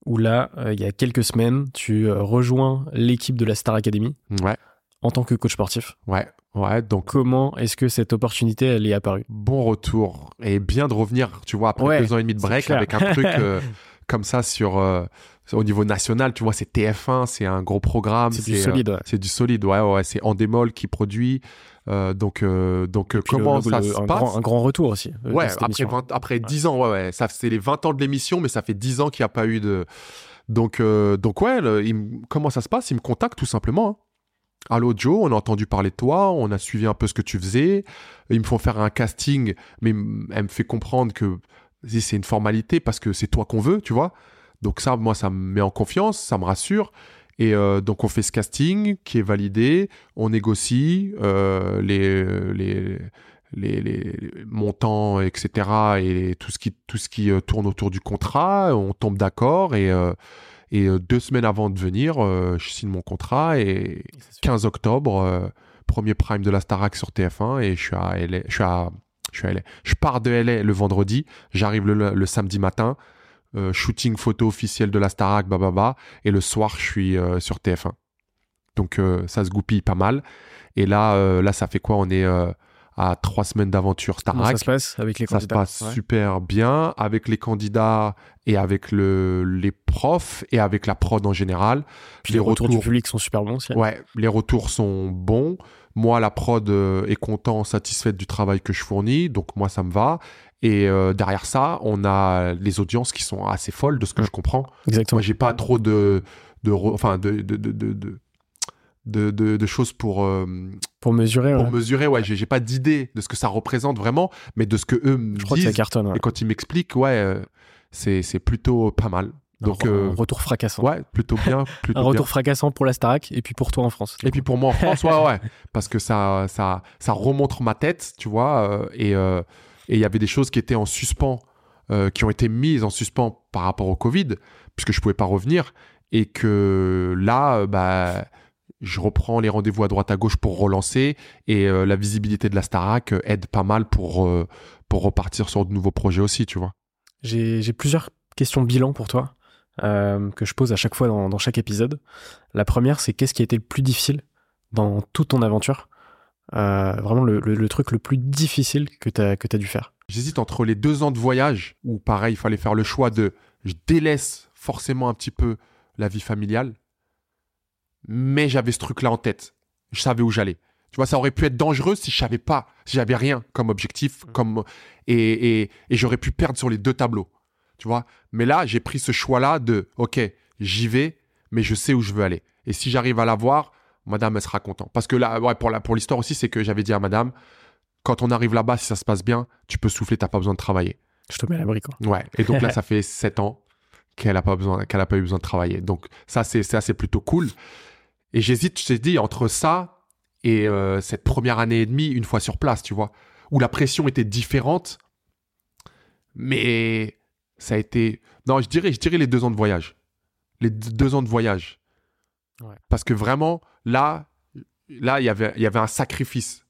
où là, euh, il y a quelques semaines, tu euh, rejoins l'équipe de la Star Academy Ouais, en tant que coach sportif. ouais, ouais. Donc, Comment est-ce que cette opportunité, elle est apparue? Bon retour. Et bien de revenir, tu vois, après Ouais, deux ans et demi de break, avec un truc euh, comme ça sur, euh, au niveau national. Tu vois, c'est TF1, c'est un gros programme. C'est du euh, solide, ouais. C'est du solide, ouais, ouais. C'est Endemol qui produit. Euh, donc, euh, donc euh, comment le- ça le- se un, passe grand, un grand retour aussi. euh, Ouais, après, émission. 20 après 10 ans, ouais, ouais. Ça, c'est les 20 ans de l'émission, mais ça fait 10 ans qu'il n'y a pas eu de. Donc, donc ouais, le- il me- comment ça se passe? Il me contacte tout simplement. hein. Allô Joe, on a entendu parler de toi, on a suivi un peu ce que tu faisais. Ils me font faire un casting, mais elle me fait comprendre que c'est une formalité parce que c'est toi qu'on veut, tu vois. Donc ça, moi, ça me met en confiance, ça me rassure. Et euh, donc on fait ce casting qui est validé, on négocie euh, les, les, les, les montants, etc. et tout ce qui, tout ce qui euh, tourne autour du contrat, on tombe d'accord et, euh, et deux semaines avant de venir, je signe mon contrat et 15 octobre, premier prime de la Starac sur TF1 et je suis à LA, je suis à, je suis à LA. Je pars de LA le vendredi, j'arrive le, le samedi matin, shooting photo officiel de la Starac, bababa, et le soir je suis euh, sur TF1. Donc euh, ça se goupille pas mal. Et là, euh, là ça fait quoi? On est euh, à trois semaines d'aventure Starac. ça se passe avec les Ça se candidats? passe Ouais. super bien avec les candidats et avec le, les profs et avec la prod en général. Puis les les retours, retours- du public sont super bons aussi. Ouais, les retours sont bons. Moi, la prod euh, est content, satisfaite du travail que je fournis, donc moi, ça me va. Et euh, derrière ça, on a les audiences qui sont assez folles, de ce que Mm. je comprends. Exactement. Moi, j'ai pas trop de, de, enfin, de, de, de, de, de, choses pour, euh, Pour mesurer, pour ouais. mesurer. Ouais, j'ai pas d'idée de ce que ça représente vraiment, mais de ce que eux me je crois que ça cartonne. ouais. Et quand ils m'expliquent, ouais, euh, c'est plutôt pas mal. Donc, un, euh, un retour fracassant. ouais, plutôt bien. Plutôt un bien. retour fracassant pour la Starac et puis pour toi en France. Et puis pour moi en France, ouais, ouais, parce que ça, ça, ça remonte ma tête, tu vois, euh, et euh, et il y avait des choses qui étaient en suspens, qui ont été mises en suspens par rapport au Covid, puisque je pouvais pas revenir, et que là, bah, je reprends les rendez-vous à droite à gauche pour relancer, et euh, la visibilité de la Starac aide pas mal pour euh, pour repartir sur de nouveaux projets aussi, tu vois. J'ai j'ai plusieurs questions bilan pour toi. Euh, que je pose à chaque fois dans, dans chaque épisode. La première, c'est qu'est-ce qui a été le plus difficile dans toute ton aventure euh, Vraiment le, le, le, truc le plus difficile que tu as, dû faire. J'hésite entre les deux ans de voyage, où pareil, il fallait faire le choix de je délaisse forcément un petit peu la vie familiale, mais j'avais ce truc-là en tête. Je savais où j'allais. Tu vois, ça aurait pu être dangereux si je savais pas, si j'avais rien comme objectif, comme et, et, et j'aurais pu perdre sur les deux tableaux. Tu vois, mais là, j'ai pris ce choix-là de, ok, j'y vais, mais je sais où je veux aller. Et si j'arrive à l'avoir, Madame elle sera contente. Parce que là, ouais, pour la pour l'histoire aussi, c'est que j'avais dit à Madame, quand on arrive là-bas, si ça se passe bien, tu peux souffler, t'as pas besoin de travailler. Je te mets à l'abri, quoi. Ouais. Et donc là, ça fait sept ans qu'elle a pas besoin, qu'elle a pas eu besoin de travailler. Donc ça, c'est ça, c'est plutôt cool. Et j'hésite, je t'ai dit, entre ça et euh, cette première année et demie, une fois sur place, tu vois, où la pression était différente, mais ça a été, non, je dirais, je dirais les deux ans de voyage, les deux ans de voyage, ouais. parce que vraiment là, là, il y avait, il y avait un sacrifice.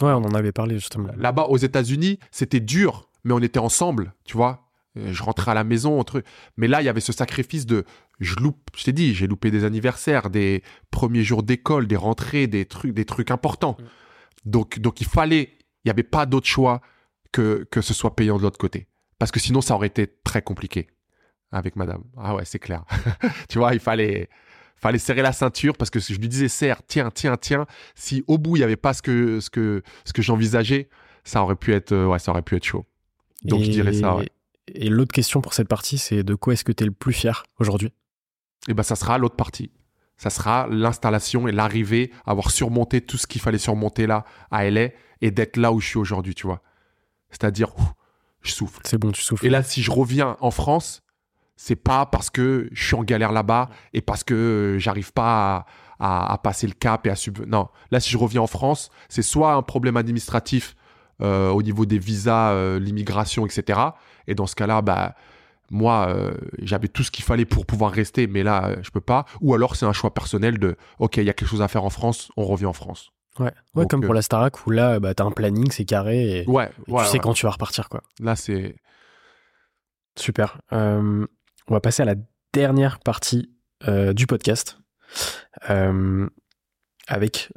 Ouais, on en avait parlé justement. Là-bas, aux États-Unis, c'était dur, mais on était ensemble, tu vois. Je rentrais à la maison, entre... mais là, il y avait ce sacrifice de, je loupe, je t'ai dit, j'ai loupé des anniversaires, des premiers jours d'école, des rentrées, des trucs, des trucs importants. Donc, donc il fallait, il n'y avait pas d'autre choix que, que ce soit payant de l'autre côté. Parce que sinon, ça aurait été très compliqué avec madame. Ah ouais, c'est clair. tu vois, il fallait, fallait serrer la ceinture parce que je lui disais, serre, tiens, tiens, tiens. Si au bout, il n'y avait pas ce que, ce que, ce que j'envisageais, ça aurait pu être, ouais, ça aurait pu être chaud. Donc, et, je dirais ça, ouais. Et l'autre question pour cette partie, c'est de quoi est-ce que tu es le plus fier aujourd'hui? Eh ben, ça sera l'autre partie. Ça sera l'installation et l'arrivée, avoir surmonté tout ce qu'il fallait surmonter là à LA et d'être là où je suis aujourd'hui, tu vois. C'est-à-dire, je souffle. C'est bon, tu souffles. Et là, si je reviens en France, c'est pas parce que je suis en galère là-bas et parce que j'arrive pas à, à, à, passer le cap et à sub. Non, là, si je reviens en France, c'est soit un problème administratif euh, au niveau des visas, euh, l'immigration, etc. Et dans ce cas-là, bah, moi, euh, j'avais tout ce qu'il fallait pour pouvoir rester, mais là, euh, je peux pas. Ou alors, c'est un choix personnel de, OK, il y a quelque chose à faire en France, on revient en France. Ouais, ouais Donc, comme pour la Starac où là, bah, t'as un planning, c'est carré et, ouais, et ouais, tu sais quand tu vas repartir, quoi. Là, c'est. Super. Euh, on va passer à la dernière partie euh, du podcast. Euh, avec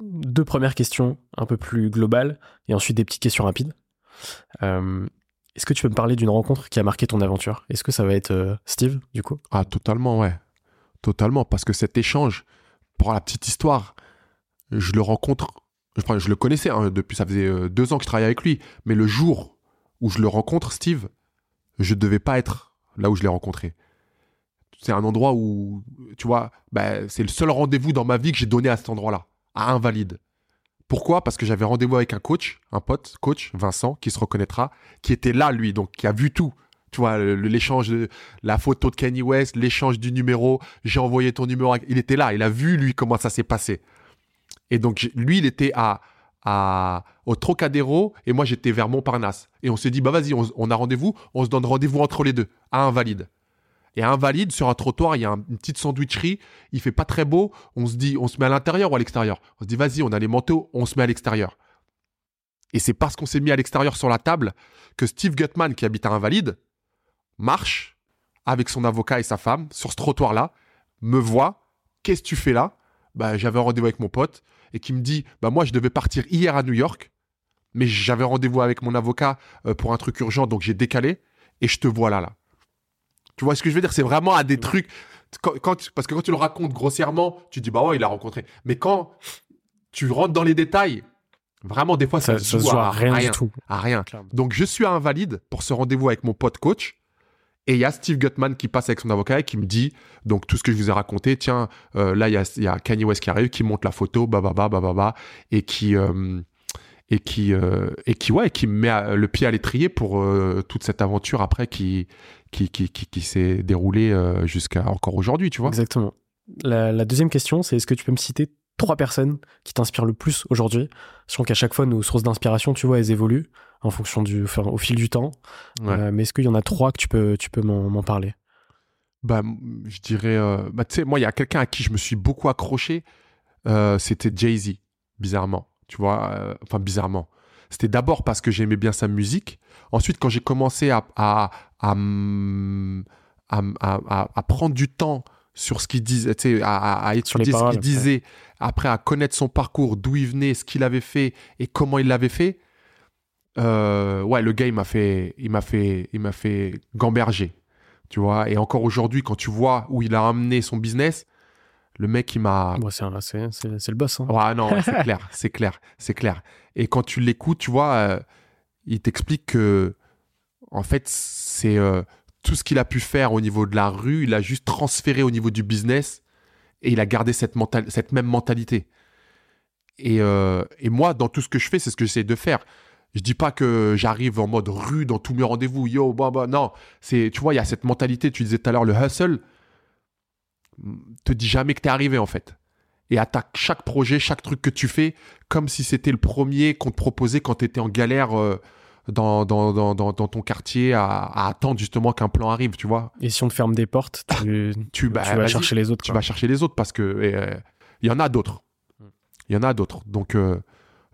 deux premières questions un peu plus globales et ensuite des petites questions rapides. Est-ce que tu peux me parler d'une rencontre qui a marqué ton aventure? Est-ce que ça va être Steve, du coup? Ah, totalement, ouais. Totalement, parce que cet échange, pour la petite histoire, je le rencontre, je, le connaissais hein, depuis, ça faisait euh, deux ans que je travaillais avec lui, mais le jour où je le rencontre, Steve, je devais pas être là où je l'ai rencontré. C'est un endroit où, tu vois, bah, c'est le seul rendez-vous dans ma vie que j'ai donné à cet endroit-là, à Invalide. Pourquoi? Parce que j'avais rendez-vous avec un coach, un pote, coach, Vincent, qui se reconnaîtra, qui était là, lui, donc qui a vu tout. Tu vois, l'échange, la photo de Kanye West, l'échange du numéro, j'ai envoyé ton numéro. Il était là, il a vu, lui, comment ça s'est passé. Et donc, lui, il était à, au Trocadéro et moi, j'étais vers Montparnasse. Et on s'est dit, bah vas-y, on, a rendez-vous, on se donne rendez-vous entre les deux, à Invalide. Et à Invalide, sur un trottoir, il y a un, une petite sandwicherie, il fait pas très beau, on se dit, on se met à l'intérieur ou à l'extérieur? On se dit, vas-y, on a les manteaux, on se met à l'extérieur. Et c'est parce qu'on s'est mis à l'extérieur sur la table que Steve Gutman, qui habite à Invalide, marche avec son avocat et sa femme sur ce trottoir-là, me voit, qu'est-ce que tu fais là? Bah, J'avais un rendez-vous avec mon pote, et qui me dit bah moi je devais partir hier à New York mais j'avais rendez-vous avec mon avocat euh, pour un truc urgent donc j'ai décalé et je te vois là là. Tu vois ce que je veux dire? C'est vraiment à des trucs. Quand, quand, parce que quand tu le racontes grossièrement tu dis bah ouais il a rencontré. Mais quand tu rentres dans les détails vraiment des fois ça, ça, se joue à, à rien, rien, du tout. À rien. Donc je suis à Invalide pour ce rendez-vous avec mon pote coach et il y a Steve Gutman qui passe avec son avocat et qui me dit, donc tout ce que je vous ai raconté, tiens, euh, là il y a, Kanye West qui arrive, qui monte la photo, bababa, bababa, et qui euh, et qui euh, et qui ouais, qui me met le pied à l'étrier pour toute cette aventure après qui qui qui qui, s'est déroulée jusqu'à encore aujourd'hui, tu vois. Exactement. La, la deuxième question, c'est est-ce que tu peux me citer trois personnes qui t'inspirent le plus aujourd'hui? Sachant qu'à chaque fois, nos sources d'inspiration, tu vois, elles évoluent en fonction du, enfin, au fil du temps. Ouais. Euh, mais est-ce qu'il y en a trois que tu peux, tu peux m'en parler? Bah, je dirais, euh, bah, tu sais, moi, il y a quelqu'un à qui je me suis beaucoup accroché. Euh, c'était Jay Z, bizarrement. Tu vois, enfin bizarrement. C'était d'abord parce que j'aimais bien sa musique. Ensuite, quand j'ai commencé à, à, à, à, prendre du temps sur ce qu'il disait, à, à étudier ce qu'il disait, après à connaître son parcours, d'où il venait, ce qu'il avait fait et comment il l'avait fait. Euh, ouais, le gars, il m'a fait, il m'a fait, il m'a fait gamberger, tu vois. Et encore aujourd'hui, quand tu vois où il a amené son business, le mec, il m'a. c'est, le boss. Hein. Ouais, non, c'est clair, c'est clair, c'est clair. Et quand tu l'écoutes, tu vois, euh, il t'explique que, en fait, c'est euh, tout ce qu'il a pu faire au niveau de la rue, il a juste transféré au niveau du business et il a gardé cette, cette même mentalité. Et, et, moi, dans tout ce que je fais, c'est ce que j'essaie de faire. Je dis pas que j'arrive en mode rue dans tous mes rendez-vous, yo, bah, bah, non. C'est, tu vois, il y a cette mentalité, tu disais tout à l'heure, le hustle, te dit jamais que tu es arrivé, en fait. Et attaque chaque projet, chaque truc que tu fais, comme si c'était le premier qu'on te proposait quand tu étais en galère. Euh, dans, dans, dans, dans, ton quartier à, attendre justement qu'un plan arrive, tu vois. Et si on te ferme des portes, tu, tu, bah, vas chercher les autres. Tu vas chercher les autres parce que euh, il y en a d'autres. Hmm. Il y en a d'autres. Donc, euh,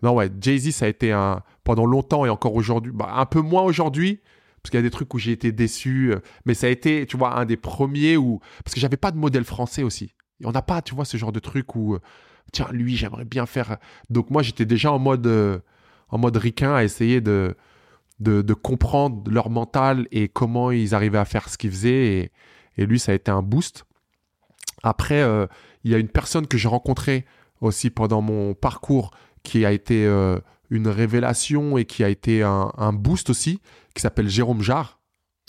non, ouais, Jay-Z, ça a été un, pendant longtemps et encore aujourd'hui, bah, un peu moins aujourd'hui, parce qu'il y a des trucs où j'ai été déçu, euh, mais ça a été, tu vois, un des premiers où, parce que j'avais pas de modèle français aussi. on n'a pas, tu vois, ce genre de truc où, tiens, lui, j'aimerais bien faire. Donc, moi, j'étais déjà en mode, en mode ricain à essayer de, de, comprendre leur mental et comment ils arrivaient à faire ce qu'ils faisaient. Et, lui, ça a été un boost. Après, euh, il y a une personne que j'ai rencontrée aussi pendant mon parcours qui a été euh, une révélation et qui a été un, boost aussi, qui s'appelle Jérôme Jarre.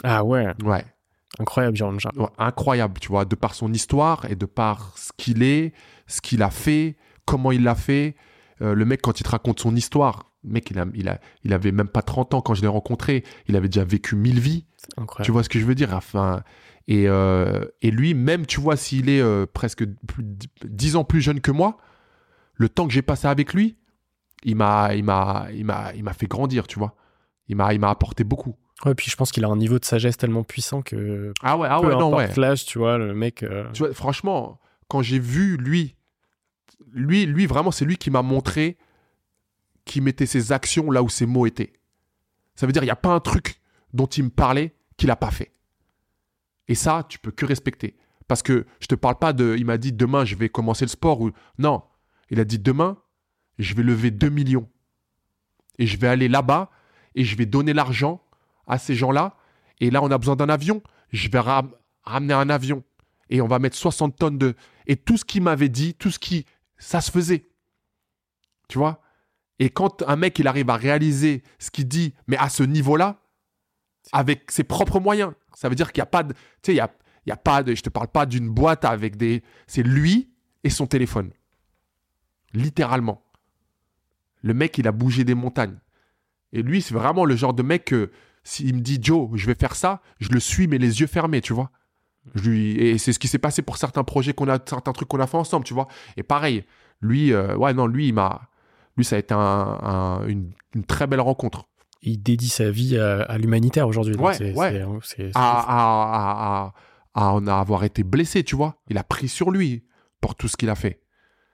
Ah ouais Ouais. Incroyable, Jérôme Jarre. incroyable, tu vois, de par son histoire et de par ce qu'il est, ce qu'il a fait, comment il l'a fait. Euh, le mec, quand il te raconte son histoire, mec, il, a, il, a, il avait même pas 30 ans quand je l'ai rencontré. Il avait déjà vécu mille vies. Tu vois ce que je veux dire enfin, et, euh, et lui, même, tu vois, s'il est euh, presque 10 ans plus jeune que moi, le temps que j'ai passé avec lui, il m'a, il m'a, il m'a, il m'a fait grandir, tu vois. Il m'a, il m'a apporté beaucoup. Ouais, puis je pense qu'il a un niveau de sagesse tellement puissant que. Ah ouais, ah ouais, non, ouais. Flash, tu vois, le mec. Euh, tu vois, franchement, quand j'ai vu lui, lui, lui, vraiment, c'est lui qui m'a montré qui mettait ses actions là où ses mots étaient. Ça veut dire il n'y a pas un truc dont il me parlait qu'il n'a pas fait. Et ça, tu peux que respecter. Parce que je te parle pas de. Il m'a dit demain, je vais commencer le sport. ou Non. Il a dit demain, je vais lever 2 millions. Et je vais aller là-bas et je vais donner l'argent à ces gens-là. Et là, on a besoin d'un avion. Je vais ramener un avion. Et on va mettre 60 tonnes de. Et tout ce qu'il m'avait dit, tout ce qui. Ça se faisait. Tu vois? Et quand un mec, il arrive à réaliser ce qu'il dit, mais à ce niveau-là, avec ses propres moyens, ça veut dire qu'il n'y a pas de. Tu sais, il y a, y a pas de. Je te parle pas d'une boîte avec des. C'est lui et son téléphone. Littéralement. Le mec, il a bougé des montagnes. Et lui, c'est vraiment le genre de mec que s'il me dit Joe, je vais faire ça, je le suis, mais les yeux fermés, tu vois. Je lui... Et c'est ce qui s'est passé pour certains projets qu'on a, certains trucs qu'on a fait ensemble, tu vois. Et pareil, lui, euh, ouais, non, lui, il m'a lui, ça a été une, très belle rencontre. Il dédie sa vie à, l'humanitaire aujourd'hui. Ouais, ouais. à, en avoir été blessé, tu vois. Il a pris sur lui pour tout ce qu'il a fait.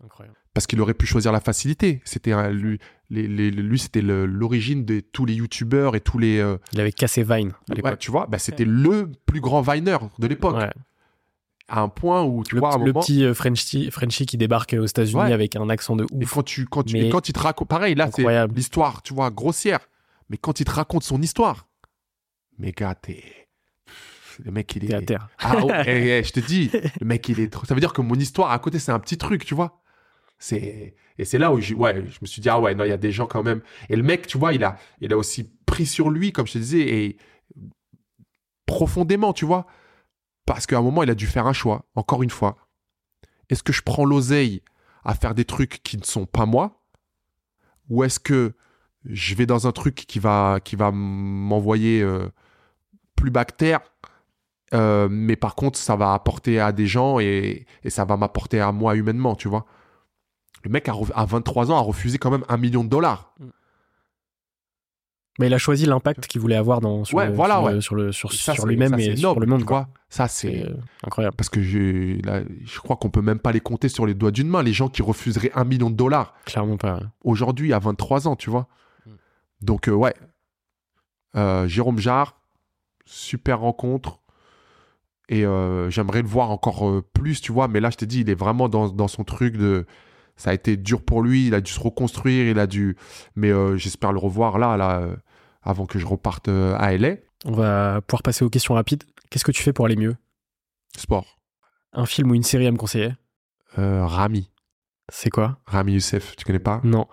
Incroyable. Parce qu'il aurait pu choisir la facilité. C'était lui, lui c'était l'origine de tous les youtubeurs et tous les. Euh, il avait cassé Vine à l'époque. tu vois, bah, c'était le plus grand Viner de l'époque à un point où tu le, vois le petit euh, Frenchie, Frenchie qui débarque aux États-Unis avec un accent de ouf. Et quand tu quand tu quand il te raconte pareil là c'est l'histoire tu vois grossière mais quand il te raconte son histoire mais gars t'es le mec il est à terre. Ah oh, je te dis le mec il est trop ça veut dire que mon histoire à côté c'est un petit truc tu vois c'est et c'est là où je ouais je me suis dit ah ouais non il y a des gens quand même et le mec tu vois il a il a aussi pris sur lui comme je te disais et profondément tu vois parce qu'à un moment, il a dû faire un choix, encore une fois. Est-ce que je prends l'oseille à faire des trucs qui ne sont pas moi? Ou est-ce que je vais dans un truc qui va, qui va m'envoyer euh, plus bactère? Euh, mais par contre, ça va apporter à des gens et, ça va m'apporter à moi humainement, tu vois. Le mec, à, à 23 ans, a refusé quand même un million de dollars. Mm. Mais il a choisi l'impact qu'il voulait avoir dans, sur, le, sur, le, sur, sur, lui-même et sur le monde. Ça, c'est euh, incroyable. Parce que je, je crois qu'on peut même pas les compter sur les doigts d'une main, les gens qui refuseraient un million de dollars. Clairement pas. Aujourd'hui, à 23 ans, tu vois. Hmm. Donc, euh, ouais. Euh, Jérôme Jarre, super rencontre. Et j'aimerais le voir encore plus, tu vois. Mais là, je t'ai dit, il est vraiment dans, dans son truc de. Ça a été dur pour lui, il a dû se reconstruire, il a dû. Mais euh, j'espère le revoir là, là, euh, avant que je reparte euh, à LA. On va pouvoir passer aux questions rapides. Qu'est-ce que tu fais pour aller mieux? Sport. Un film ou une série à me conseiller? Rami. C'est quoi? Rami Youssef, tu connais pas? Non,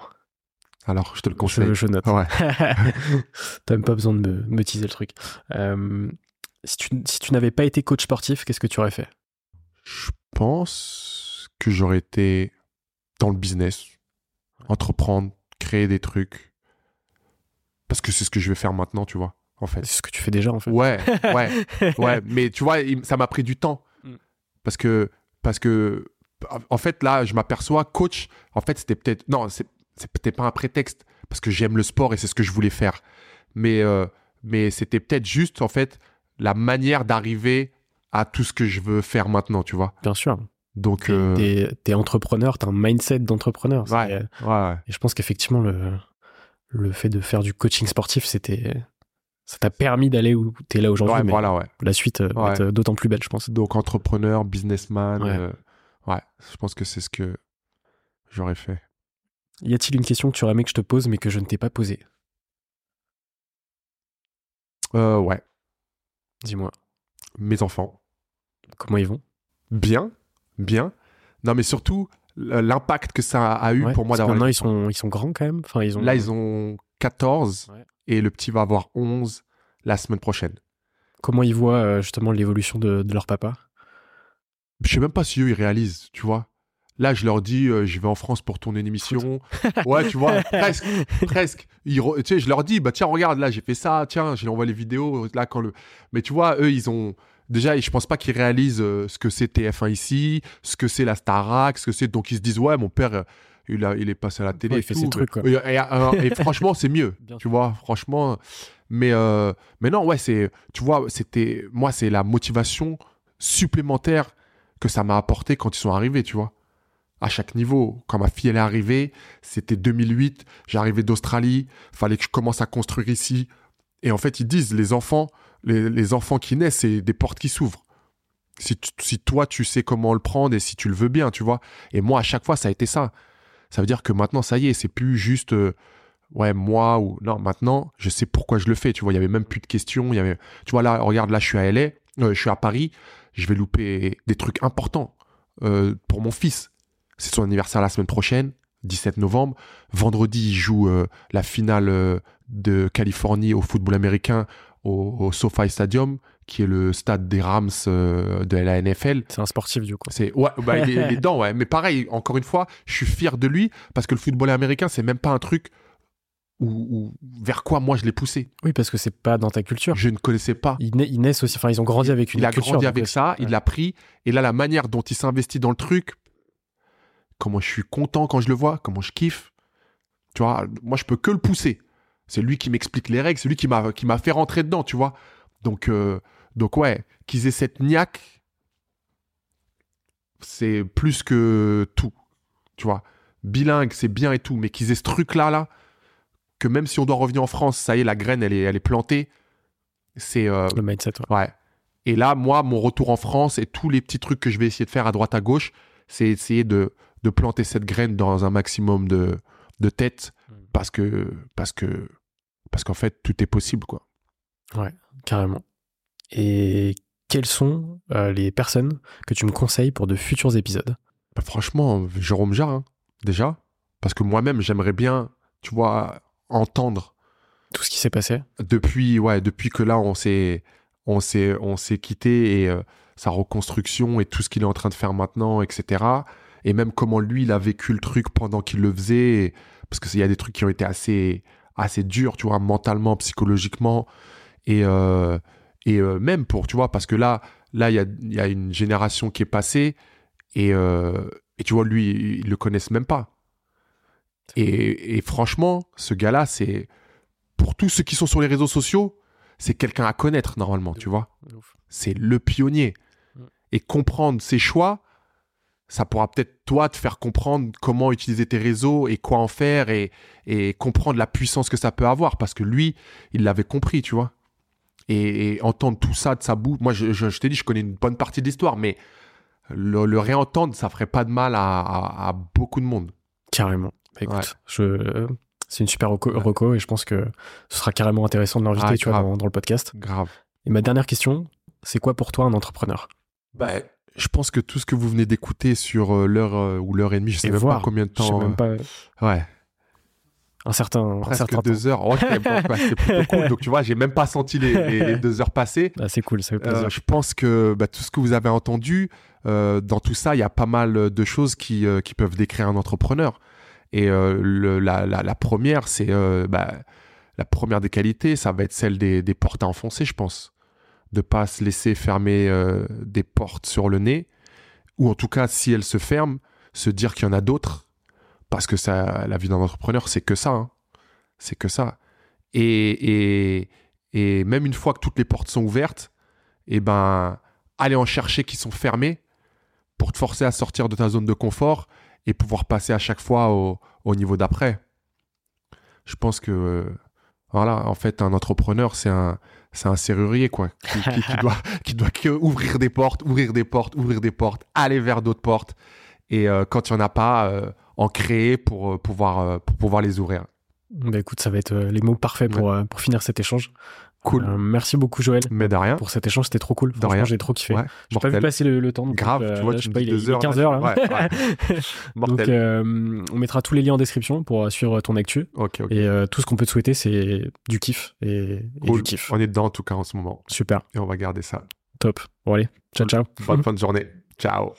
Alors, je te le conseille. je, je note. Ouais. T'as même pas besoin de me, me teaser le truc. Euh, si tu, si tu n'avais pas été coach sportif, qu'est-ce que tu aurais fait? Je pense que j'aurais été dans le business, entreprendre, créer des trucs. Parce que c'est ce que je vais faire maintenant, tu vois, en fait. C'est ce que tu fais déjà en fait. Ouais, ouais, ouais. Mais tu vois, ça m'a pris du temps. Mm. Parce que, parce que, en fait, là, je m'aperçois, coach, en fait, c'était peut-être, non, c'est c'est peut-être pas un prétexte, parce que j'aime le sport et c'est ce que je voulais faire. Mais, euh, mais c'était peut-être juste, en fait, la manière d'arriver à tout ce que je veux faire maintenant, tu vois. Bien sûr. Donc, T'es euh, t'es- t'es entrepreneur, t'as un mindset d'entrepreneur. C'est- Ouais. ouais, ouais. Et je pense qu'effectivement, le, le fait de faire du coaching sportif, c'était. Ça t'a permis d'aller où t'es là aujourd'hui. Ouais, mais voilà, ouais. La suite euh, va être d'autant plus belle, je pense. Donc, entrepreneur, businessman, Ouais. euh, ouais, je pense que c'est ce que j'aurais fait. Y a-t-il une question que tu aurais aimé que je te pose, mais que je ne t'ai pas posée? Euh, ouais, Dis-moi. mes enfants. Comment ils vont? Bien, bien. Non, mais surtout l'impact que ça a eu Ouais, pour moi d'avoir. Maintenant, ils sont, ils sont grands quand même. Enfin, ils ont... Là, ils ont 14 Ouais. et le petit va avoir 11 la semaine prochaine. Comment ils voient euh, justement l'évolution de, de leur papa? Je sais même pas si eux ils réalisent, tu vois. Là, je leur dis, euh, je vais en France pour tourner une émission. ouais, tu vois, presque, presque. Ils re- tu sais, je leur dis, bah tiens, regarde, là, j'ai fait ça, tiens, je leur envoie les vidéos. Là, quand le. Mais tu vois, eux, ils ont. Déjà, je pense pas qu'ils réalisent euh, ce que c'est TF1 ici, ce que c'est la Starac, ce que c'est. Donc, ils se disent, ouais, mon père, euh, il, a, il est passé à la télé. Ouais, et il fait tout. ses trucs, quoi. Et, et, euh, et franchement, c'est mieux. Bien tu vois, franchement. Mais, euh, mais non, ouais, c'est. Tu vois, c'était. Moi, c'est la motivation supplémentaire que ça m'a apporté quand ils sont arrivés, tu vois. À chaque niveau. Quand ma fille, elle est arrivée, c'était 2008, j'arrivais d'Australie, fallait que je commence à construire ici. Et en fait, ils disent, les enfants, les, enfants qui naissent, c'est des portes qui s'ouvrent. Si, toi, tu sais comment le prendre et si tu le veux bien, tu vois. Et moi, à chaque fois, ça a été ça. Ça veut dire que maintenant, ça y est, c'est plus juste, euh, ouais, moi ou. Non, maintenant, je sais pourquoi je le fais, tu vois. Il y avait même plus de questions. Y avait... Tu vois, là, regarde, là, je suis à LA, euh, je suis à Paris, je vais louper des trucs importants euh, pour mon fils. C'est son anniversaire la semaine prochaine, 17 novembre. Vendredi, il joue la finale de Californie au football américain au, au SoFi Stadium, qui est le stade des Rams euh, de la NFL. C'est un sportif du coup. C'est ouais, bah, il, est, il est dedans, ouais. Mais pareil, encore une fois, je suis fier de lui parce que le football américain, c'est même pas un truc où, où- vers quoi moi je l'ai poussé. Oui, parce que c'est pas dans ta culture. Je ne connaissais pas. Ils, na- ils naissent aussi, enfin, ils ont grandi avec une il a culture. grandi avec euh, ça, il l'a pris. Et là, la manière dont il s'investit dans le truc, comment je suis content quand je le vois, comment je kiffe. Tu vois, moi, je peux que le pousser. C'est lui qui m'explique les règles, c'est lui qui m'a qui m'a fait rentrer dedans, tu vois. Donc, euh, donc ouais, qu'ils aient cette niaque, c'est plus que tout, tu vois. Bilingue, c'est bien et tout, mais qu'ils aient ce truc-là, là, que même si on doit revenir en France, ça y est, la graine, elle est, elle est plantée. C'est euh, Le mindset, ouais. Ouais. Et là, moi, mon retour en France et tous les petits trucs que je vais essayer de faire à droite à gauche, c'est essayer de, de planter cette graine dans un maximum de, de têtes Mm. Parce que parce que parce qu'en fait tout est possible quoi. carrément. Et quelles sont euh, les personnes que tu me conseilles pour de futurs épisodes? Bah, franchement, Jérôme Jarre, hein, déjà, parce que moi-même j'aimerais bien, tu vois, entendre Tout ce qui s'est passé? depuis ouais depuis que là on s'est on s'est on s'est quitté et euh, sa reconstruction et tout ce qu'il est en train de faire maintenant etc et même comment lui il a vécu le truc pendant qu'il le faisait et- parce que il y a des trucs qui ont été assez assez durs tu vois mentalement psychologiquement et euh, et euh, même pour tu vois parce que là là il y a y a une génération qui est passée et euh, et tu vois lui ils le connaissent même pas et, et franchement ce gars là c'est pour tous ceux qui sont sur les réseaux sociaux, c'est quelqu'un à connaître normalement, tu vois. C'est le pionnier. Mm. Et comprendre ses choix, ça pourra peut-être toi te faire comprendre comment utiliser tes réseaux et quoi en faire et, et comprendre la puissance que ça peut avoir parce que lui, il l'avait compris, tu vois. et, entendre tout ça de sa bouche. Moi, je, je, t'ai dit, je connais une bonne partie de l'histoire, mais le, réentendre, ça ferait pas de mal à, beaucoup de monde. Carrément. Bah, écoute, je, c'est une super reco, et je pense que ce sera carrément intéressant de l'inviter, tu vois, dans, le podcast. Grave. Et ma dernière question, c'est quoi pour toi un entrepreneur? Bah, je pense que tout ce que vous venez d'écouter sur euh, l'heure euh, ou l'heure et demie, je sais même pas combien de temps. Je sais même euh, pas. Ouais. Un certain. Presque un certain deux heures. Ok, c'est plutôt cool. Donc tu vois, j'ai même pas senti les, deux heures passer. Bah, c'est cool, ça fait plaisir. je pense que bah, tout ce que vous avez entendu, dans tout ça, il y a pas mal de choses qui, qui peuvent décrire un entrepreneur. Et le, la, la, la, première, c'est bah, la première des qualités, ça va être celle des, des portes à enfoncer, je pense de pas se laisser fermer euh, des portes sur le nez, ou en tout cas, si elles se ferment, se dire qu'il y en a d'autres, parce que ça, la vie d'un entrepreneur, c'est que ça, hein. c'est que ça. Et, et, et, même une fois que toutes les portes sont ouvertes, et eh ben, aller en chercher qui sont fermées pour te forcer à sortir de ta zone de confort et pouvoir passer à chaque fois au, au niveau d'après. Je pense que, voilà, en fait, un entrepreneur, c'est un, c'est un serrurier quoi, qui, doit, qui doit que ouvrir des portes, ouvrir des portes, ouvrir des portes, aller vers d'autres portes, et euh, quand il n'y en a pas, euh, en créer pour euh, pouvoir, pour pouvoir les ouvrir. Bah écoute, ça va être les mots parfaits pour, pour finir cet échange. Cool. Euh, merci beaucoup Joël. Mais de rien. Pour cet échange, c'était trop cool. Franchement, j'ai trop kiffé. Ouais, j'ai pas vu passer le, temps. Grave, tu vois, tu me il, est 15 heures là. donc, euh, on mettra tous les liens en description pour suivre ton actu. Ok, Et euh, tout ce qu'on peut te souhaiter, c'est du kiff et, du kiff. On est dedans en tout cas en ce moment. Super. Et on va garder ça. Top. Bon allez, ciao ciao. Bonne fin de journée. Ciao.